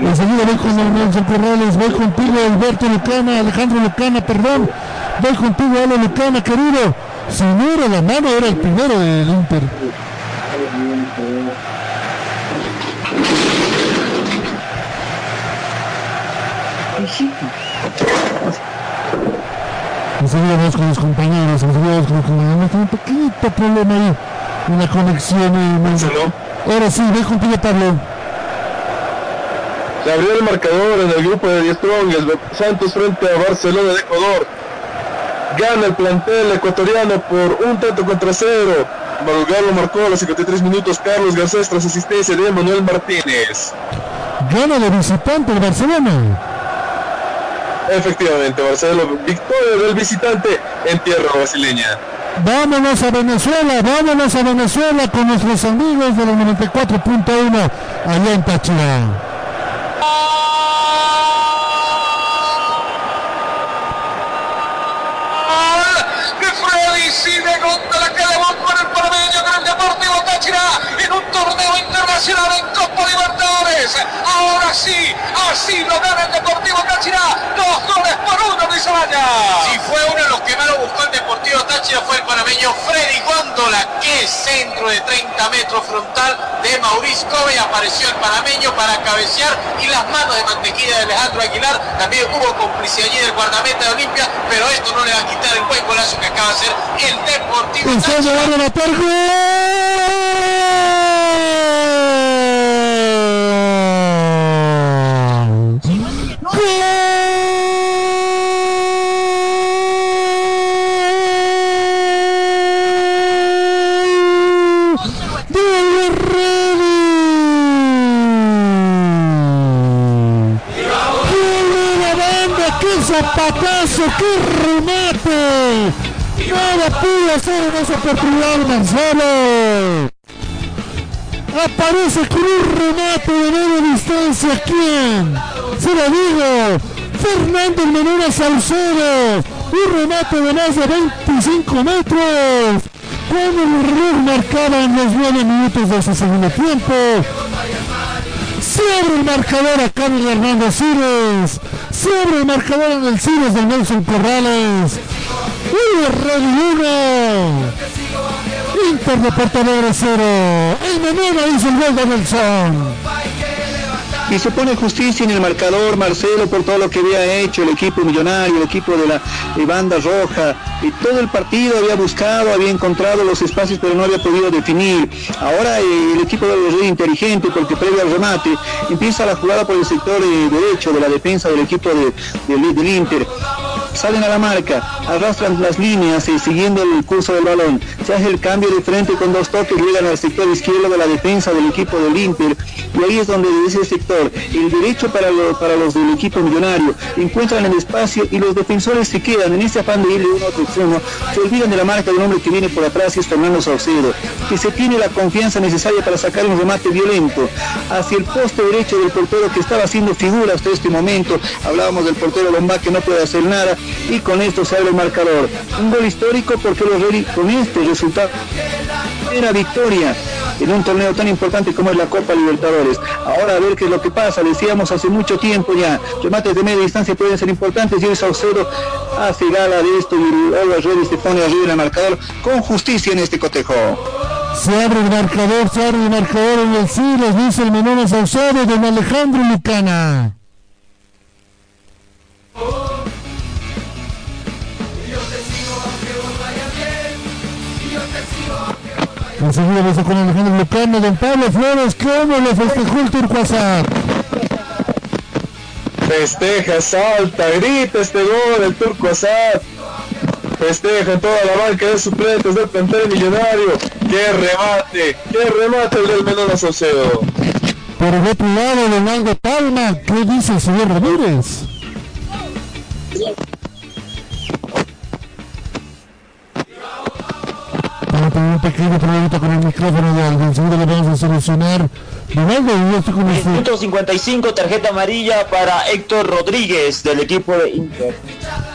Enseguida voy con el Nelson Corrales, voy contigo Alberto Lucana, Alejandro Lucana, perdón. Voy contigo Ale Lucana, querido. Si no era la mano, era el primero del Inter. Enseguida vamos con los compañeros, enseguida vamos con los compañeros. Tengo un pequeñito problema ahí en la conexión. Y... Ahora sí, voy contigo Pablo. Abrió el marcador en el grupo de 10 Strongest, Santos frente a Barcelona de Ecuador. Gana el plantel ecuatoriano por un tanto contra cero. Galo marcó a los 53 minutos Carlos Garcés tras asistencia de Manuel Martínez. Gana de visitante el Barcelona. Efectivamente, Barcelona, victoria del visitante en tierra brasileña. Vámonos a Venezuela, vámonos a Venezuela con nuestros amigos de la 94.1 allá en Táchira. de Freddy Cine Góndola que debut con el panameño con el Deportivo Táchira en un internacional en Copa Libertadores. Ahora sí, así lo gana el Deportivo Táchira. Dos goles por uno, Luis Araya. Si fue uno de los que más lo buscó el Deportivo Táchira fue el panameño Freddy Góndola. Qué centro de 30 metros frontal de Mauricio Kobe. Apareció el panameño para cabecear y las manos de mantequilla de Alejandro Aguilar. También hubo complicidad allí del guardameta de Olimpia, pero esto no le va a quitar el buen golazo que acaba de hacer el Deportivo Está ¡Qué remate! Nada pudo hacer en esa oportunidad Marcelo. Aparece con un remate de media distancia. ¿Quién? Se lo digo. Fernando Menora Saucedo. Un remate de más de 25 metros. Cuando el reloj marcaba en los 9 minutos de ese segundo tiempo. Se el marcador a Carlos Hernando Cires. Se el marcador en el Cires de Nelson Corrales. Y 1. Inter de Porto Alegre 0. El Menora hizo el gol de Nelson. Y se pone justicia en el marcador Marcelo por todo lo que había hecho el equipo millonario, el equipo de la eh, banda roja. Y todo el partido había buscado, había encontrado los espacios, pero no había podido definir. Ahora eh, el equipo de los inteligente porque previo al remate empieza la jugada por el sector eh, derecho de la defensa del equipo de, de- del Inter. Salen a la marca, arrastran las líneas y siguiendo el curso del balón. Se hace el cambio de frente con dos toques, llegan al sector izquierdo de la defensa del equipo del Inter. Y ahí es donde dice el sector, el derecho para, para los del equipo millonario. Encuentran el espacio y los defensores se quedan en ese afán de ir de uno a otro extremo. Se olvidan de la marca del hombre que viene por atrás y es Fernando Saucedo, que se tiene la confianza necesaria para sacar un remate violento hacia el poste derecho del portero que estaba haciendo figura hasta este momento. Hablábamos del portero Lombá que no puede hacer nada y con esto se abre el marcador. Un gol histórico porque los Reyes con este resultado era victoria en un torneo tan importante como es la Copa Libertadores. Ahora a ver qué es lo que pasa, decíamos hace mucho tiempo ya, remates de media distancia pueden ser importantes y el Saucedo hace gala de esto y Olga Reyes se pone arriba en el marcador con justicia en este cotejo. Se abre el marcador, se abre el marcador en el Siles, dice el Menona Saucedo, don Alejandro Lucana. Enseguida beso con Alejandro Lucano, don Pablo Flores, ¿cómo le festejó el Turco Azar? Festeja, salta, grita este gol del Turco Azar. Festeja toda la banca de suplentes del plantel millonario. ¡Qué remate! ¡Qué remate el del Menona Saucedo! Por el otro lado, Leonardo Palma, ¿qué dice el señor Ramírez? Tener un pequeño problemita con el micrófono de alguien, seguro lo vamos a solucionar. Yo estoy con usted. Minuto 55, tarjeta amarilla para Héctor Rodríguez del equipo de Inter.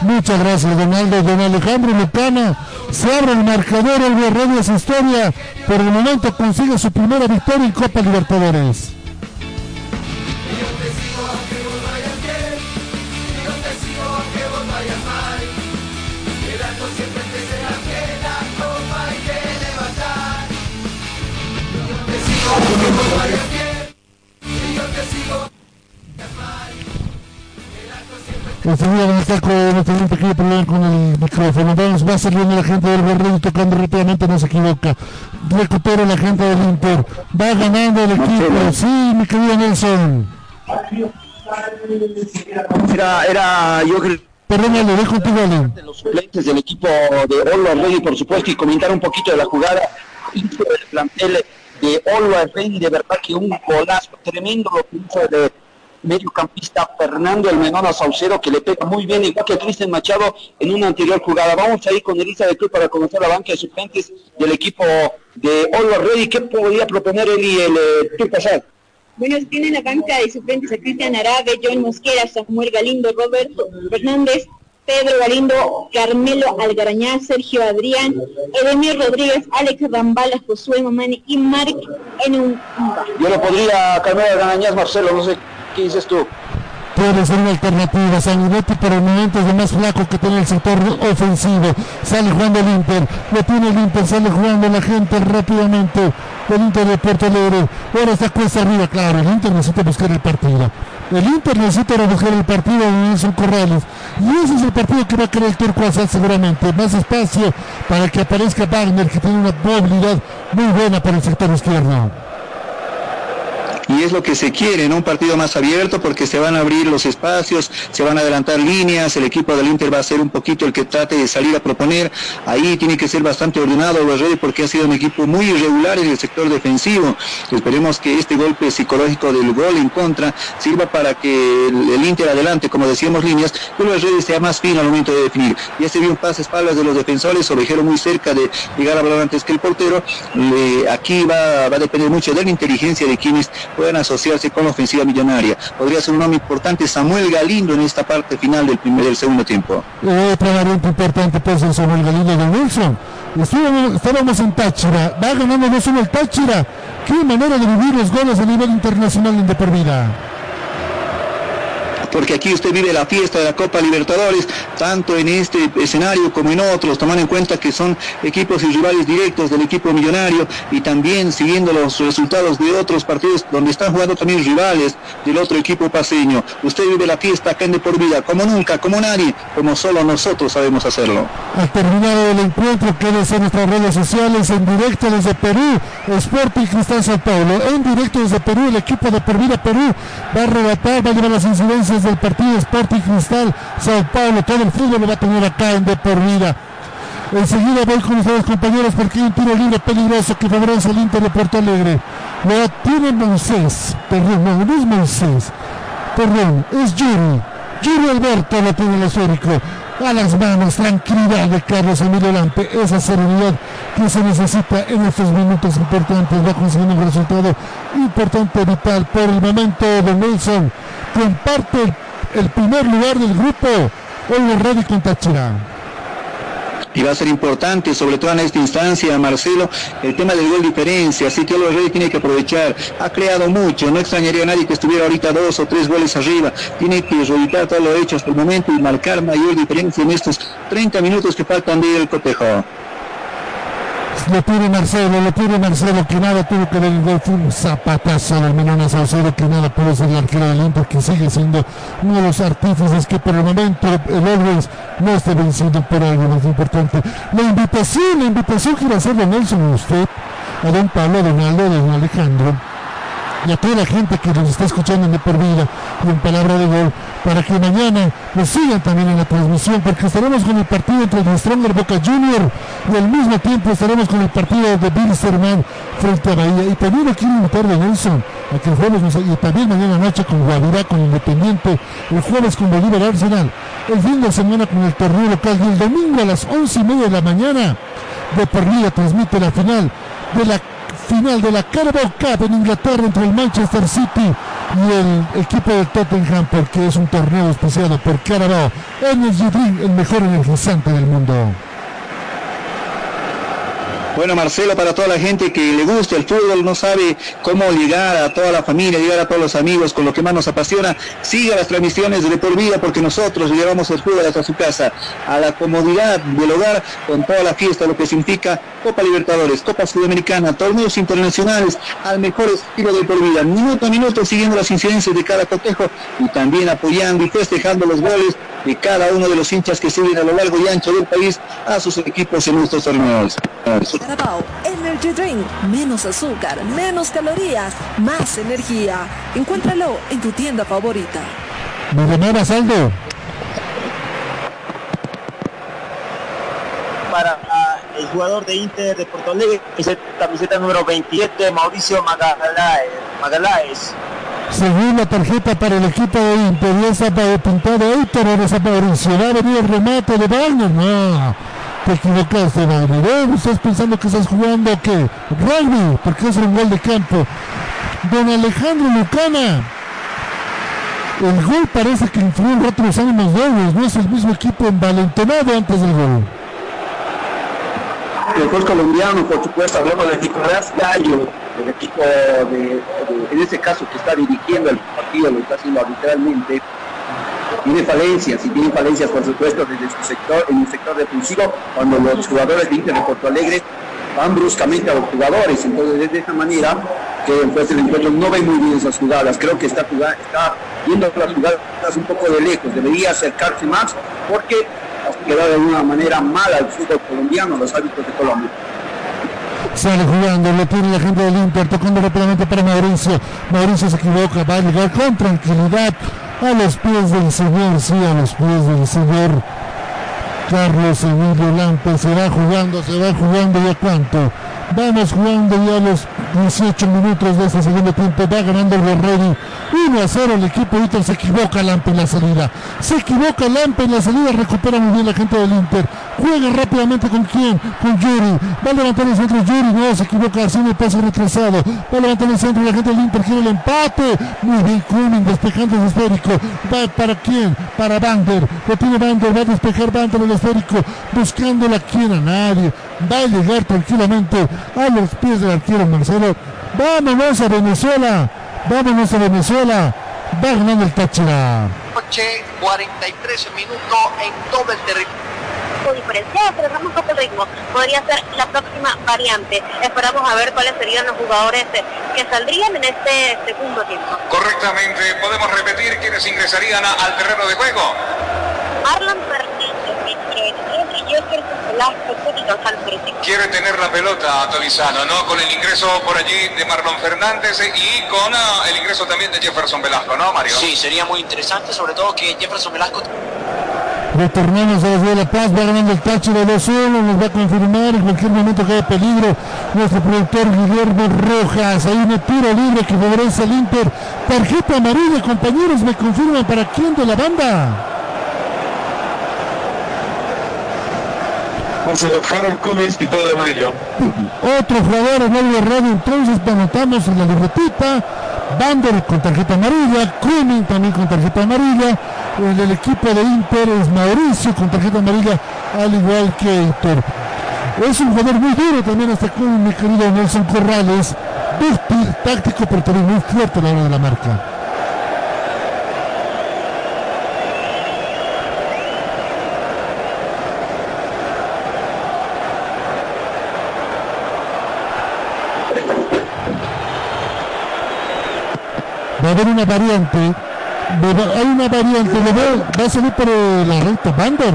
Muchas gracias, Donaldo. Don Alejandro Lucana se abre el marcador, el Guerrero su historia. Por el momento consigue su primera victoria en Copa Libertadores. Enseguida van a estar con un pequeño problema con el micrófono. Vamos, va saliendo la gente del Guerrero tocando rápidamente, no se equivoca. Recupera la gente del Inter. Va ganando el equipo. Sí, mi querido Nelson. Era, era yo creo Perdón, le dejo tu gol. los suplentes del equipo de Olo Arregui, por supuesto, y comentar un poquito de la jugada del plantel de Olo Arregui, de verdad que un golazo tremendo lo que hizo de mediocampista Fernando El Menona Saucero, que le pega muy bien, igual que Cristian Machado en una anterior jugada. Vamos a ir con Elisa de Cruz para conocer la banca de suplentes del equipo de Olo Arregui. ¿Qué podría proponer él y el eh, Turco Asad? Bueno, tienen la banca de suplentes a Cristian Arabe, John Mosquera, Samuel Galindo, Roberto Fernández, Pedro Galindo, Carmelo Algarañá, Sergio Adrián, Edemir Rodríguez, Alex Rambala, Josué Mamani y Mark Enumba. Yo lo podría Carmelo Ganañas, Marcelo, no sé qué dices tú. Puede ser una alternativa. Sanguinetti por el momento es el más flaco que tiene el sector ofensivo. Sale jugando el Inter. Lo tiene el Inter. Sale jugando la gente rápidamente. El Inter de Puerto Alegre. Ahora está cuesta arriba. Claro, el Inter necesita buscar el partido. El Inter necesita buscar el partido de Nelson Corrales. Y ese es el partido que va a querer el Turco hacer seguramente. Más espacio para que aparezca Wagner, que tiene una movilidad muy buena para el sector izquierdo y es lo que se quiere, ¿no? Un partido más abierto porque se van a abrir los espacios, se van a adelantar líneas, el equipo del Inter va a ser un poquito el que trate de salir a proponer, ahí tiene que ser bastante ordenado Reyes porque ha sido un equipo muy irregular en el sector defensivo. Esperemos que este golpe psicológico del gol en contra sirva para que el, Inter adelante, como decíamos líneas, que Reyes sea más fino al momento de definir. Ya se vio un pase espaldas de los defensores, Ovejero muy cerca de llegar a balón antes que el portero. aquí va, va a depender mucho de la inteligencia de quienes puedan asociarse con la ofensiva millonaria. Podría ser un nombre importante Samuel Galindo en esta parte final del primer del segundo tiempo. Otra variante importante puede ser Samuel Galindo de Wilson. Estábamos en Táchira, va ganando 2-1 el Táchira. Qué manera de vivir los goles a nivel internacional en de por vida porque aquí usted vive la fiesta de la Copa Libertadores, tanto en este escenario como en otros, tomando en cuenta que son equipos y rivales directos del equipo millonario y también siguiendo los resultados de otros partidos donde están jugando también rivales del otro equipo paseño. Usted vive la fiesta acá en De Por Vida, como nunca, como nadie, como solo nosotros sabemos hacerlo. Ha terminado el encuentro, quédese en nuestras redes sociales, en directo desde Perú, Sporting Cristal Sao Paulo, en directo desde Perú, el equipo de Por Vida Perú va a arrebatar, va a llevar las incidencias desde el partido Sporting Cristal, Sao Paulo, todo el fútbol lo va a tener acá en De por Vida. Enseguida voy con ustedes compañeros porque hay un tiro libre peligroso que favorece al Inter de Porto Alegre. Lo tiene Moisés, perdón, no, no es Moisés, perdón, es Yuri. Yuri Alberto lo tiene el esférico. A las manos, tranquilidad de Carlos Emilio Lampe, esa serenidad que se necesita en estos minutos importantes. Va consiguiendo un resultado importante, vital. Por el momento, de Nelson comparte el primer lugar del grupo. Hoy Ready con Táchira y va a ser importante, sobre todo en esta instancia, Marcelo, el tema del gol diferencia, así que Reyes tiene que aprovechar, ha creado mucho, no extrañaría a nadie que estuviera ahorita dos o tres goles arriba, tiene que reeditar todo lo hecho hasta el momento y marcar mayor diferencia en estos 30 minutos que faltan de el cotejo. Lo pide Marcelo, lo pide Marcelo, que nada tuvo que ver el gol, fue un zapatazo del Menona Saucedo, que nada pudo ser el arquero del Inter, que sigue siendo uno de los artífices que por el momento el Always no esté venciendo por algo más importante. La invitación, la invitación que va a hacer de Nelson usted, a don Pablo, Donaldo, don Alejandro, y a toda la gente que nos está escuchando de por vida en palabra de gol, para que mañana nos sigan también en la transmisión, porque estaremos con el partido entre el Stronger Boca Junior y al mismo tiempo estaremos con el partido de Bill Serman frente a Bahía. Y también aquí invitar de Nelson a que el jueves y también mañana noche con Guavirá, con Independiente, el jueves con Bolívar Arsenal, el fin de semana con el torneo local y el domingo a las once y media de la mañana de por transmite la final de la final de la Carabao Cup en Inglaterra entre el Manchester City y el equipo de Tottenham porque es un torneo especial por Carabao Energy Drink, el mejor energizante del mundo. Bueno, Marcelo, para toda la gente que le gusta el fútbol, no sabe cómo llegar a toda la familia, llegar a todos los amigos con lo que más nos apasiona, siga las transmisiones de por vida porque nosotros llevamos el fútbol hasta su casa, a la comodidad del hogar, con toda la fiesta, lo que significa Copa Libertadores, Copa Sudamericana, torneos internacionales, al mejor estilo de por vida, minuto a minuto siguiendo las incidencias de cada cotejo y también apoyando y festejando los goles de cada uno de los hinchas que siguen a lo largo y ancho del país a sus equipos en estos torneos. Carabao Energy Drink, menos azúcar, menos calorías, más energía. Encuéntralo en tu tienda favorita. Me Saldo. Para ah, el jugador de Inter de Porto Alegre, camiseta número 27, Mauricio Magaláes. Según la tarjeta para el equipo de Inter, y esa pintado Héctor, esa Mauricio. Va a venir el remate de Wagner. No, te equivocaste. ¿eh? Estás pensando que estás jugando qué? Rugby, porque es un gol de campo. Don Alejandro Lucana. El gol parece que influyó en otros ánimos dobles, no es el mismo equipo envalentonado antes del gol. El gol colombiano, por supuesto, hablamos de Nicolás Gallo, el equipo de, en este caso que está dirigiendo el partido, lo está haciendo arbitralmente, tiene falencias y tiene falencias por supuesto desde su sector, en el sector defensivo, cuando los jugadores de Inter de Porto Alegre van bruscamente a los jugadores, entonces de esa manera que pues, el encuentro no ve muy bien esas jugadas, creo que está, está viendo las jugadas un poco de lejos, debería acercarse más porque ha quedado de alguna manera mal al fútbol colombiano, los hábitos de Colombia. Sale jugando, lo tiene la gente del Inter, tocando rápidamente para Mauricio. Mauricio se equivoca, va a llegar con tranquilidad a los pies del Señor, sí, a los pies del Señor. Carlos Emilio Lampe se va jugando, se va jugando ya cuánto. Vamos jugando ya los 18 minutos de este segundo tiempo. Va ganando el Ready. 1 a 0 el equipo Inter. Se equivoca Lampe en la salida. Se equivoca Lampe en la salida. Recupera muy bien la gente del Inter. Juega rápidamente con quién? Con Yuri. Va a levantar el centro Yuri. No, se equivoca. Haciendo el pase retrasado. Va a levantar el centro. La gente del Inter quiere el empate. Muy bien Kuning despejando el esférico. Va para quién? Para Bander. Lo tiene Bander. Va a despejar Bander el esférico. Buscándola quién a nadie. Va a llegar tranquilamente a los pies del arquero Marcelo. Vámonos a Venezuela. Vámonos a Venezuela. Va ganando el Táchira. Noche, 43 minutos en todo el territorio diferenciado, pero un poco el ritmo. Podría ser la próxima variante. Esperamos a ver cuáles serían los jugadores que saldrían en este segundo tiempo. Correctamente, podemos repetir quiénes ingresarían al terreno de juego. Arlan Fernández, Quiere tener la pelota Tolizano, ¿no? Con el ingreso por allí de Marlon Fernández y con ah, el ingreso también de Jefferson Velasco, ¿no, Mario? Sí, sería muy interesante, sobre todo que Jefferson Velasco Retornamos a la ciudad de La Paz, va ganando el tacho de 2-1, nos va a confirmar en cualquier momento que haya peligro nuestro productor Guillermo Rojas. Hay un tiro libre que favorece al Inter. Tarjeta amarilla, compañeros, me confirman para quién de la banda. Harold Cummings, pitado de amarillo. Otro jugador en el radio, entonces anotamos en la libretita. Bander con tarjeta amarilla, Cummings también con tarjeta amarilla. El equipo de Inter es Mauricio con tarjeta amarilla, al igual que Héctor. Es un jugador muy duro también hasta con mi querido Nelson Corrales. Táctico, pero también muy fuerte a la hora de la marca. Va a haber una variante. Hay una variante, va, a salir por la recta Bander.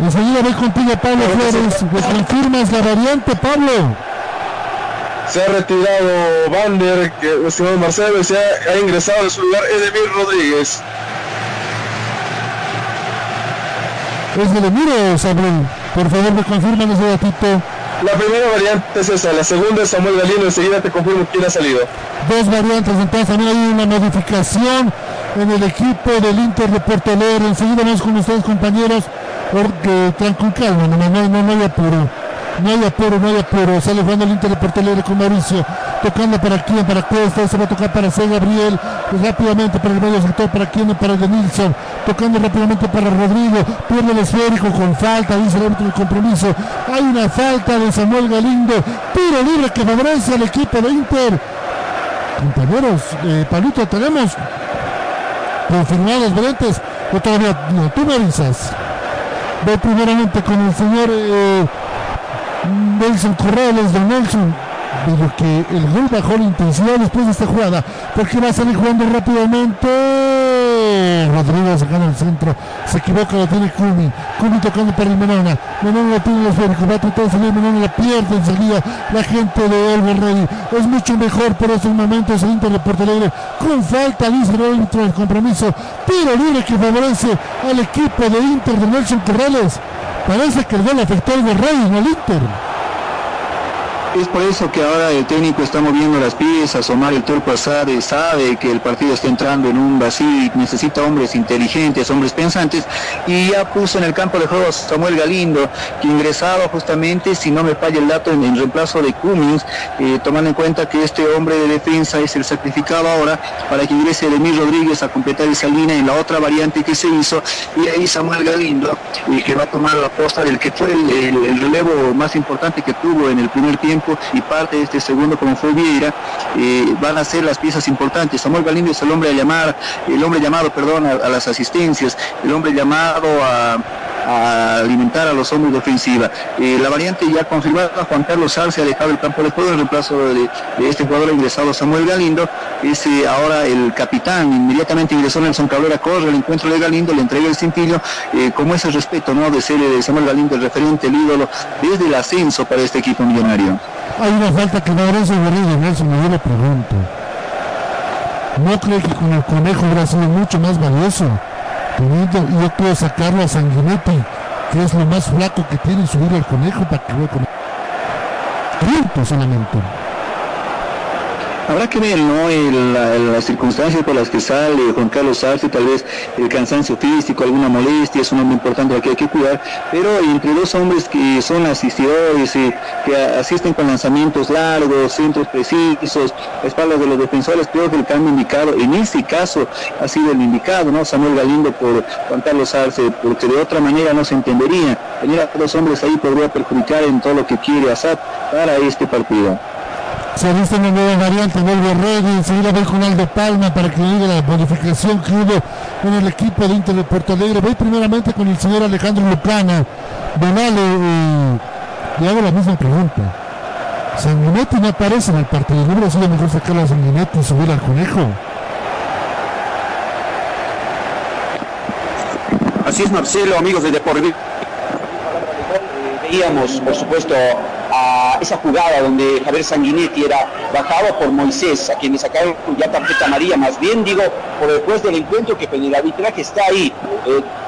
Enseguida voy contigo, Pablo Flores. ¿Me confirmas la variante, Pablo? Se ha retirado Bander, que el señor Marcelo, se ha, ingresado en su lugar Edemir Rodríguez. Es Edemir Samuel. Por favor, me confirman ese datito. La primera variante es esa, la segunda es Samuel Galino, enseguida te confirmo quién ha salido. Dos variantes, entonces también hay una modificación en el equipo del Inter de Porto Alegre. Enseguida vamos con ustedes compañeros, porque tranquilo, calma, no, no, no, no hay apuro. No hay apuro, no hay apuro. Sale jugando el Inter de Porto Alegre con Mauricio. Tocando para quién, para Cuesta. Se va a tocar para C. Gabriel. Rápidamente para el medio sector. Para quién, para el de Nilsson. Tocando rápidamente para Rodrigo. Pierde el esférico con falta. Dice el árbitro del compromiso. Hay una falta de Samuel Galindo. Tiro libre que favorece al equipo de Inter. Compañeros, eh, Palito, tenemos confirmados variantes. O todavía no, tú me avisas. Ve primeramente con el señor. Eh, Nelson Corrales de Nelson pero que el gol bajó la intensidad después de esta jugada porque va a salir jugando rápidamente Rodríguez sacando el centro. Se equivoca lo tiene Kumi. Kumi tocando para el Menona. Menona lo tiene el esférico va a tratar de salir. Menona la pierde enseguida. La gente de Elber Ready es mucho mejor por estos momentos el Inter de Porto Alegre. Con falta dice el árbitro del compromiso. Tiro libre que favorece al equipo de Inter de Nelson Corrales. Parece que el gol afectó al Rey en el Inter es por eso que ahora el técnico está moviendo las piezas, Omar el Turco Asade sabe que el partido está entrando en un vacío y necesita hombres inteligentes, hombres pensantes, y ya puso en el campo de juego a Samuel Galindo, que ingresaba justamente, si no me falla el dato, en, reemplazo de Cummings, eh, tomando en cuenta que este hombre de defensa es el sacrificado ahora para que ingrese Edemir Rodríguez a completar esa línea en la otra variante que se hizo, y ahí Samuel Galindo, eh, que va a tomar la posta del que fue el relevo más importante que tuvo en el primer tiempo, y parte de este segundo como fue Vieira, eh, van a ser las piezas importantes. Samuel Galindo es el hombre a llamar, el hombre llamado, perdón, a, las asistencias, el hombre llamado a, alimentar a los hombres de ofensiva. Eh, la variante ya confirmada, Juan Carlos Arce ha dejado el campo de juego en reemplazo de, este jugador ingresado Samuel Galindo, es eh, ahora el capitán, inmediatamente ingresó Nelson Cabrera, corre el encuentro de Galindo, le entrega el cintillo, como ese respeto ¿no? de ser de Samuel Galindo el referente, el ídolo, desde el ascenso para este equipo millonario. Hay una falta que no ese Guerrero Nelson, me dio la pregunta. ¿No cree que con el conejo hubiera sido mucho más valioso? y yo puedo sacarlo a Sanguinetti, que es lo más flaco que tiene, subir al conejo para que juegue con el solamente. Habrá que ver, ¿no? las circunstancias por las que sale Juan Carlos Arce, tal vez el cansancio físico, alguna molestia, es un hombre importante al que hay que cuidar, pero entre dos hombres que son asistidores, eh, que asisten con lanzamientos largos, centros precisos, espaldas de los defensores, creo que el cambio indicado, en este caso, ha sido el indicado, ¿no? Samuel Galindo por Juan Carlos Arce, porque de otra manera no se entendería. Tener a dos hombres ahí podría perjudicar en todo lo que quiere Assad para este partido. Se visto una nueva variante, vuelve Reddy, enseguida voy con Aldo Palma para que diga la modificación que hubo en el equipo de Inter de Porto Alegre. Voy primeramente con el señor Alejandro Lucana. Donale, eh, le hago la misma pregunta. Sanguinetti no aparece en el partido, ¿no hubiera sido mejor sacarlo a Sanguinetti y subir al conejo? Así es Marcelo, amigos de Deportivo veíamos, por supuesto, esa jugada donde Javier Sanguinetti era bajado por Moisés, a quien le sacaron ya tarjeta amarilla, más bien digo, por después del encuentro que el arbitraje está ahí,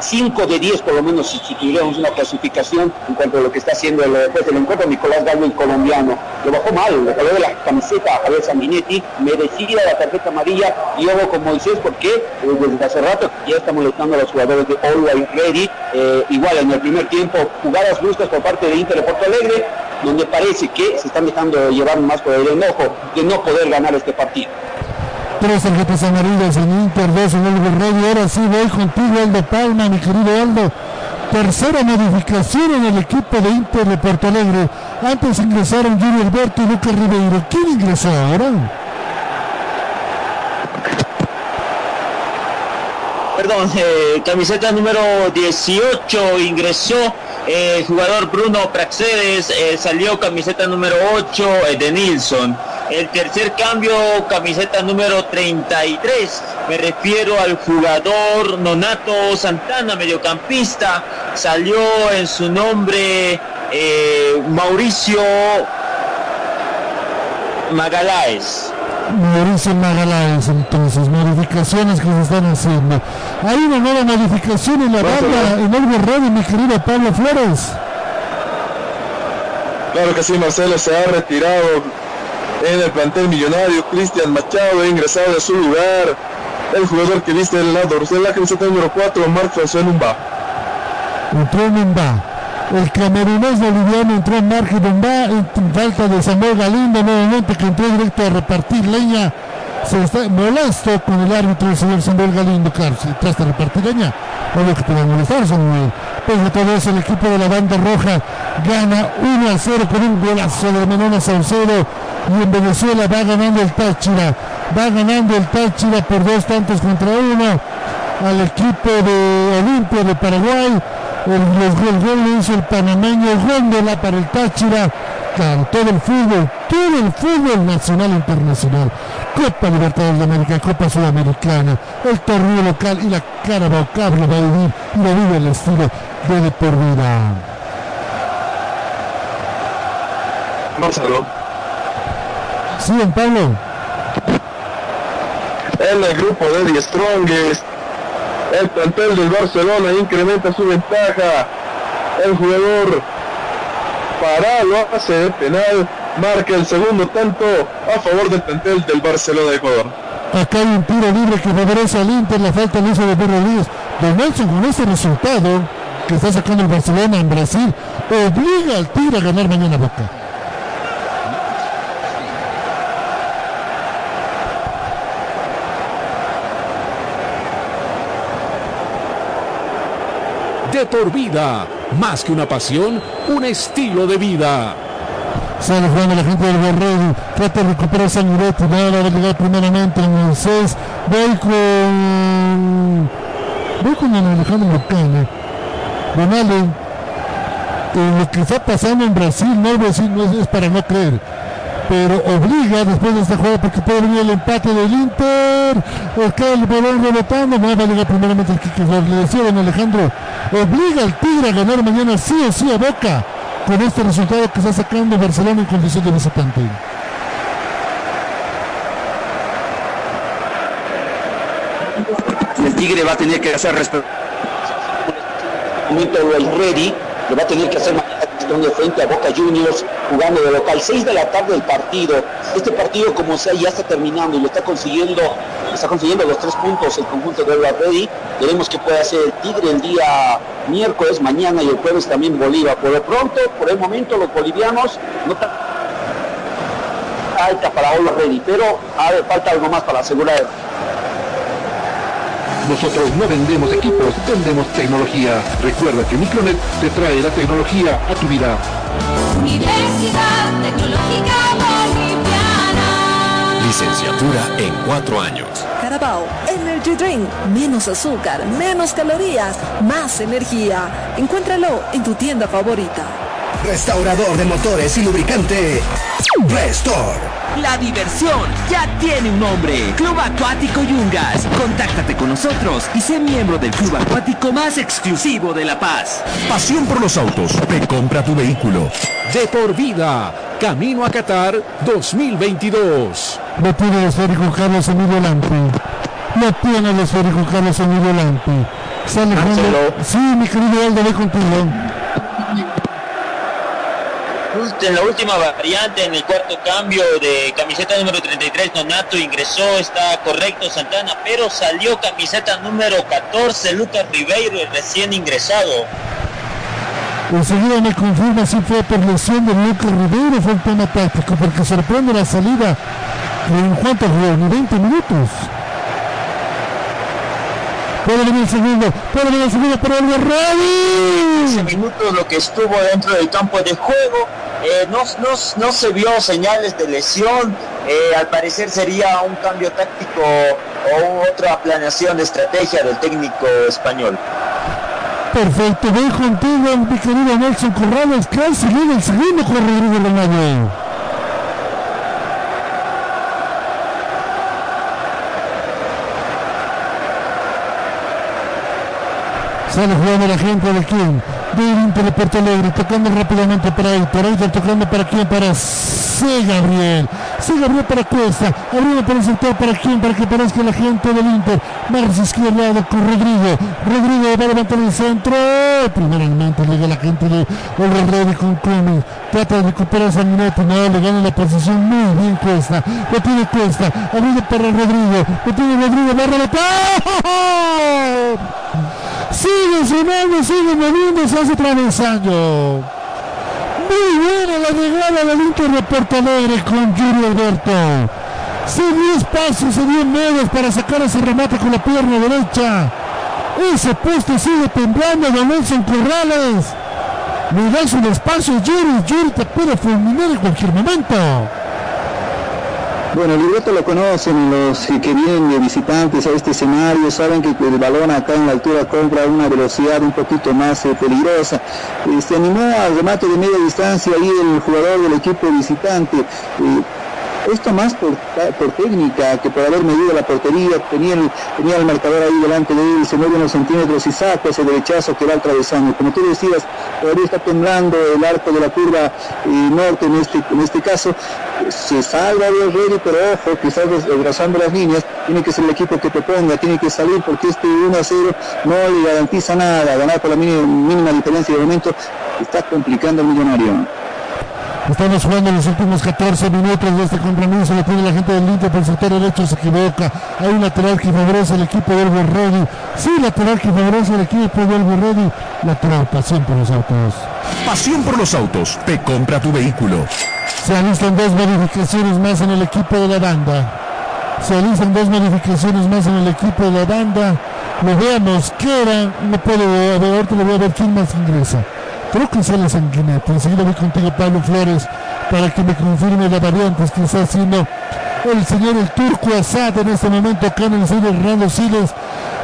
5 eh, de 10 por lo menos si, tuviéramos una clasificación en cuanto a lo que está haciendo después del encuentro Nicolás el colombiano. Lo bajó mal, le coló de la camiseta a Javier Sanguinetti, merecía la tarjeta amarilla y ojo con Moisés porque eh, desde hace rato ya está molestando a los jugadores de Always Ready, eh, igual en el primer tiempo jugadas bruscas por parte de Inter de Porto Alegre, donde parece que se están dejando llevar más por el enojo de no poder ganar este partido. Tres tarjetas amarillas en Inter, dos en el Guerrero. Ahora sí voy contigo, Aldo Palma, mi querido Aldo. Tercera modificación en el equipo de Inter de Porto Alegre. Antes ingresaron Julio Alberto y Lucas Ribeiro. ¿Quién ingresó ahora? Perdón, eh, camiseta número 18 ingresó el jugador Bruno Praxedes, eh, salió camiseta número 8 eh, de Nilsson. El tercer cambio, camiseta número 33. Me refiero al jugador Nonato Santana, mediocampista. Salió en su nombre eh, Mauricio Magaláes. Mauricio Magaláes, entonces, modificaciones que se están haciendo. Hay una nueva modificación en la banda, en el Guerrero, mi querido Pablo Flores. Claro que sí, Marcelo se ha retirado en el plantel millonario. Cristian Machado ha ingresado a su lugar. El jugador que viste el lado de la camiseta número 4, Marc François Numba. Entró Numba. El camerunés boliviano entró en Numba en falta de Samuel Galindo nuevamente que entró directo a repartir leña. Se está molesto con el árbitro el señor Samuel Galindo, claro, si trata de repartir leña. Obvio que puede molestar, Samuel. Pero todo eso el equipo de la banda roja gana 1 a 0 con un golazo de Menona Saucedo y en Venezuela va ganando el Táchira, va ganando el Táchira por dos tantos contra uno al equipo de Olimpia de Paraguay. El, gol hizo el panameño Góndola para el Táchira. Todo el fútbol, todo el fútbol nacional e internacional. Copa Libertadores de América, Copa Sudamericana, el torneo local y la Carabao Cup lo va a vivir y lo vive el estilo de, de por vida. Marcelo. Sí, don Pablo. En el grupo de The Strongest, el plantel del Barcelona incrementa su ventaja. El jugador para lo hace de penal, marca el segundo tanto a favor del plantel del Barcelona de Ecuador. Acá hay un tiro libre que favorece al Inter, la falta le hizo de Pedro Luis. Don Nelson con este resultado que está sacando el Barcelona en Brasil, obliga al Tigre a ganar mañana Boca. De por vida. Más que una pasión, un estilo de vida. Sale jugando la gente del Guerrero. Trata de recuperar Sanguinetti. Nada a llegar primeramente en el 6. Voy con. Voy con Alejandro Lucana. Donale. Eh, lo que está pasando en Brasil, no Brasil no es, para no creer pero obliga después de esta jugada porque puede venir el empate del Inter. Acá el balón rebotando, no va a llegar primeramente el Kike Le decía don Alejandro, obliga al Tigre a ganar mañana sí o sí a Boca con este resultado que está sacando Barcelona en condición de visitante. El Tigre va a tener que hacer respeto. El ready, lo va a tener que hacer de frente a Boca Juniors jugando de local. 6 de la tarde el partido. Este partido como sea ya está terminando y lo está consiguiendo, está consiguiendo los tres puntos el conjunto de la Ready. Veremos qué puede hacer el Tigre el día miércoles, mañana y el jueves también Bolívar. Por lo pronto, por el momento los bolivianos no están alta para Ola Ready, pero falta algo más para asegurar nosotros no vendemos equipos, vendemos tecnología. Recuerda que Micronet te trae la tecnología a tu vida. Universidad Tecnológica Boliviana. Licenciatura en cuatro años. Carabao Energy Drink. Menos azúcar, menos calorías, más energía. Encuéntralo en tu tienda favorita. Restaurador de motores y lubricante. Restore La diversión ya tiene un nombre. Club Acuático Yungas. Contáctate con nosotros y sé miembro del club acuático más exclusivo de La Paz. Pasión por los autos. Te compra tu vehículo. De por vida. Camino a Qatar 2022. No tiene el esférico Carlos Emilio Lampi. No tiene el esférico Carlos Emilio Lampi. Sale. Sí, mi querido Aldo, ve contigo. En la última variante, en el cuarto cambio de camiseta número 33, Donato ingresó, está correcto Santana, pero salió camiseta número 14, Lucas Ribeiro, el recién ingresado. Enseguida me confirma si fue por lesión de Lucas Ribeiro, fue un tema táctico, porque sorprende la salida en cuanto ni 20 minutos. Puede venir el segundo, puede venir el segundo para el Rey. 15 minutos lo que estuvo dentro del campo de juego. Eh, no, no, no se vio señales de lesión. Eh, al parecer sería un cambio táctico o otra planeación de estrategia del técnico español. Perfecto, ven contigo, mi querido Nelson Corrales, que ha seguido el segundo con Rodrigo Ronaldo. Sale jugando la gente de quién? Inter de Porto Alegre, tocando rápidamente para para ahí, tocando para quién, para C. Gabriel. C. Gabriel para Cuesta, abriendo para el sector para quién, para que aparezca la gente del Inter. Más izquierdo con Rodrigo. Rodrigo va a levantar el centro. Primeramente llega la gente de Olrede con Cummings. Trata de recuperar a Sanguinetti, no, le gana la posición muy bien Cuesta. Lo tiene Cuesta, abriendo para Rodrigo. Lo tiene Rodrigo, va a rematar. Sigue sonando, sigue moviéndose, hace travesaño. Muy buena la llegada del Inter de Porto Alegre con Julio Alberto. Se dio espacio, se dio medios para sacar ese remate con la pierna derecha. Ese puesto sigue temblando de Nelson Corrales. Le das un espacio, Yuri. Yuri te puede fulminar en cualquier momento. Bueno, el libreto lo conocen los que vienen de visitantes a este escenario, saben que el balón acá en la altura compra una velocidad un poquito más eh, peligrosa. Se animó al remate de media distancia ahí el jugador del equipo visitante. Eh, esto más por, técnica que por haber medido la portería, tenía el, marcador ahí delante de él, se mueve unos centímetros y saca ese derechazo que va al travesaño. Como tú decías, todavía está temblando el arco de la curva eh, norte en este, en este caso. Se salva de Ready, pero ojo, que estás desgrasando las líneas, tiene que ser el equipo que te ponga, tiene que salir porque este 1 a 0 no le garantiza nada, ganar por la mínima, mínima diferencia de momento está complicando al millonario. Estamos jugando los últimos 14 minutos de este compromiso. Lo tiene la gente del Inter por el sector derecho, se equivoca. Hay un lateral que favorece al equipo del Borredi. Sí, lateral que favorece al equipo del Borredi. Lateral, pasión por los autos. Pasión por los autos. Te compra tu vehículo. Se alistan dos modificaciones más en el equipo de la banda. Se alistan dos modificaciones más en el equipo de la banda. Lo veamos, que era, no puedo ver, ahorita le voy a ver quién más ingresa creo que sale Sanguinetti. Enseguida voy contigo, Pablo Flores, para que me confirme las variantes que está haciendo el señor el turco Asad en este momento acá en el señor Hernando Siles,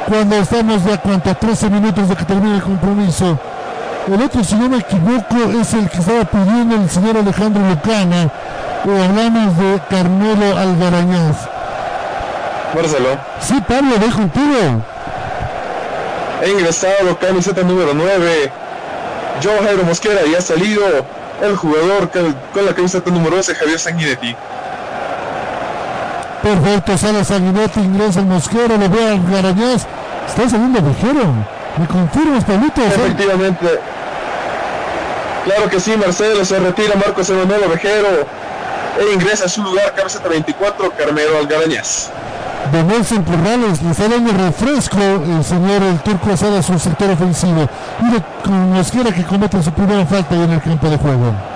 cuando estamos ya cuanto a 13 minutos de que termine el compromiso. El otro, si no me equivoco, es el que estaba pidiendo el señor Alejandro Lucana, o hablamos de Carmelo Algarañaz. Marcelo. Sí, Pablo, voy contigo. He ingresado camiseta número 9, Joe Jairo Mosquera y ha salido el jugador con la camiseta número 12, Javier Sanguinetti. Perfecto, sale Sanguinetti, ingresa el Mosquera, lo ve a Garañaz. Está saliendo Vejero. ¿Me confirmas, Pablito? Efectivamente. Claro que sí, Marcelo, se retira Marcos Emanuel Vejero e ingresa a su lugar, camiseta 24, Carmelo Algarañaz de Nelson Corrales, le está dando refresco el señor el turco Asada su sector ofensivo. Mire, con Mosquera que comete su primera falta en el campo de juego.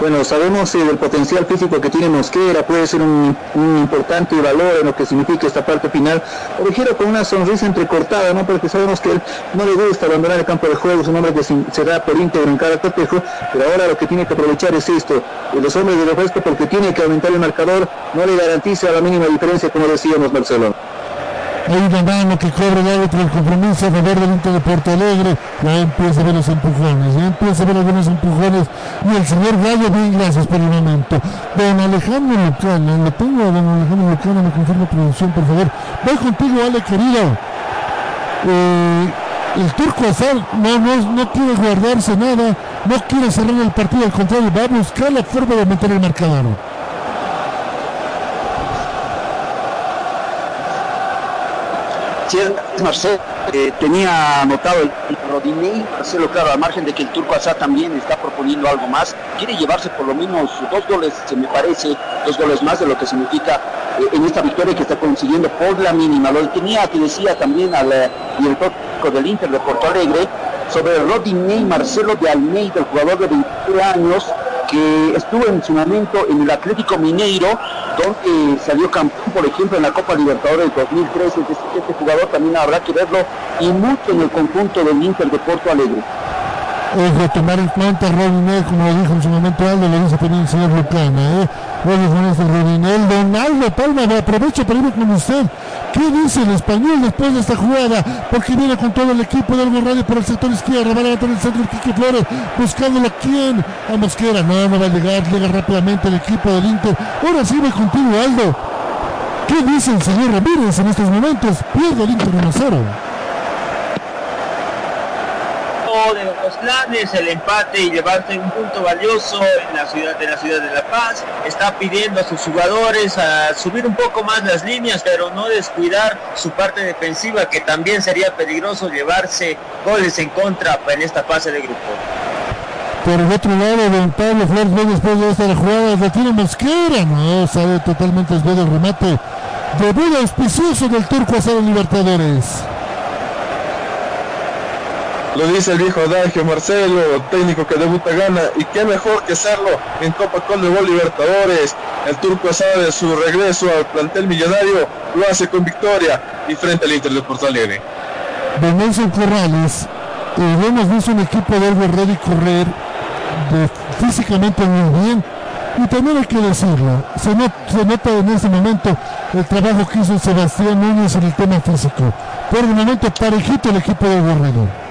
Bueno, sabemos eh, del potencial físico que tiene Mosquera, puede ser un, importante valor en lo que significa esta parte final. Ovejero con una sonrisa entrecortada, ¿no? Porque sabemos que él no le gusta abandonar el campo de juego, es un hombre que se por íntegro en cada cotejo, pero ahora lo que tiene que aprovechar es esto, los hombres de refresco porque tiene que aumentar el marcador, no le garantiza la mínima diferencia, como decíamos Marcelo. Hay una mano que cobra el árbitro el compromiso a favor del Inter de Porto Alegre. Ya empieza a ver los empujones, ya empieza a ver algunos empujones. Y el señor Gallo, bien, gracias por el momento. Don Alejandro Lucana, lo tengo don Alejandro Lucana, me confirma producción, por favor. Voy contigo, Ale, querido. Eh, el turco Azar no, no, no quiere guardarse nada, no quiere cerrar el partido, al contrario, va a buscar la forma de meter el marcador. Marcelo, eh, tenía anotado el Rodinei, Marcelo, claro, al margen de que el Turco Asá también está proponiendo algo más, quiere llevarse por lo menos dos goles, se me parece, dos goles más de lo que significa eh, en esta victoria que está consiguiendo por la mínima. Lo tenía, te decía también al eh, director del Inter de Porto Alegre, sobre Rodinei Marcelo de Almeida, el jugador de 21 años, que estuvo en su momento en el Atlético Mineiro, donde salió campeón, por ejemplo, en la Copa Libertadores del 2013. Entonces, este jugador también habrá que verlo y mucho en el conjunto del Inter de Porto Alegre. Ojo, tomar en cuenta Rodinel, como lo dijo en su momento Aldo, lo dice también el señor Lucana, ¿eh? Este Rodinel, Donaldo Palma, aprovecho para ir con usted. ¿Qué dice el español después de esta jugada? Porque viene con todo el equipo del Radio por el sector izquierdo, va a levantar el centro Quique Flores, buscándolo a quién, a Mosquera, no, no va a llegar, llega rápidamente el equipo del Inter. Ahora sí va contigo, Aldo. ¿Qué dice el señor Ramírez en estos momentos? Pierde el Inter 1 0 de los planes, el empate y llevarse un punto valioso en la ciudad de la ciudad de La Paz. Está pidiendo a sus jugadores a subir un poco más las líneas, pero no descuidar su parte defensiva, que también sería peligroso llevarse goles en contra en esta fase de grupo. Por el otro lado, don Pablo Flores después de esta jugada de tiro Mosquera, no, sale totalmente desviado el remate. Debut auspicioso del turco a Libertadores. Lo dice el viejo adagio Marcelo, técnico que debuta gana, y qué mejor que hacerlo en Copa Conmebol Libertadores. El turco Asada de su regreso al plantel millonario lo hace con victoria y frente al Inter de Porto Alegre. Venancio Corrales, eh, visto un equipo de Algo Ready correr físicamente muy bien, y también hay que decirlo, se, nota en ese momento el trabajo que hizo Sebastián Núñez en el tema físico. Por el momento parejito el equipo de Guerrero.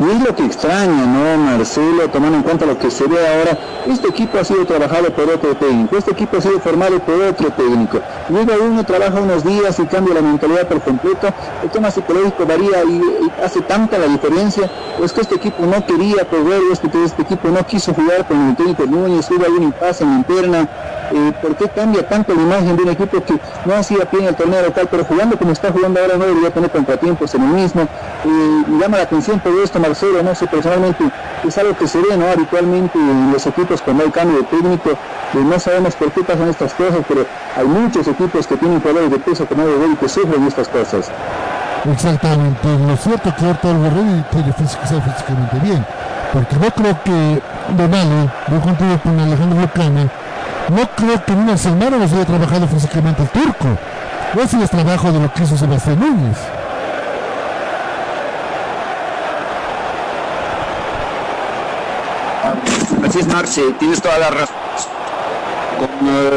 Y es lo que extraña, ¿no, Marcelo? Tomando en cuenta lo que se ve ahora, este equipo ha sido trabajado por otro técnico, este equipo ha sido formado por otro técnico. Llega uno, trabaja unos días y cambia la mentalidad por completo. El tema psicológico varía y, hace tanta la diferencia. Es que este equipo no quería correr, este, este equipo no quiso jugar con el técnico Núñez, hubo algún impasse en la interna. Eh, ¿Por qué cambia tanto la imagen de un equipo que no hacía pie en el torneo local, pero jugando como está jugando ahora no debería tener contratiempos en el mismo? Eh, llama la atención todo esto, No sé, personalmente es algo que se ve ¿no? habitualmente en los equipos cuando hay cambio de técnico, eh, no sabemos por qué pasan estas cosas, pero hay muchos equipos que tienen jugadores de peso que no deben y que sufren estas cosas. Exactamente, lo cierto que ahorita el Borrell tiene físico, físicamente bien, porque no creo que Donale, yo contigo con Alejandro Lucana, no creo que en una semana nos haya trabajado físicamente el turco. Ese es trabajo de lo que hizo Sebastián Núñez. Así es, Marce, tienes toda la razón.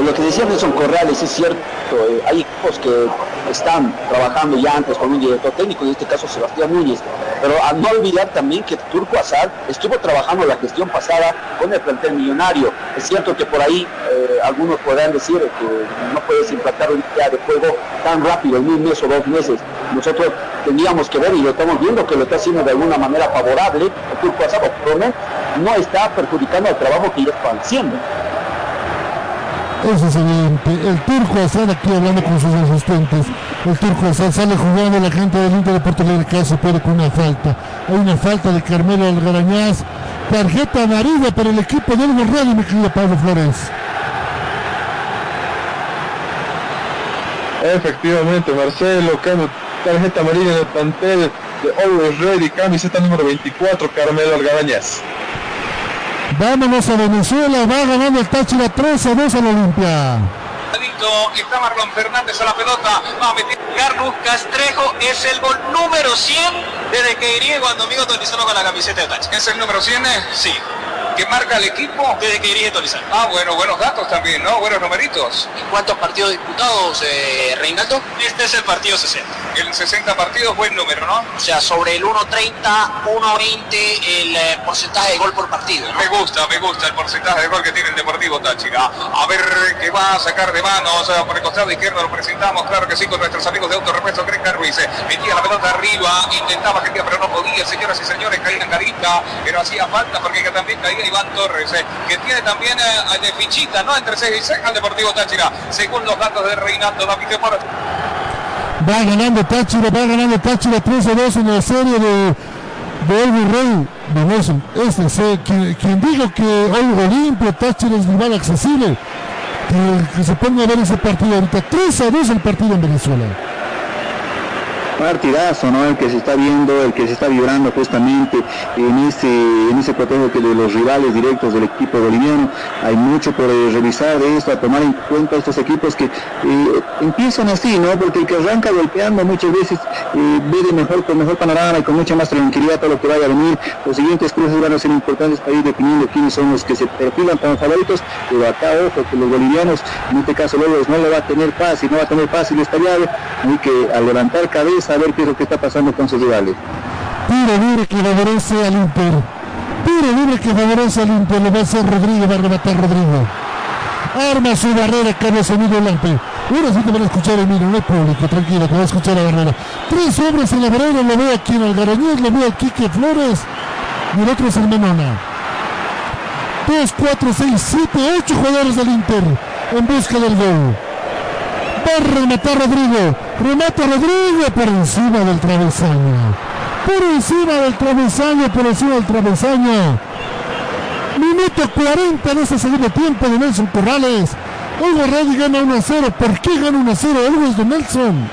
Lo que decía Nelson Corrales es cierto, eh, hay equipos que están trabajando ya antes con un director técnico, en este caso Sebastián Núñez, pero a no olvidar también que Turco Azar estuvo trabajando la gestión pasada con el plantel millonario. Es cierto que por ahí eh, algunos podrán decir que no puedes implantar un día de juego tan rápido, en un mes o dos meses. Nosotros tendríamos que ver y lo estamos viendo que lo está haciendo de alguna manera favorable el Turco Azar, pero no, no está perjudicando el trabajo que ya están haciendo. Eso es evidente. El turco Asad aquí hablando con sus asistentes. El turco Asad sale jugando la gente del Inter de Porto Alegre que se puede con una falta. Hay una falta de Carmelo Algarañaz. Tarjeta amarilla para el equipo del Borrell, mi querido Pablo Flores. Efectivamente, Marcelo, cambio, tarjeta amarilla en el plantel de Always Ready, camiseta número 24, Carmelo Algarañaz. Vámonos a Venezuela, va ganando el Táchira 3 a 2 a la Olimpia. Está Marlon Fernández a la pelota, va a meter Carlos Castrejo, es el gol número 100 desde que iría cuando amigo Tonizano con la camiseta de Táchira. ¿Es el número 100? Sí. Que marca el equipo. Desde que dirige Tolizán. Ah, bueno, buenos datos también, ¿no? Buenos numeritos. ¿Cuántos partidos disputados, eh, Reinaldo? Este es el partido 60. El 60 partidos, buen número, ¿no? O sea, sobre el 1.30, 1.20 el eh, porcentaje de gol por partido. ¿no? Me gusta, me gusta el porcentaje de gol que tiene el Deportivo Táchira. A ver qué va a sacar de manos por el costado izquierdo. Lo presentamos, claro que sí, con nuestros amigos de Autorepuesto Greca Ruiz. Eh, Metía la pelota arriba, intentaba que pero no podía, señoras y señores, caía en carita, pero hacía falta porque también caía Iván Torres, eh, que tiene también eh, de fichita, ¿no? Entre 6 y 6 al Deportivo Táchira, según los datos de Reinaldo David Mora. Va ganando Táchira, va ganando Táchira 3 a 2 en la serie de, de Rey. Nelson, este, se- quien, quien dijo que hoy Olimpia Táchira es rival accesible, que, que se ponga a ver ese partido ahorita. 3 a 2 el partido en Venezuela. Partidazo, ¿no? El que se está viendo, el que se está vibrando justamente en ese, en ese cotejo que de los rivales directos del equipo boliviano. Hay mucho por eh, revisar de esto, a tomar en cuenta estos equipos que eh, empiezan así, ¿no? Porque el que arranca golpeando muchas veces eh, ve de mejor, con mejor panorama y con mucha más tranquilidad todo lo que vaya a venir. Los siguientes cruces van a ser importantes para ir definiendo quiénes son los que se perfilan como favoritos, pero acá ojo que los bolivianos, en este caso Lobos, no le va a tener fácil, no va a tener fácil esta llave, hay que al levantar cabeza a ver qué es lo que está pasando con sus rivales. Tiro libre que favorece al Inter. Tiro libre que favorece al Inter. Lo va a hacer Rodrigo, va a rematar Rodrigo. Arma su barrera Carlos Emilio Lampe. Ahora sí te van a escuchar Emilio, no hay público, tranquilo, te va a escuchar la barrera. Tres hombres en la barrera, lo veo aquí en Algarañez, lo veo aquí Quique Flores y el otro es el Menona. Dos, cuatro, seis, siete, ocho jugadores del Inter en busca del gol. A rematar Rodrigo. Remata Rodrigo por encima del travesaño. Por encima del travesaño, por encima del travesaño. Minuto 40 de ese segundo tiempo de Nelson Corrales. Olga Reddy gana 1 a 0. ¿Por qué gana 1 a 0? Algo es de Nelson.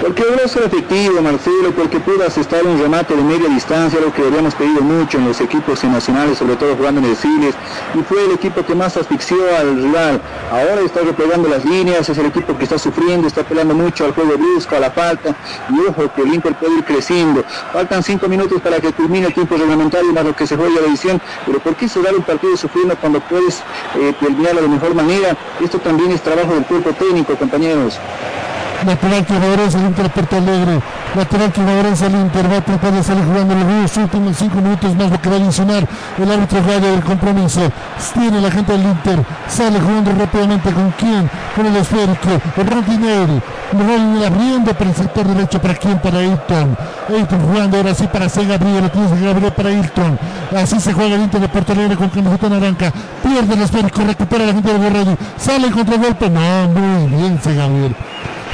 Porque logró ser efectivo, Marcelo, porque pudo asestar un remate de media distancia, lo que habíamos pedido mucho en los equipos nacionales, sobre todo jugando en el Siles, y fue el equipo que más asfixió al rival. Ahora está replegando las líneas, es el equipo que está sufriendo, está apelando mucho al juego brusco, a la falta, y ojo que el Inter puede ir creciendo. Faltan cinco minutos para que culmine el tiempo reglamentario, más lo que se juega la edición, pero ¿por qué dar un partido sufriendo cuando puedes eh, terminarlo de mejor manera? Esto también es trabajo del cuerpo técnico, compañeros. Lateral que favorece al Inter Porto Alegre. Lateral que favorece al Inter. Va a tratar de salir jugando los últimos cinco minutos más lo que va a adicionar el árbitro radio del compromiso. Tiene la gente del Inter. Sale jugando rápidamente con quién. Con el esférico. Rondinelli. Rondinelli abriendo para el sector derecho. ¿Para quién? Para Ayrton. Ayrton jugando ahora sí para C. Gabriel. Lo tiene. Gabriel para Ayrton. Así se juega el Inter de Porto Alegre con camiseta naranja. Pierde el esférico. Recupera la gente del Borrelli. Sale en contragolpe. No, muy bien C. Gabriel.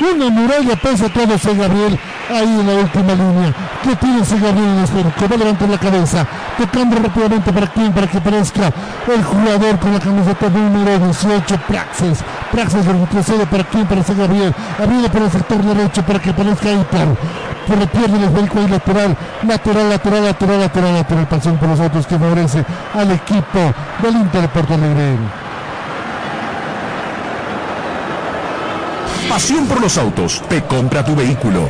Una muralla pesa todo ese Gabriel ahí en la última línea. ¿Qué tiene ese Gabriel en el esférico? Va levantar la cabeza, tocando rápidamente para quién, para que aparezca el jugador con la camiseta número 18, Praxis. Praxis retrocede para quién, para ese Gabriel. Abriendo por el sector derecho para que aparezca Hiper. Pero pierde el esférico ahí lateral, lateral, lateral, lateral, lateral, lateral, pasión por los otros que favorece al equipo del Inter de Porto Alegre. Pasión por los autos. Te compra tu vehículo.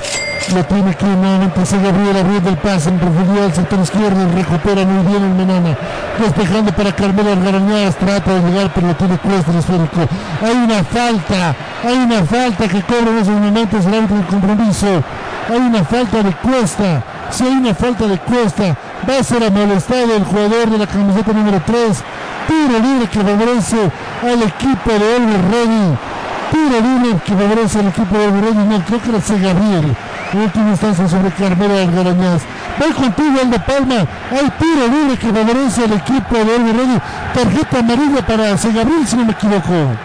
Lo tiene nuevamente se Gabriel abriendo el pase en profundidad al sector izquierdo. Recupera muy bien el Menana. Despejando para Carmelo Algarañaz. Trata de llegar, pero lo tiene cuesta el esférico. Hay una falta. Hay una falta que cobra en esos momentos el árbitro del compromiso. Hay una falta de cuesta. Si hay una falta de cuesta, va a ser amonestado el jugador de la camiseta número 3. Tiro libre que favorece al equipo de Elvis Reddy. Tiro libre que favorece al equipo de Elvis Reddy. No, creo que era C. Gabriel. En última instancia sobre Carmelo Algarañaz. Voy contigo, Aldo Palma. Hay tiro libre que favorece al equipo de Reddy. Tarjeta amarilla para C. Gabriel, si no me equivoco.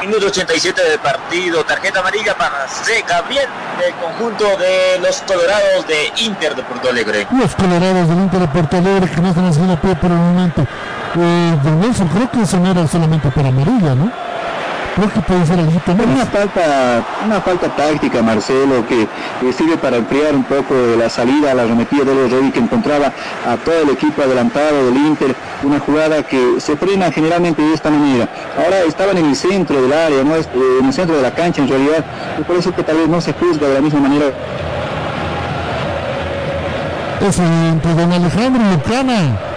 Minuto 87 del partido, tarjeta amarilla para C. Gabriel del conjunto de los Colorados de Inter de Porto Alegre. Los colorados del Inter de Porto Alegre que no están haciendo pie por el momento. Eh, Nelson, creo que eso no era solamente para amarilla, ¿no? Creo que puede ser algo más. Una falta, una falta táctica, Marcelo, que, sirve para enfriar un poco la salida, la arremetida de los Reddy que encontraba a todo el equipo adelantado del Inter, una jugada que se frena generalmente de esta manera. Ahora estaban en el centro del área, no eh, en el centro de la cancha en realidad, y por eso que tal vez no se juzga de la misma manera Es entre don Alejandro y Lucana.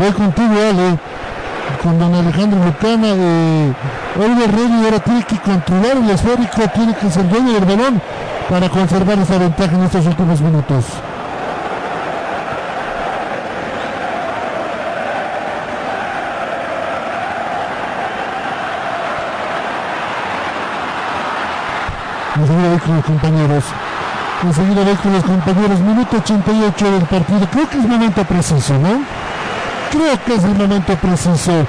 Voy contigo, Ale. Con don Alejandro Lucana. Eh, Oliver Reyes ahora tiene que controlar el esférico, tiene que ser dueño del balón para conservar esa ventaja en estos últimos minutos. Enseguida voy con los compañeros. Enseguida voy con los compañeros. Minuto 88 del partido. Creo que es momento preciso, ¿no? Creo que es el momento preciso.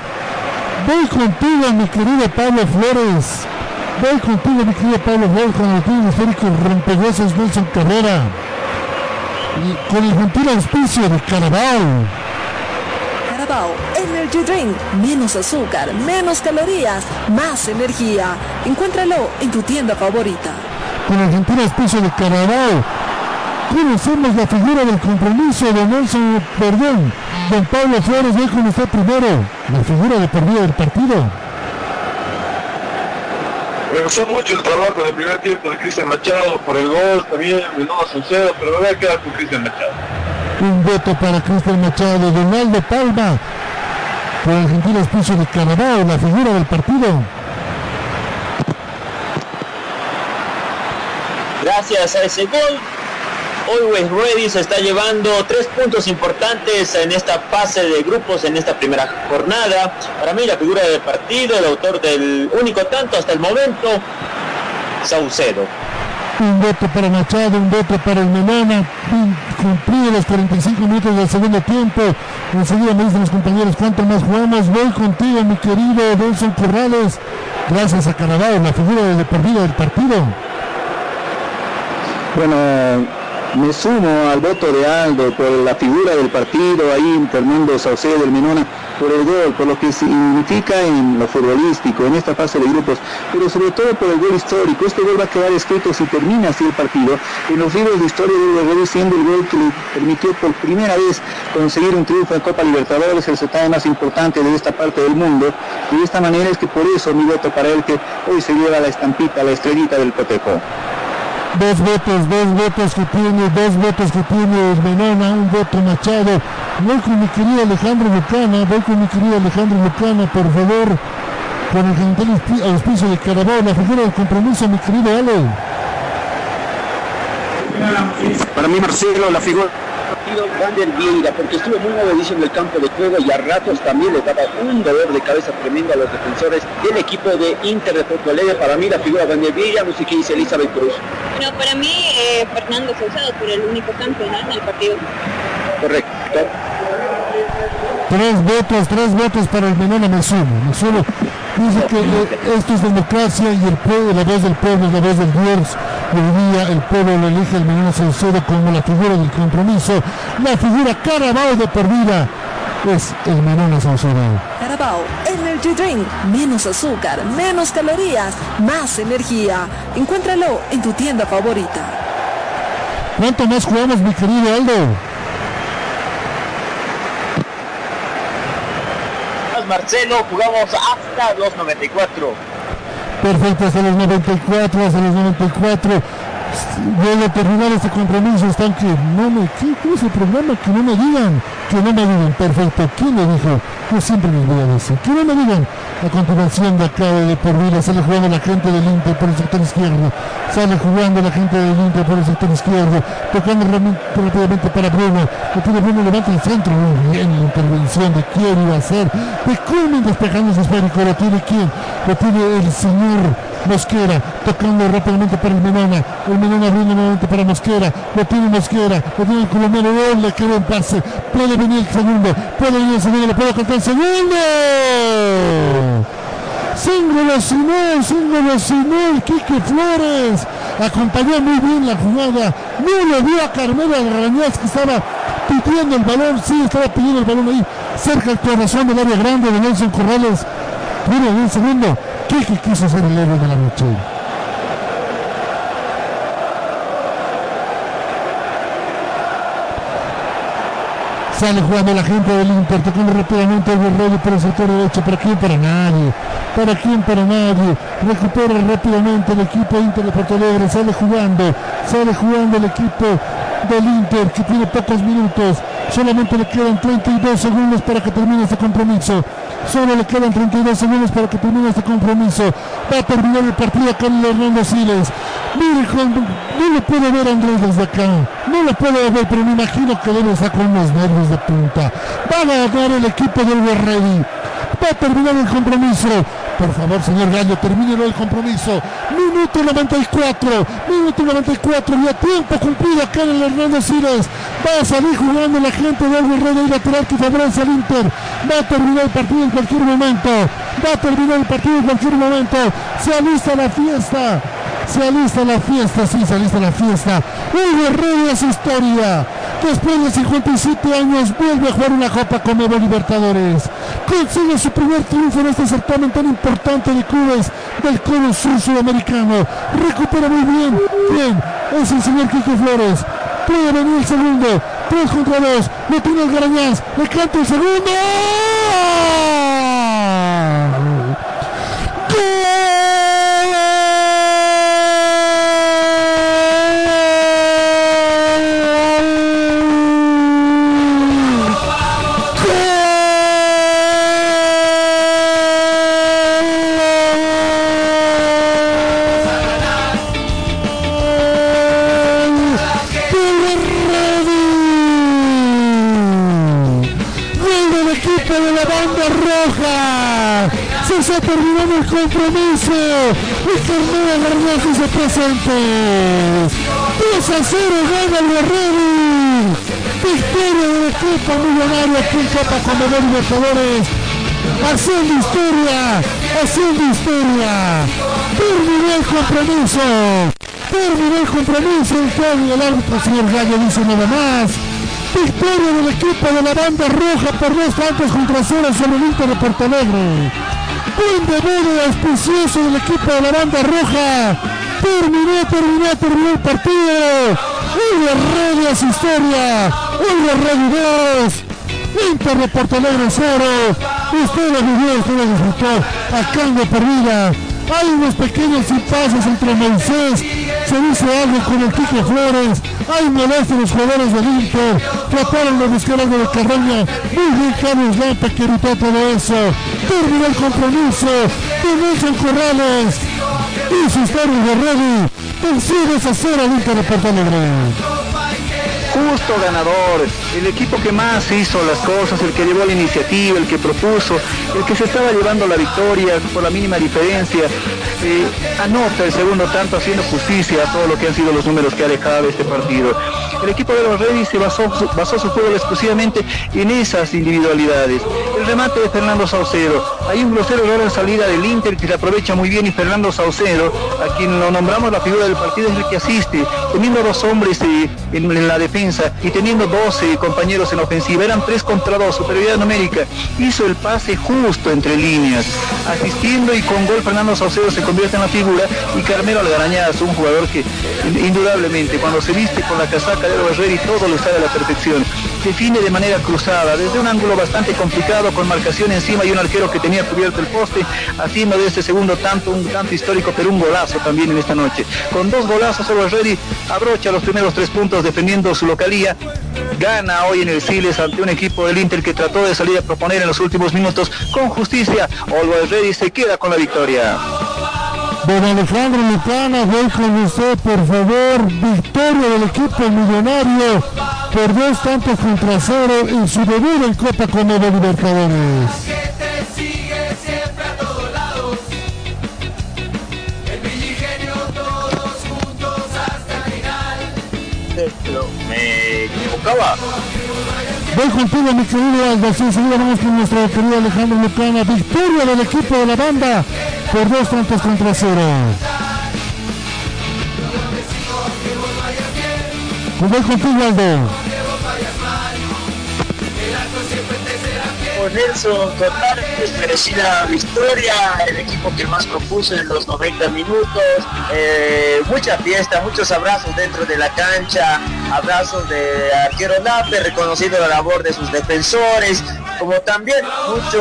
Voy contigo, mi querido Pablo Flores. Voy contigo, mi querido Pablo Flores, con el club esférico rompehuesos Nelson Carrera. Y con el gentil auspicio de Carabao. Carabao Energy Drink. Menos azúcar, menos calorías, más energía. Encuéntralo en tu tienda favorita. Con el gentil auspicio de Carabao. Conocemos la figura del compromiso de Nelson Perdón. Don Pablo Flores, con usted primero. La figura de por vida del partido. Me gustó mucho el trabajo del primer tiempo de Cristian Machado por el gol, también Mendoza Saucedo, pero me voy a quedar con Cristian Machado. Un voto para Cristian Machado, Donaldo Palma, por el gentil auspicio de Carabao, la figura del partido. Gracias a ese gol, Always Ready se está llevando tres puntos importantes en esta fase de grupos en esta primera jornada. Para mí la figura del partido, el autor del único tanto hasta el momento, Saucedo. Un voto para Machado, un voto para el Menona, cumplido los 45 minutos del segundo tiempo. Enseguida me dicen los compañeros cuánto más jugamos. Voy contigo, mi querido Nelson Corrales. Gracias a Carabao, la figura de por vida del partido. Bueno, me sumo al voto de Aldo por la figura del partido, ahí Fernando Saucedo del Menona, por el gol, por lo que significa en lo futbolístico, en esta fase de grupos, pero sobre todo por el gol histórico. Este gol va a quedar escrito si termina así el partido en los libros de historia del gol siendo el gol que le permitió por primera vez conseguir un triunfo en Copa Libertadores, el certamen más importante de esta parte del mundo. Y de esta manera es que por eso mi voto para él que hoy se lleva la estampita, la estrellita del Coteco dos votos, dos votos que tiene, dos votos que tiene Menona, un voto Machado. Voy con mi querido Alejandro Lucana, voy con mi querido Alejandro Lucana, por favor, con el gentil auspicio de Carabao, la figura del compromiso, mi querido Ale. Para mí, Marcelo, la figura Vander Vieira, porque estuvo muy movedizo en el campo de juego y a ratos también le daba un dolor de cabeza tremendo a los defensores del equipo de Inter de Porto Alegre. Para mí la figura de Vander Vieira, no sé qué dice Elizabeth Cruz. Bueno, para mí eh, Fernando Saucedo por el único campo ¿no? en el partido. Correcto. Tres votos, tres votos para el Menona, me sumo, me sumo. Dice que eh, esto es democracia y el pueblo, la voz del pueblo es la voz del Dios. Hoy día el pueblo lo elige el Menona Saucedo como la figura del compromiso, la figura Carabao de por vida es el Menona Saucedo. Carabao Energy Drink. Menos azúcar, menos calorías, más energía. Encuéntralo en tu tienda favorita. ¿Cuánto más jugamos, mi querido Aldo? Marcelo, jugamos hasta los 94. Perfecto, hasta los 94, hasta los 94. A terminar este compromiso. Están que no me. ¿Qué, qué es el programa? Que no me digan. Que no me digan. Perfecto. ¿Quién lo dijo? Yo siempre les voy a decir. Que no me digan. A continuación de acá de por vida sale jugando la gente del Inter por el sector izquierdo. Sale jugando la gente del Inter por el sector izquierdo. Tocando rápidamente para Bruno. Lo tiene Bruno, levanta el centro. Muy bien la intervención de quién iba a ser. De Cumming despejando ese esférico. Lo tiene quién? Lo tiene el señor Mosquera. Tocando rápidamente para el Menona. El Menona abriendo nuevamente para Mosquera. Lo tiene Mosquera. Lo tiene el colombiano. Oh, le quedó un pase. Puede venir el segundo. Puede venir el segundo. Le puede contar el segundo. Síngolo Simón, síngolo Simón, Quique Flores. Acompañó muy bien la jugada. No lo vio a Carmelo Alrañaz que estaba pidiendo el balón. Sí, estaba pidiendo el balón ahí. Cerca del corazón del área grande de Nelson Corrales. Pero en el segundo, Quique quiso ser el héroe de la noche. Sale jugando la gente del Inter, tocando rápidamente el Guerrero por el sector derecho. ¿Para quién? Para nadie. ¿Para quién? Para nadie. Recupera rápidamente el equipo Inter de Porto Alegre. Sale jugando. Sale jugando el equipo del Inter que tiene pocos minutos. Solamente le quedan 32 segundos para que termine este compromiso. Solo le quedan 32 segundos para que termine este compromiso. Va a terminar el partido con Hernando Siles. Mire, no lo puedo ver Andrés desde acá. No lo puedo ver, pero me imagino que debe sacar unos nervios de punta. Va a ganar el equipo del Ready. Va a terminar el compromiso. Por favor, señor Gallo, termínelo el compromiso. Minuto 94, minuto 94, ya tiempo cumplido acá en el Hernando Siles. Va a salir jugando la gente de Rey y lateral que favorece al Inter. Va a terminar el partido en cualquier momento. Va a terminar el partido en cualquier momento. Se alista la fiesta. Se alista la fiesta, sí, se alista la fiesta. Hugo Rey es historia. Después de 57 años vuelve a jugar una Copa como Libertadores. Consigue su primer triunfo en este certamen tan importante de clubes del Cono Sur Sudamericano. Recupera muy bien. Bien, es el señor Kiko Flores. Puede venir el segundo. 3 contra 2. Lo tiene el Garañaz. Le canta el segundo. Compromiso. Y Carmela García se presentes. 2 a 0 gana el Guerrero. Victoria del equipo millonario aquí en Copa Comedor Libertadores. Haciendo historia, haciendo historia. Terminó el compromiso. Terminó el compromiso. El el árbitro, señor Gallo, dice nada más. Victoria del equipo de la banda roja por dos tantos contra cero sobre el Inter de Porto Alegre. Buen debut auspicioso del equipo de la banda roja. Terminó, terminó, terminó el partido. Un es historia. Un Guerrero 2. Inter de Porto Alegre 0. Usted lo vivió, usted lo disfrutó. Acá en de perdida. Hay unos pequeños impases entre Moisés. Se dice algo con el Kiko Flores. Hay molestia los jugadores del Inter. Trataron de buscar algo de Carreña. Muy bien Carlos Lampa que evitó todo eso. Terminó el compromiso de Nelson Corrales. Y de Alegre justo ganador, el equipo que más hizo las cosas, el que llevó la iniciativa, el que propuso, el que se estaba llevando la victoria por la mínima diferencia, eh, anota el segundo tanto haciendo justicia a todo lo que han sido los números que ha dejado este partido. El equipo de los Reyes se basó, basó su juego exclusivamente en esas individualidades. El remate de Fernando Saucedo. Hay un grosero error en salida del Inter que se aprovecha muy bien y Fernando Saucedo, a quien lo nombramos la figura del partido, es el que asiste, teniendo dos hombres eh, en, la defensa y teniendo 12 compañeros en ofensiva. Eran tres contra dos, superioridad numérica. Hizo el pase justo entre líneas, asistiendo y con gol Fernando Saucedo se convierte en la figura y Carmelo Algarañaz, un jugador que indudablemente cuando se viste con la casaca y todo lo está de la perfección. Define de manera cruzada, desde un ángulo bastante complicado, con marcación encima y un arquero que tenía cubierto el poste, haciendo de este segundo tanto un tanto histórico, pero un golazo también en esta noche. Con dos golazos, Ready abrocha los primeros tres puntos defendiendo su localía. Gana hoy en el Siles ante un equipo del Inter que trató de salir a proponer en los últimos minutos con justicia. Always Ready se queda con la victoria. Don Alejandro Lucana, voy con usted, por favor. Victoria del equipo millonario por dos tantos contra cero en su debut en Copa de Libertadores. Me equivocaba. Voy contigo, mi querido Aldo. Sí, vamos con nuestro querido Alejandro Lucana. Victoria del equipo de la banda por dos tantos contra cero. Voy contigo, Aldo. Nelson, totalmente merecida victoria, el equipo que más propuso en los 90 minutos, eh, mucha fiesta, muchos abrazos dentro de la cancha, abrazos de arquero Nape, reconociendo la labor de sus defensores, como también muchos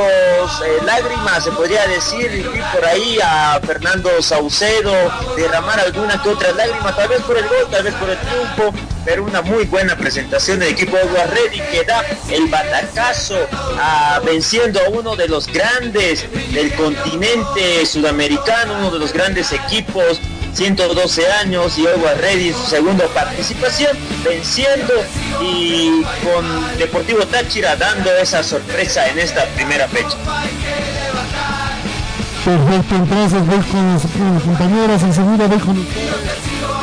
eh, lágrimas, se podría decir, y por ahí a Fernando Saucedo derramar alguna que otra lágrima, tal vez por el gol, tal vez por el triunfo, pero una muy buena presentación del equipo de Ready que da el batacazo a, venciendo a uno de los grandes del continente sudamericano, uno de los grandes equipos 112 años y Agua Ready su segunda participación, venciendo y con Deportivo Táchira dando esa sorpresa en esta primera fecha. Perfecto, entonces voy con los, compañeros, enseguida voy con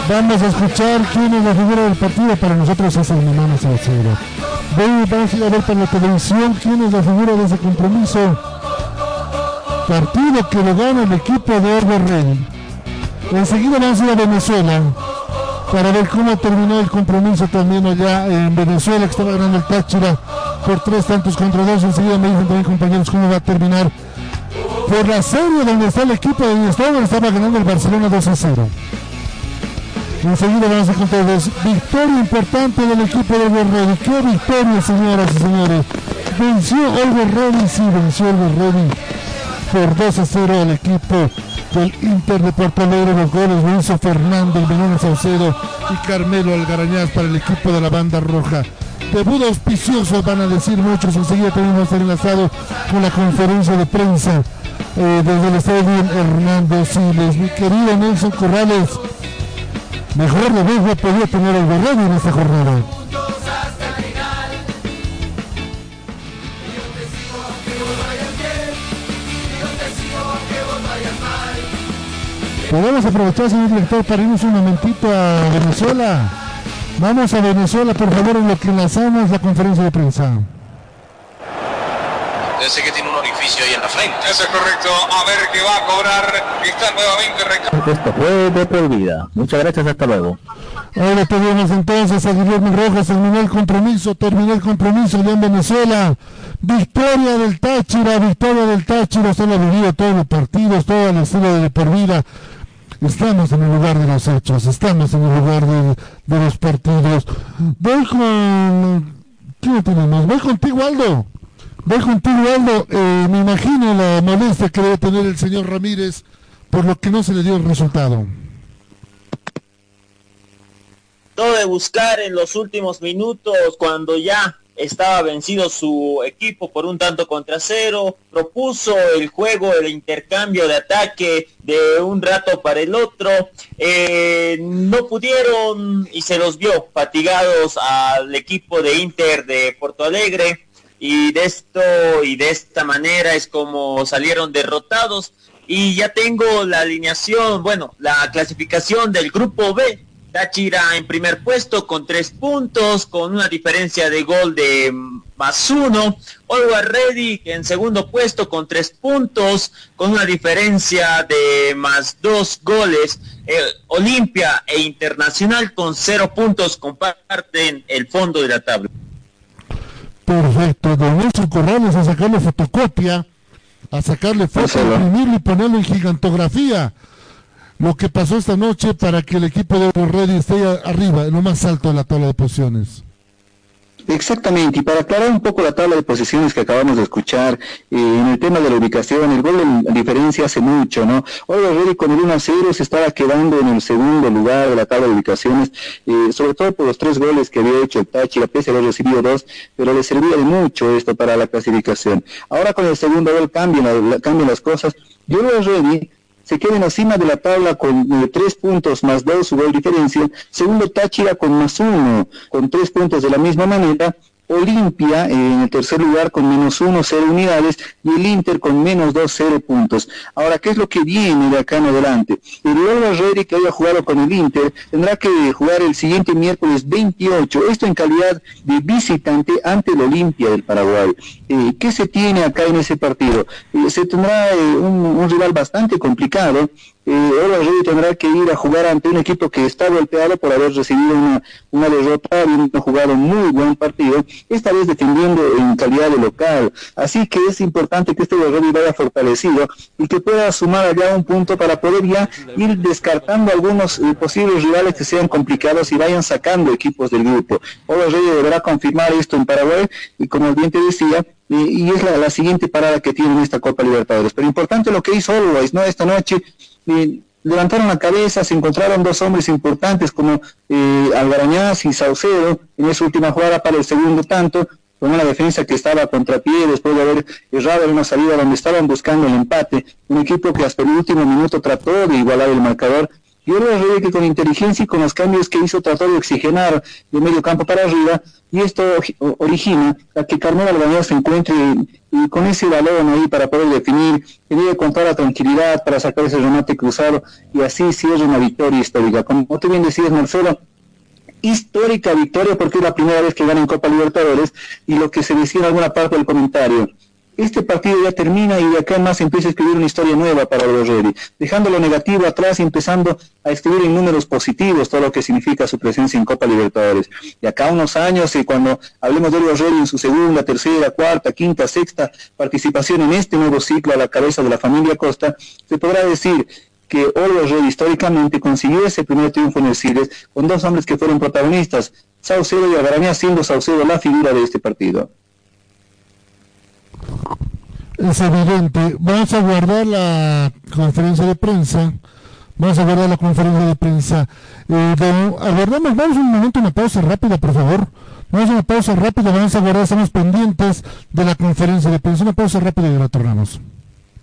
Vamos a escuchar quién es la figura del partido, para nosotros es el Mamá Salcedo. Voy, vamos a ver por la televisión quién es la figura de ese compromiso. Partido que lo gana el equipo de Orbe Ready. Enseguida vamos a ir a Venezuela para ver cómo terminó el compromiso también allá en Venezuela, que estaba ganando el Táchira por tres tantos contra dos. Enseguida me dicen también compañeros cómo va a terminar por la serie donde está el equipo de estaba, estaba ganando el Barcelona 2 a 0. Enseguida vamos a contarles victoria importante del equipo de Ready. ¡Qué victoria, señoras y señores! Venció Olver Ready, sí, venció Olver Ready por 2 a 0 al equipo del Inter de Puerto Alegre. Los goles lo hizo Fernando, el Saucedo y Carmelo Algarañaz para el equipo de la banda roja. Debut auspicioso, van a decir muchos. Enseguida tenemos enlazado con la conferencia de prensa eh, desde el estadio Hernando Siles. Mi querido Nelson Corrales, mejor de vez podido tener el Guerrero en esta jornada. Podemos aprovechar, señor director, para irnos un momentito a Venezuela. Vamos a Venezuela, por favor, en lo que enlazamos la conferencia de prensa. Sé que tiene un orificio ahí en la frente. Eso es correcto. A ver qué va a cobrar. Está nuevamente Esto fue de por vida. Muchas gracias, hasta luego. Ahora tenemos entonces a Guillermo Rojas, terminó el compromiso, terminó el compromiso ya en Venezuela. Victoria del Táchira, victoria del Táchira, se lo ha vivido todos los partidos, todo el estilo de por vida. Estamos en el lugar de los hechos, estamos en el lugar de, los partidos. Voy con... ¿Quién tenemos? Voy contigo, Aldo. Voy contigo, Aldo. Eh, me imagino la molestia que debe tener el señor Ramírez por lo que no se le dio el resultado. Todo de buscar en los últimos minutos cuando ya estaba vencido su equipo por un tanto contra cero, propuso el juego, el intercambio de ataque de un rato para el otro, eh, no pudieron y se los vio fatigados al equipo de Inter de Porto Alegre. Y de esto y de esta manera es como salieron derrotados. Y ya tengo la alineación, bueno, la clasificación del grupo B Táchira en primer puesto con tres puntos, con una diferencia de gol de más uno. Olga Ready en segundo puesto con tres puntos, con una diferencia de más dos goles. Olimpia e Internacional con cero puntos comparten el fondo de la tabla. Perfecto, don Nelson Corrales a sacarle fotocopia, a sacarle foto, imprimirlo y ponerlo en gigantografía lo que pasó esta noche para que el equipo de Ready esté arriba, en lo más alto de la tabla de posiciones. Exactamente, y para aclarar un poco la tabla de posiciones que acabamos de escuchar, eh, en el tema de la ubicación, el gol de diferencia hace mucho, ¿no? Hoy Ready con el 1 a 0 se estaba quedando en el segundo lugar de la tabla de ubicaciones, eh, sobre todo por los tres goles que había hecho el Táchira, pese a haber recibido dos, pero le servía de mucho esto para la clasificación. Ahora con el segundo gol cambian, cambian las cosas. Yo lo Ready se queda encima de la tabla con eh, tres puntos más dos su gol diferencia. Segundo Táchira con más uno, con tres puntos de la misma manera. Olimpia en el tercer lugar con menos uno, cero unidades y el Inter con menos dos, cero puntos. Ahora, ¿qué es lo que viene de acá en adelante? El Lola Ready que haya jugado con el Inter tendrá que jugar el siguiente miércoles 28, esto en calidad de visitante ante el Olimpia del Paraguay. Eh, ¿Qué se tiene acá en ese partido? Eh, se tendrá eh, un rival bastante complicado, eh, ahora Ready tendrá que ir a jugar ante un equipo que está golpeado por haber recibido una, una derrota, habiendo jugado muy buen partido, esta vez defendiendo en calidad de local. Así que es importante que este Ready vaya fortalecido y que pueda sumar allá un punto para poder ya ir descartando algunos eh, posibles rivales que sean complicados y vayan sacando equipos del grupo. Rey deberá confirmar esto en Paraguay y como bien te decía, y, es la, siguiente parada que tiene en esta Copa Libertadores. Pero importante lo que hizo Always, ¿no? Esta noche levantaron la cabeza, se encontraron dos hombres importantes como eh, y Saucedo en esa última jugada para el segundo tanto, con una defensa que estaba contra pie después de haber errado en una salida donde estaban buscando el empate, un equipo que hasta el último minuto trató de igualar el marcador, y ahora que con inteligencia y con los cambios que hizo trató de oxigenar de medio campo para arriba, y esto origina a que Carmelo Albañez se encuentre y con ese balón ahí para poder definir, tenía con toda la tranquilidad para sacar ese remate cruzado y así cierra una victoria histórica. Como tú bien decías, Marcelo, histórica victoria porque es la primera vez que gana en Copa Libertadores y lo que se decía en alguna parte del comentario, este partido ya termina y de acá más empieza a escribir una historia nueva para los Redi, dejando lo negativo atrás y empezando a escribir en números positivos todo lo que significa su presencia en Copa Libertadores. Y acá unos años, y cuando hablemos de los Redi en su segunda, tercera, cuarta, quinta, sexta participación en este nuevo ciclo a la cabeza de la familia Costa, se podrá decir que Olga Redi históricamente consiguió ese primer triunfo en el Siles con dos hombres que fueron protagonistas, Saucedo y Agaraña siendo Saucedo la figura de este partido es evidente. Vamos a guardar la conferencia de prensa. Vamos a guardar la conferencia de prensa. Eh, aguardamos, vamos un momento, una pausa rápida, por favor. Vamos a una pausa rápida, vamos a guardar, estamos pendientes de la conferencia de prensa. Una pausa rápida y retornamos.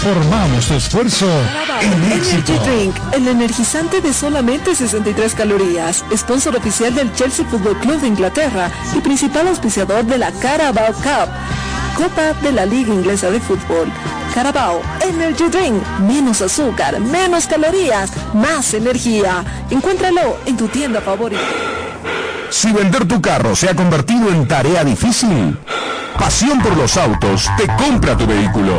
Transformamos tu esfuerzo en éxito. Energy Drink, el energizante de solamente 63 calorías. Sponsor oficial del Chelsea Football Club de Inglaterra y principal auspiciador de la Carabao Cup. Copa de la Liga Inglesa de Fútbol. Carabao Energy Drink. Menos azúcar, menos calorías, más energía. Encuéntralo en tu tienda favorita. Si vender tu carro se ha convertido en tarea difícil, Pasión por los autos te compra tu vehículo.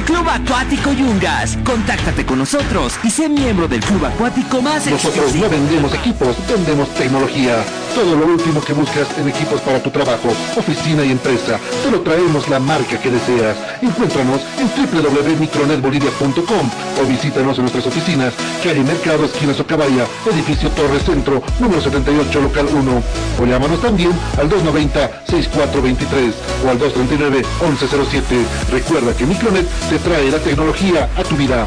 Club Acuático Yungas. Contáctate con nosotros y sé miembro del club acuático más Nosotros no vendemos equipos, vendemos tecnología. Todo lo último que buscas en equipos para tu trabajo, oficina y empresa, te lo traemos la marca que deseas. Encuéntranos en www.micronetbolivia.com o visítanos en nuestras oficinas, calle Mercado, esquina Socabaya, edificio Torre Centro, número 78, local 1. O llámanos también al 290-6423 o al 239-1107. Recuerda que Micronet te trae la tecnología a tu vida.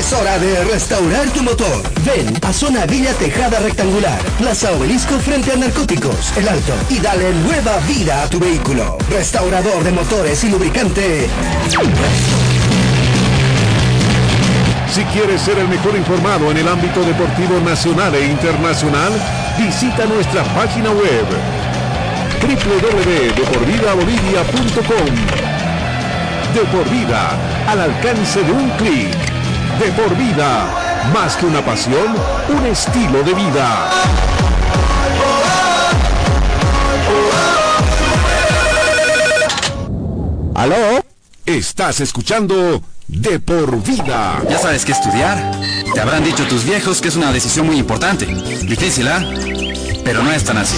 Es hora de restaurar tu motor. Ven a Zona Villa Tejada Rectangular, Plaza Obelisco frente a Narcóticos, El Alto, y dale nueva vida a tu vehículo. Restaurador de motores y lubricante. Si quieres ser el mejor informado en el ámbito deportivo nacional e internacional, visita nuestra página web www.deporvidabolivia.com De por vida, al alcance de un clic. De por vida, más que una pasión, un estilo de vida. ¿Aló? Estás escuchando De por vida. Ya sabes qué estudiar. Te habrán dicho tus viejos que es una decisión muy importante. Difícil, ¿ah? Pero no es tan así.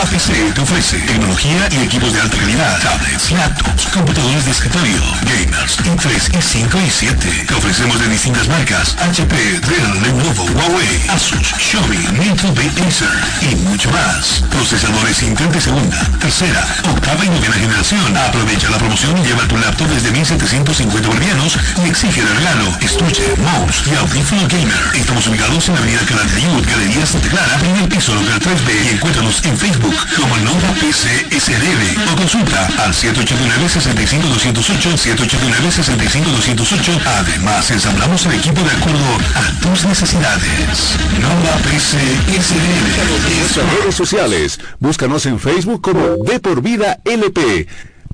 Nova PC te ofrece tecnología y equipos de alta calidad, tablets, laptops, computadores de escritorio, gamers, i3, i5 y 7. Te ofrecemos de distintas marcas, HP, Dell, Lenovo, Huawei, Asus, Xiaomi, Nintendo, Acer y mucho más. Procesadores Intel segunda, tercera, octava y novena generación. Aprovecha la promoción y lleva tu laptop desde 1750 bolivianos y exige de regalo estuche, mouse y audífono gamer. Estamos ubicados en la avenida Canal de Youth, Galería Santa Clara, el piso local 3B y encuéntranos en Facebook como Nova PCSLB o consulta al 789-65208, 789-65208. Además, ensamblamos el equipo de acuerdo a tus necesidades. Nova PCSLB. Nuestras redes sociales. Búscanos en Facebook como De por Vida LP.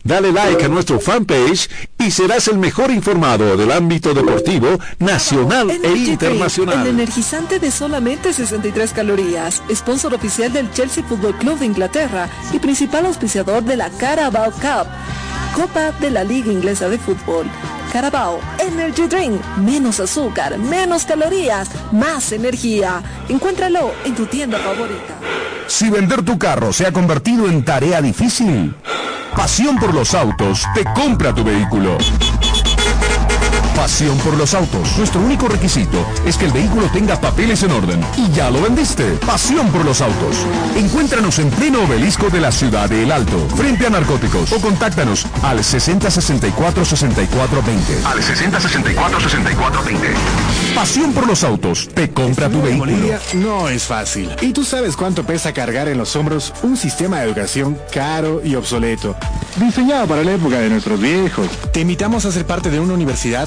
Dale like a nuestro fanpage y serás el mejor informado del ámbito deportivo nacional e Energy Drink, internacional. El energizante de solamente 63 calorías. Sponsor oficial del Chelsea Football Club de Inglaterra y principal auspiciador de la Carabao Cup, Copa de la Liga Inglesa de Fútbol. Carabao Energy Drink. Menos azúcar, menos calorías, más energía. Encuéntralo en tu tienda favorita. Si vender tu carro se ha convertido en tarea difícil, Pasión por los autos te compra tu vehículo. Pasión por los autos. Nuestro único requisito es que el vehículo tenga papeles en orden. Y ya lo vendiste. Pasión por los autos. Encuéntranos en pleno obelisco de la ciudad de El Alto, frente a narcóticos. O contáctanos al 6064-6420. Al 6064-6420. Pasión por los autos te compra tu En vehículo. Bolivia no es fácil. ¿Y tú sabes cuánto pesa cargar en los hombros un sistema de educación caro y obsoleto? Diseñado para la época de nuestros viejos. Te invitamos a ser parte de una universidad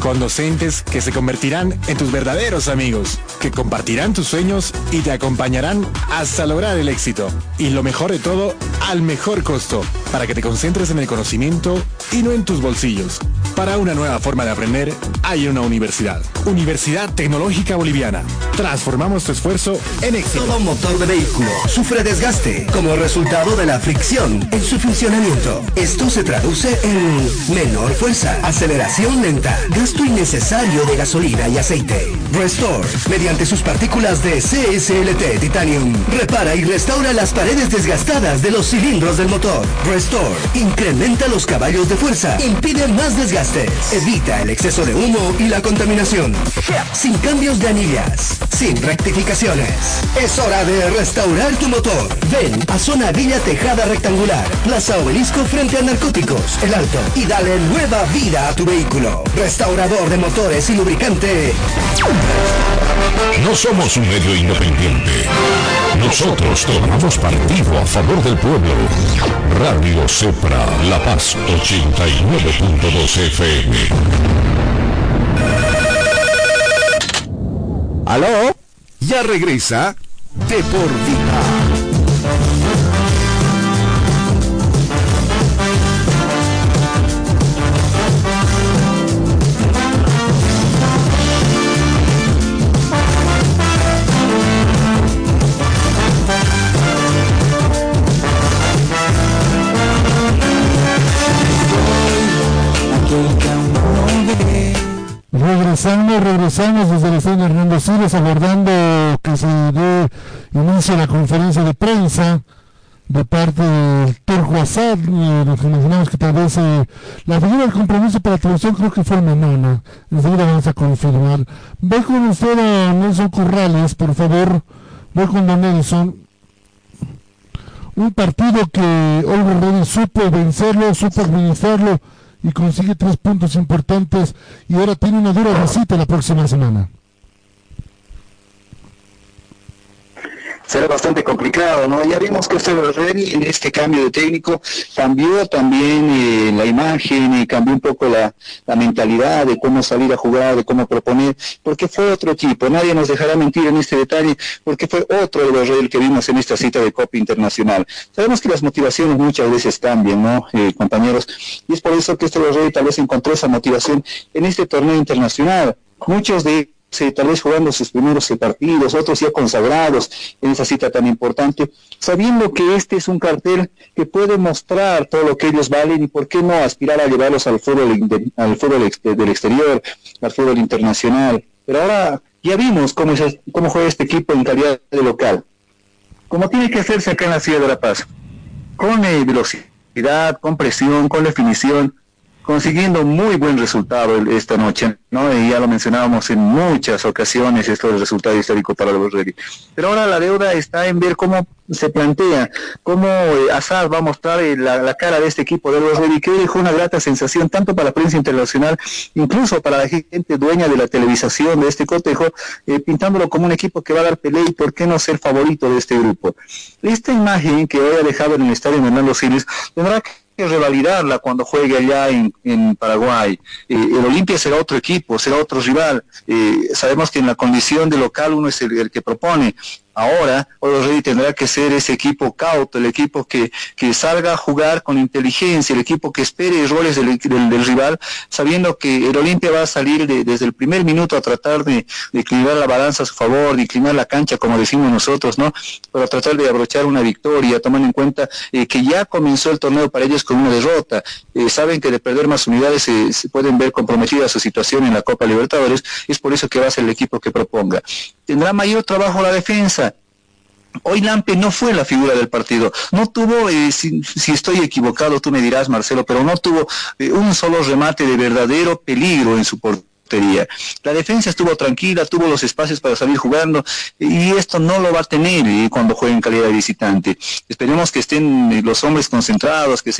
Con docentes que se convertirán en tus verdaderos amigos, que compartirán tus sueños y te acompañarán hasta lograr el éxito. Y lo mejor de todo, al mejor costo, para que te concentres en el conocimiento y no en tus bolsillos. Para una nueva forma de aprender, hay una universidad. Universidad Tecnológica Boliviana. Transformamos tu esfuerzo en éxito. Todo motor de vehículo sufre desgaste como resultado de la fricción en su funcionamiento. Esto se traduce en menor fuerza, aceleración lenta, innecesario de gasolina y aceite. Restore, mediante sus partículas de CSLT Titanium, repara y restaura las paredes desgastadas de los cilindros del motor. Restore, incrementa los caballos de fuerza, impide más desgastes, evita el exceso de humo y la contaminación. Sin cambios de anillas, sin rectificaciones. Es hora de restaurar tu motor. Ven a Zona Villa Tejada Rectangular, Plaza Obelisco frente a Narcóticos, El Alto, y dale nueva vida a tu vehículo. Restaurador de motores y lubricante. No somos un medio independiente. Nosotros tomamos partido a favor del pueblo. Radio Cepra La Paz 89.2 FM. ¿Aló? Ya regresa De por vida. Regresamos, desde el estadio Hernando Siles abordando que se dé inicio a la conferencia de prensa de parte del Turco Assad, eh, nos imaginamos que tal vez eh, la figura del compromiso para la televisión creo que fue Menona, enseguida vamos a confirmar. Voy con usted a Nelson Corrales, por favor, voy con Don Nelson. Un partido que Oliver Ready supo vencerlo, supo administrarlo y consigue tres puntos importantes y ahora tiene una dura visita la próxima semana. Será bastante complicado, ¿no? Ya vimos que este Rey en este cambio de técnico cambió también eh, la imagen y cambió un poco la, mentalidad de cómo salir a jugar, de cómo proponer, porque fue otro equipo, nadie nos dejará mentir en este detalle, porque fue otro de los Reyes que vimos en esta cita de Copa Internacional. Sabemos que las motivaciones muchas veces cambian, ¿no, eh, compañeros? Y es por eso que este Rey tal vez encontró esa motivación en este torneo internacional. Muchos de tal vez jugando sus primeros partidos, otros ya consagrados en esa cita tan importante, sabiendo que este es un cartel que puede mostrar todo lo que ellos valen y por qué no aspirar a llevarlos al fútbol, al fútbol del exterior, al fútbol internacional. Pero ahora ya vimos cómo, cómo juega este equipo en calidad de local, como tiene que hacerse acá en la ciudad de La Paz, con eh, velocidad, con presión, con definición, consiguiendo muy buen resultado esta noche, ¿no? Y ya lo mencionábamos en muchas ocasiones, esto es el resultado histórico para los Ready. Pero ahora la deuda está en ver cómo se plantea, cómo eh, va a mostrar eh, la, cara de este equipo de los Ready, que dejó una grata sensación tanto para la prensa internacional, incluso para la gente dueña de la televisación de este cotejo, eh, pintándolo como un equipo que va a dar pelea y por qué no ser favorito de este grupo. Esta imagen que hoy ha dejado en el estadio Hernando Siles tendrá que revalidarla cuando juegue allá en, Paraguay. Eh, el Olimpia será otro equipo, será otro rival. Eh, sabemos que en la condición de local uno es el que propone, Ahora, Oro Rey tendrá que ser ese equipo cauto, el equipo que, que salga a jugar con inteligencia, el equipo que espere errores del, del, rival, sabiendo que el Olimpia va a salir desde el primer minuto a tratar de, de, equilibrar la balanza a su favor, de inclinar la cancha, como decimos nosotros, ¿no? Para tratar de abrochar una victoria, tomando en cuenta eh, que ya comenzó el torneo para ellos con una derrota. Eh, saben que de perder más unidades se pueden ver comprometida su situación en la Copa Libertadores, es por eso que va a ser el equipo que proponga. Tendrá mayor trabajo la defensa, Hoy Lampe no fue la figura del partido, no tuvo, eh, si, estoy equivocado tú me dirás Marcelo, pero no tuvo eh, un solo remate de verdadero peligro en su portería. La defensa estuvo tranquila, tuvo los espacios para salir jugando y esto no lo va a tener eh, cuando juegue en calidad de visitante. Esperemos que estén los hombres concentrados, que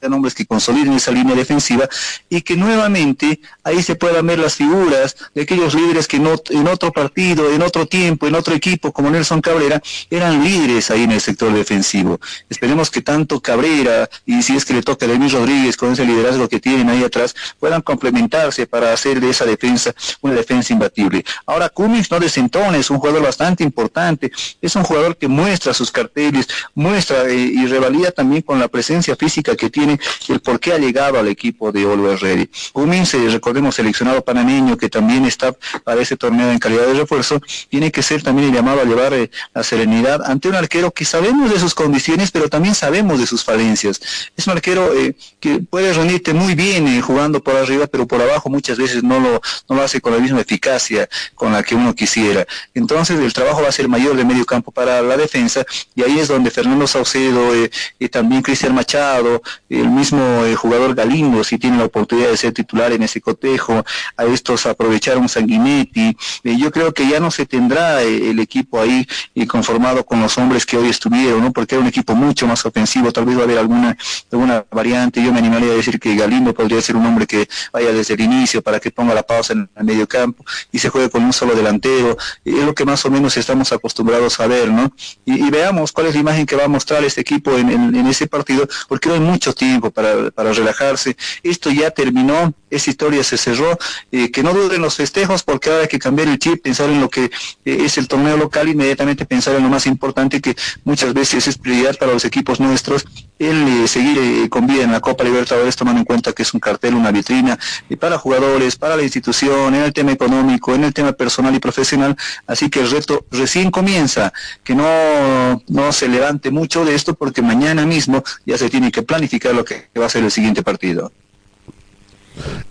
sean hombres que consoliden esa línea defensiva y que nuevamente ahí se puedan ver las figuras de aquellos líderes que no, en otro partido, en otro tiempo, en otro equipo como Nelson Cabrera, eran líderes ahí en el sector defensivo. Esperemos que tanto Cabrera y si es que le toca a Denis Rodríguez con ese liderazgo que tienen ahí atrás, puedan complementarse para hacer de esa defensa una defensa imbatible. Ahora Cummings no desentona, es un jugador bastante importante, es un jugador que muestra sus carteles, muestra eh, y revalida también con la presencia física que tiene el por qué ha llegado al equipo de Oliver Ready. Cummins, recordemos, seleccionado panameño que también está para ese torneo en calidad de refuerzo, tiene que ser también llamado a llevar eh, la serenidad ante un arquero que sabemos de sus condiciones, pero también sabemos de sus falencias. Es un arquero eh, que puede reunirte muy bien eh, jugando por arriba, pero por abajo muchas veces no lo, no lo hace con la misma eficacia con la que uno quisiera. Entonces el trabajo va a ser mayor de medio campo para la defensa y ahí es donde Fernando Saucedo y también Cristian Machado, el mismo eh, jugador Galindo, si tiene la oportunidad de ser titular en ese cotejo, a estos aprovecharon Sanguinetti, eh, yo creo que ya no se tendrá eh, el equipo ahí conformado con los hombres que hoy estuvieron, ¿no? porque era un equipo mucho más ofensivo, tal vez va a haber alguna, alguna variante, yo me animaría a decir que Galindo podría ser un hombre que vaya desde el inicio para que ponga la pausa en el medio campo y se juegue con un solo delantero, es lo que más o menos estamos acostumbrados a ver, ¿no? Y, veamos cuál es la imagen que va a mostrar este equipo en, en ese partido, porque hay mucho tiempo tiempo para, para relajarse. Esto ya terminó, esa historia se cerró. Eh, que no duden los festejos porque ahora hay que cambiar el chip, pensar en lo que eh, es el torneo local, inmediatamente pensar en lo más importante que muchas veces es prioridad para los equipos nuestros, el eh, seguir con vida en la Copa Libertadores, tomando en cuenta que es un cartel, una vitrina para jugadores, para la institución, en el tema económico, en el tema personal y profesional. Así que el reto recién comienza, que no, no se levante mucho de esto porque mañana mismo ya se tiene que planificar lo que va a ser el siguiente partido.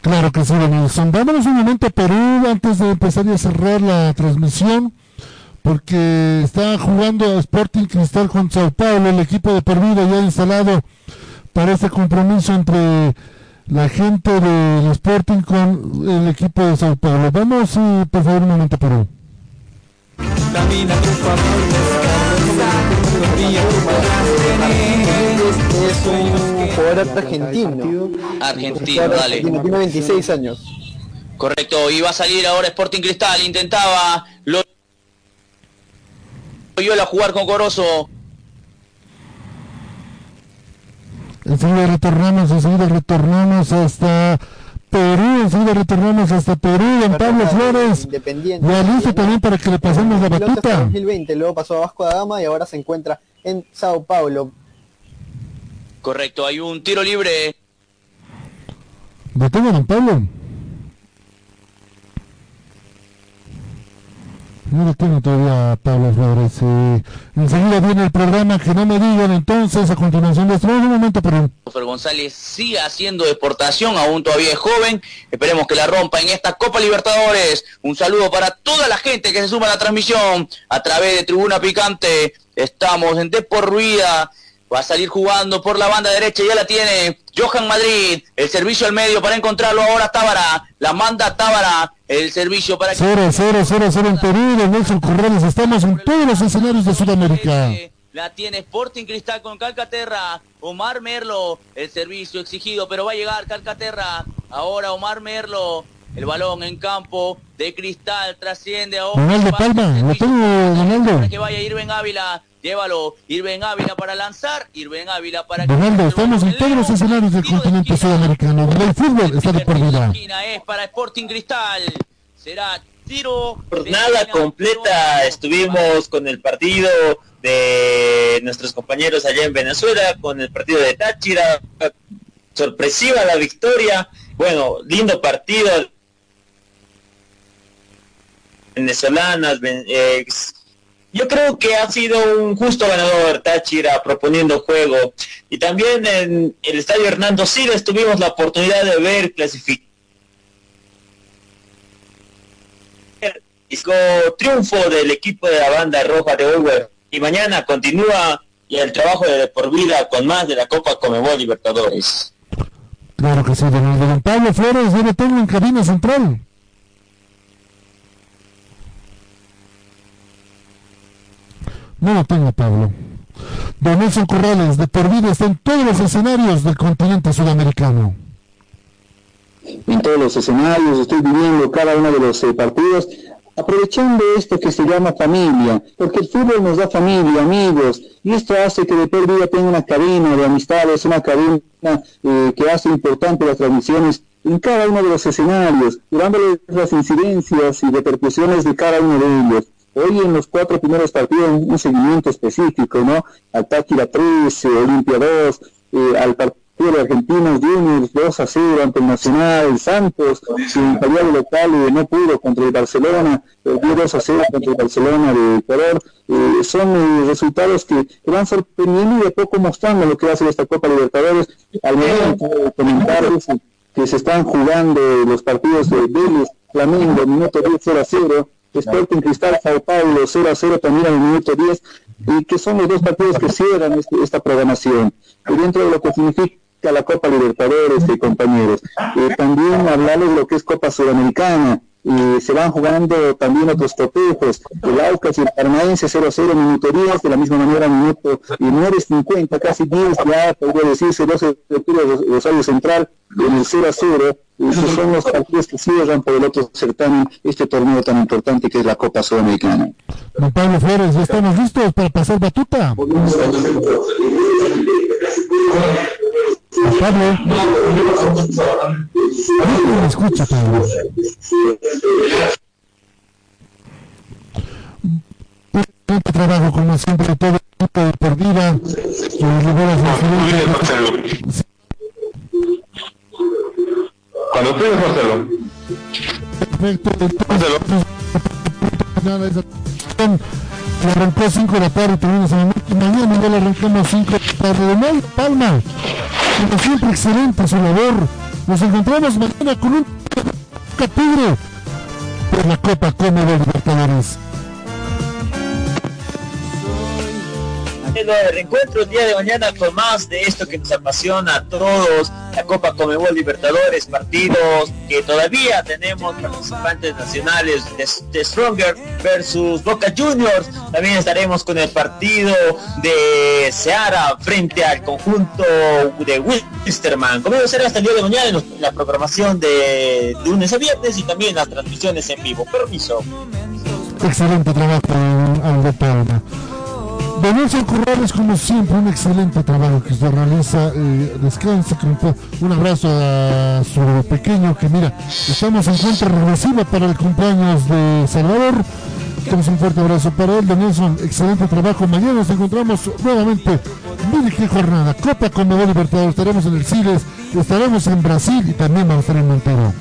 Claro que sí, Denilson. Vámonos un momento a Perú antes de empezar a cerrar la transmisión, porque está jugando Sporting Cristal con Sao Paulo, el equipo de Perdido ya instalado para este compromiso entre la gente del Sporting con el equipo de Sao Paulo. Vamos, eh, por favor, un momento Perú. Es un jugador argentino. Argentino, dale. Tiene 26 años. Correcto, iba a salir ahora Sporting Cristal, intentaba lo a jugar con Corozo. Enseguida retornamos, enseguida retornamos hasta Perú, enseguida retornamos hasta Perú, don Pablo Flores. Independiente. Listo también para que le pasemos la batuta. 2020, luego pasó a Vasco da Gama y ahora se encuentra en Sao Paulo. Correcto, hay un tiro libre. ¿Lo tengo, don Pablo? No lo tengo todavía, Pablo Flores. eh, enseguida viene el programa, que no me digan entonces, a continuación de un momento. Fer González sigue haciendo exportación, aún todavía es joven. Esperemos que la rompa en esta Copa Libertadores. Un saludo para toda la gente que se suma a la transmisión a través de Tribuna Picante. Estamos en Depor Ruida. Va a salir jugando por la banda derecha, ya la tiene Johan Madrid. El servicio al medio para encontrarlo ahora Tábara. La manda Tábara. El servicio para que 0, 0, 0, 0 en Perú, de Nelson Corrales. Estamos en todos los escenarios de Sudamérica. La tiene Sporting Cristal con Calcaterra. Omar Merlo. El servicio exigido, pero va a llegar Calcaterra. Ahora Omar Merlo. El balón en campo de Cristal trasciende ahora. Ronaldo Palma, lo tengo, Ronaldo. Para que vaya Irben Ávila. Llévalo. Irben Ávila para lanzar. Irben Ávila para que Ronaldo, estamos en todos los escenarios del continente sudamericano. El fútbol está de por vida. esquina es para Sporting Cristal. Será tiro. Jornada completa estuvimos con el partido de nuestros compañeros allá en Venezuela, con el partido de Táchira, sorpresiva la victoria, bueno, lindo partido venezolanas, ven- eh, yo creo que ha sido un justo ganador Táchira proponiendo juego y también en el estadio Hernando Siles tuvimos la oportunidad de ver clasificar triunfo del equipo de la banda roja de Uruguay. Y mañana continúa el trabajo de por vida con más de la Copa Comebol Libertadores. Claro que sí. Don Pablo Flores, yo lo tengo en cabina central. No lo tengo, Pablo. Don Nelson Corrales, de por vida, está en todos los escenarios del continente sudamericano. en todos los escenarios, estoy viviendo cada uno de los eh, partidos, aprovechando esto que se llama familia, porque el fútbol nos da familia, amigos, y esto hace que de por vida tenga una cadena de amistades, una cadena eh, que hace importante las transmisiones en cada uno de los escenarios, llevándoles las incidencias y repercusiones de cada uno de ellos. Hoy en los cuatro primeros partidos un un seguimiento específico, ¿no? Al Táchira 3, eh, Olimpia 2, eh, al partido de Argentinos Juniors 2 a 0 ante el Nacional, el Santos, sin calidad de local eh, no pudo contra el Barcelona, perdió 2 a 0 contra el Barcelona de Ecuador. Eh, son eh, resultados que, que van sorprendiendo y de poco mostrando lo que va a ser esta Copa Libertadores. Al momento de comentarles que se están jugando los partidos de Vélez, Flamengo, minuto 10 0 a 0, Sporting Cristal, Sao Paulo 0 a 0 también al minuto 10, y que son los dos partidos que cierran este- esta programación. Y dentro de lo que significa la Copa Libertadores, eh, compañeros, eh, también hablarles de lo que es Copa Sudamericana, y se van jugando también otros cotejos, el Aucas y el Paranaense 0 a 0, minuto 10, de la misma manera minuto y 9.50, casi 10 ya podría decirse, 12 de octubre Ros- Rosario Central, en el 0 a 0, y esos son los partidos que cierran por el otro certamen, este torneo tan importante que es la Copa Sudamericana. Don Pablo Flores, ya estamos listos para pasar batuta. Pablo. No me escucha, Pablo. Un trabajo como siempre todo equipo de por vida. libera su Cuando tú eres Marcelo. Perfecto. Entonces, que arrancó 5 de la tarde, terminamos en noche. Mañana ya le arrancamos 5 de la tarde. De nuevo, Palma, como siempre, excelente su labor Nos encontramos mañana con un Tigre por la Copa Conmebol Libertadores. El reencuentro el día de mañana con más de esto que nos apasiona a todos, la Copa Comebol Libertadores, partidos que todavía tenemos participantes nacionales de, Stronger versus Boca Juniors, también estaremos con el partido de Seara frente al conjunto de Wisterman. Como será hasta el día de mañana en la programación de lunes a viernes y también las transmisiones en vivo. Permiso. Excelente trabajo, Aldo. Nelson Corrales, como siempre, un excelente trabajo que se realiza. Eh, descansa, un abrazo a su pequeño que mira, estamos en cuenta regresiva para el cumpleaños de Salvador. Tenemos un fuerte abrazo para él, de Nelson, excelente trabajo. Mañana nos encontramos nuevamente. Mire qué jornada, Copa con Nuevo Libertador. Estaremos en el Siles, estaremos en Brasil y también vamos a estar en Montero.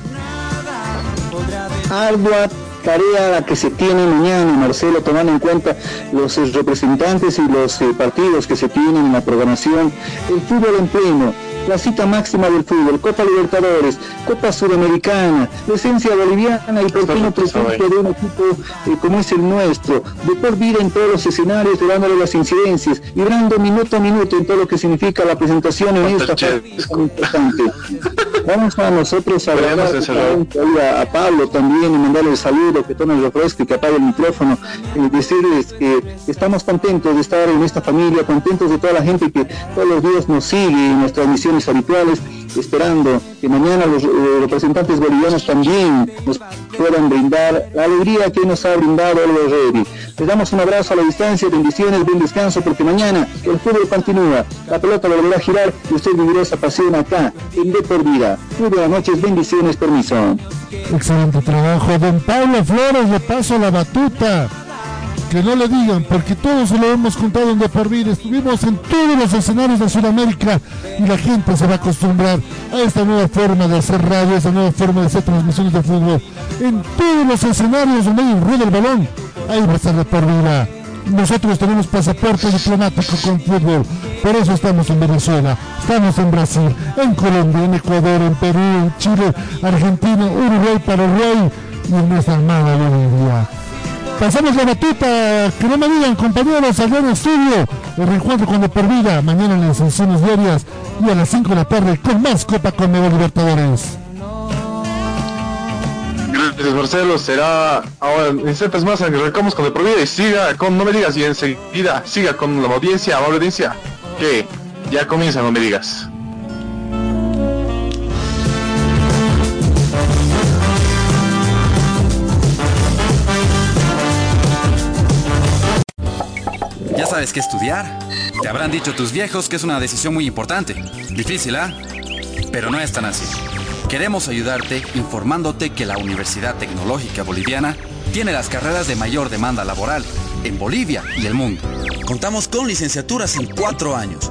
Tarea que se tiene mañana, Marcelo, tomando en cuenta los eh, representantes y los eh, partidos que se tienen en la programación, el fútbol en pleno, la cita máxima del fútbol, Copa Libertadores, Copa Sudamericana, la esencia boliviana y por qué no de un equipo eh, como es el nuestro, de por vida en todos los escenarios, dándole las incidencias, vibrando minuto a minuto en todo lo que significa la presentación en esta importante. Vamos a nosotros a a, a, Pablo también y mandarle el saludo, que tome el refresco y que apague el micrófono, y decirles que estamos contentos de estar en esta familia, contentos de toda la gente que todos los días nos sigue en nuestras misiones habituales, esperando que mañana los eh, representantes bolivianos también nos puedan brindar la alegría que nos ha brindado el Ready. Les damos un abrazo a la distancia, bendiciones, buen descanso, porque mañana el fútbol continúa, la pelota volverá a girar y usted vivirá esa pasión acá, en De Por Vida. Muy buenas noches, bendiciones, permiso. Excelente trabajo, don Pablo Flores, le paso la batuta que no le digan, porque todos lo hemos contado en De. Estuvimos en todos los escenarios de Sudamérica y la gente se va a acostumbrar a esta nueva forma de hacer radio, a esta nueva forma de hacer transmisiones de fútbol. En todos los escenarios donde hay ruido el balón, ahí va a estar De. Nosotros tenemos pasaporte diplomático con fútbol, por eso estamos en Venezuela, estamos en Brasil, en Colombia, en Ecuador, en Perú, en Chile, Argentina, Uruguay, Paraguay y en nuestra hermana Bolivia. Pasamos la batuta, que no me digan compañeros, en el estudio, el reencuentro con de por mañana en las sesiones diarias y a las 5 de la tarde con más Copa con Nuevo Libertadores. Gracias Marcelo, será ahora en instantes más arrancamos con de por vida y siga con, no me digas, y enseguida siga con la audiencia, amable audiencia, que ya comienza, no me digas. Sabes qué estudiar. Te habrán dicho tus viejos que es una decisión muy importante. Difícil, ¿ah? Pero no es tan así. Queremos ayudarte informándote que la Universidad Tecnológica Boliviana tiene las carreras de mayor demanda laboral en Bolivia y el mundo. Contamos con licenciaturas en cuatro años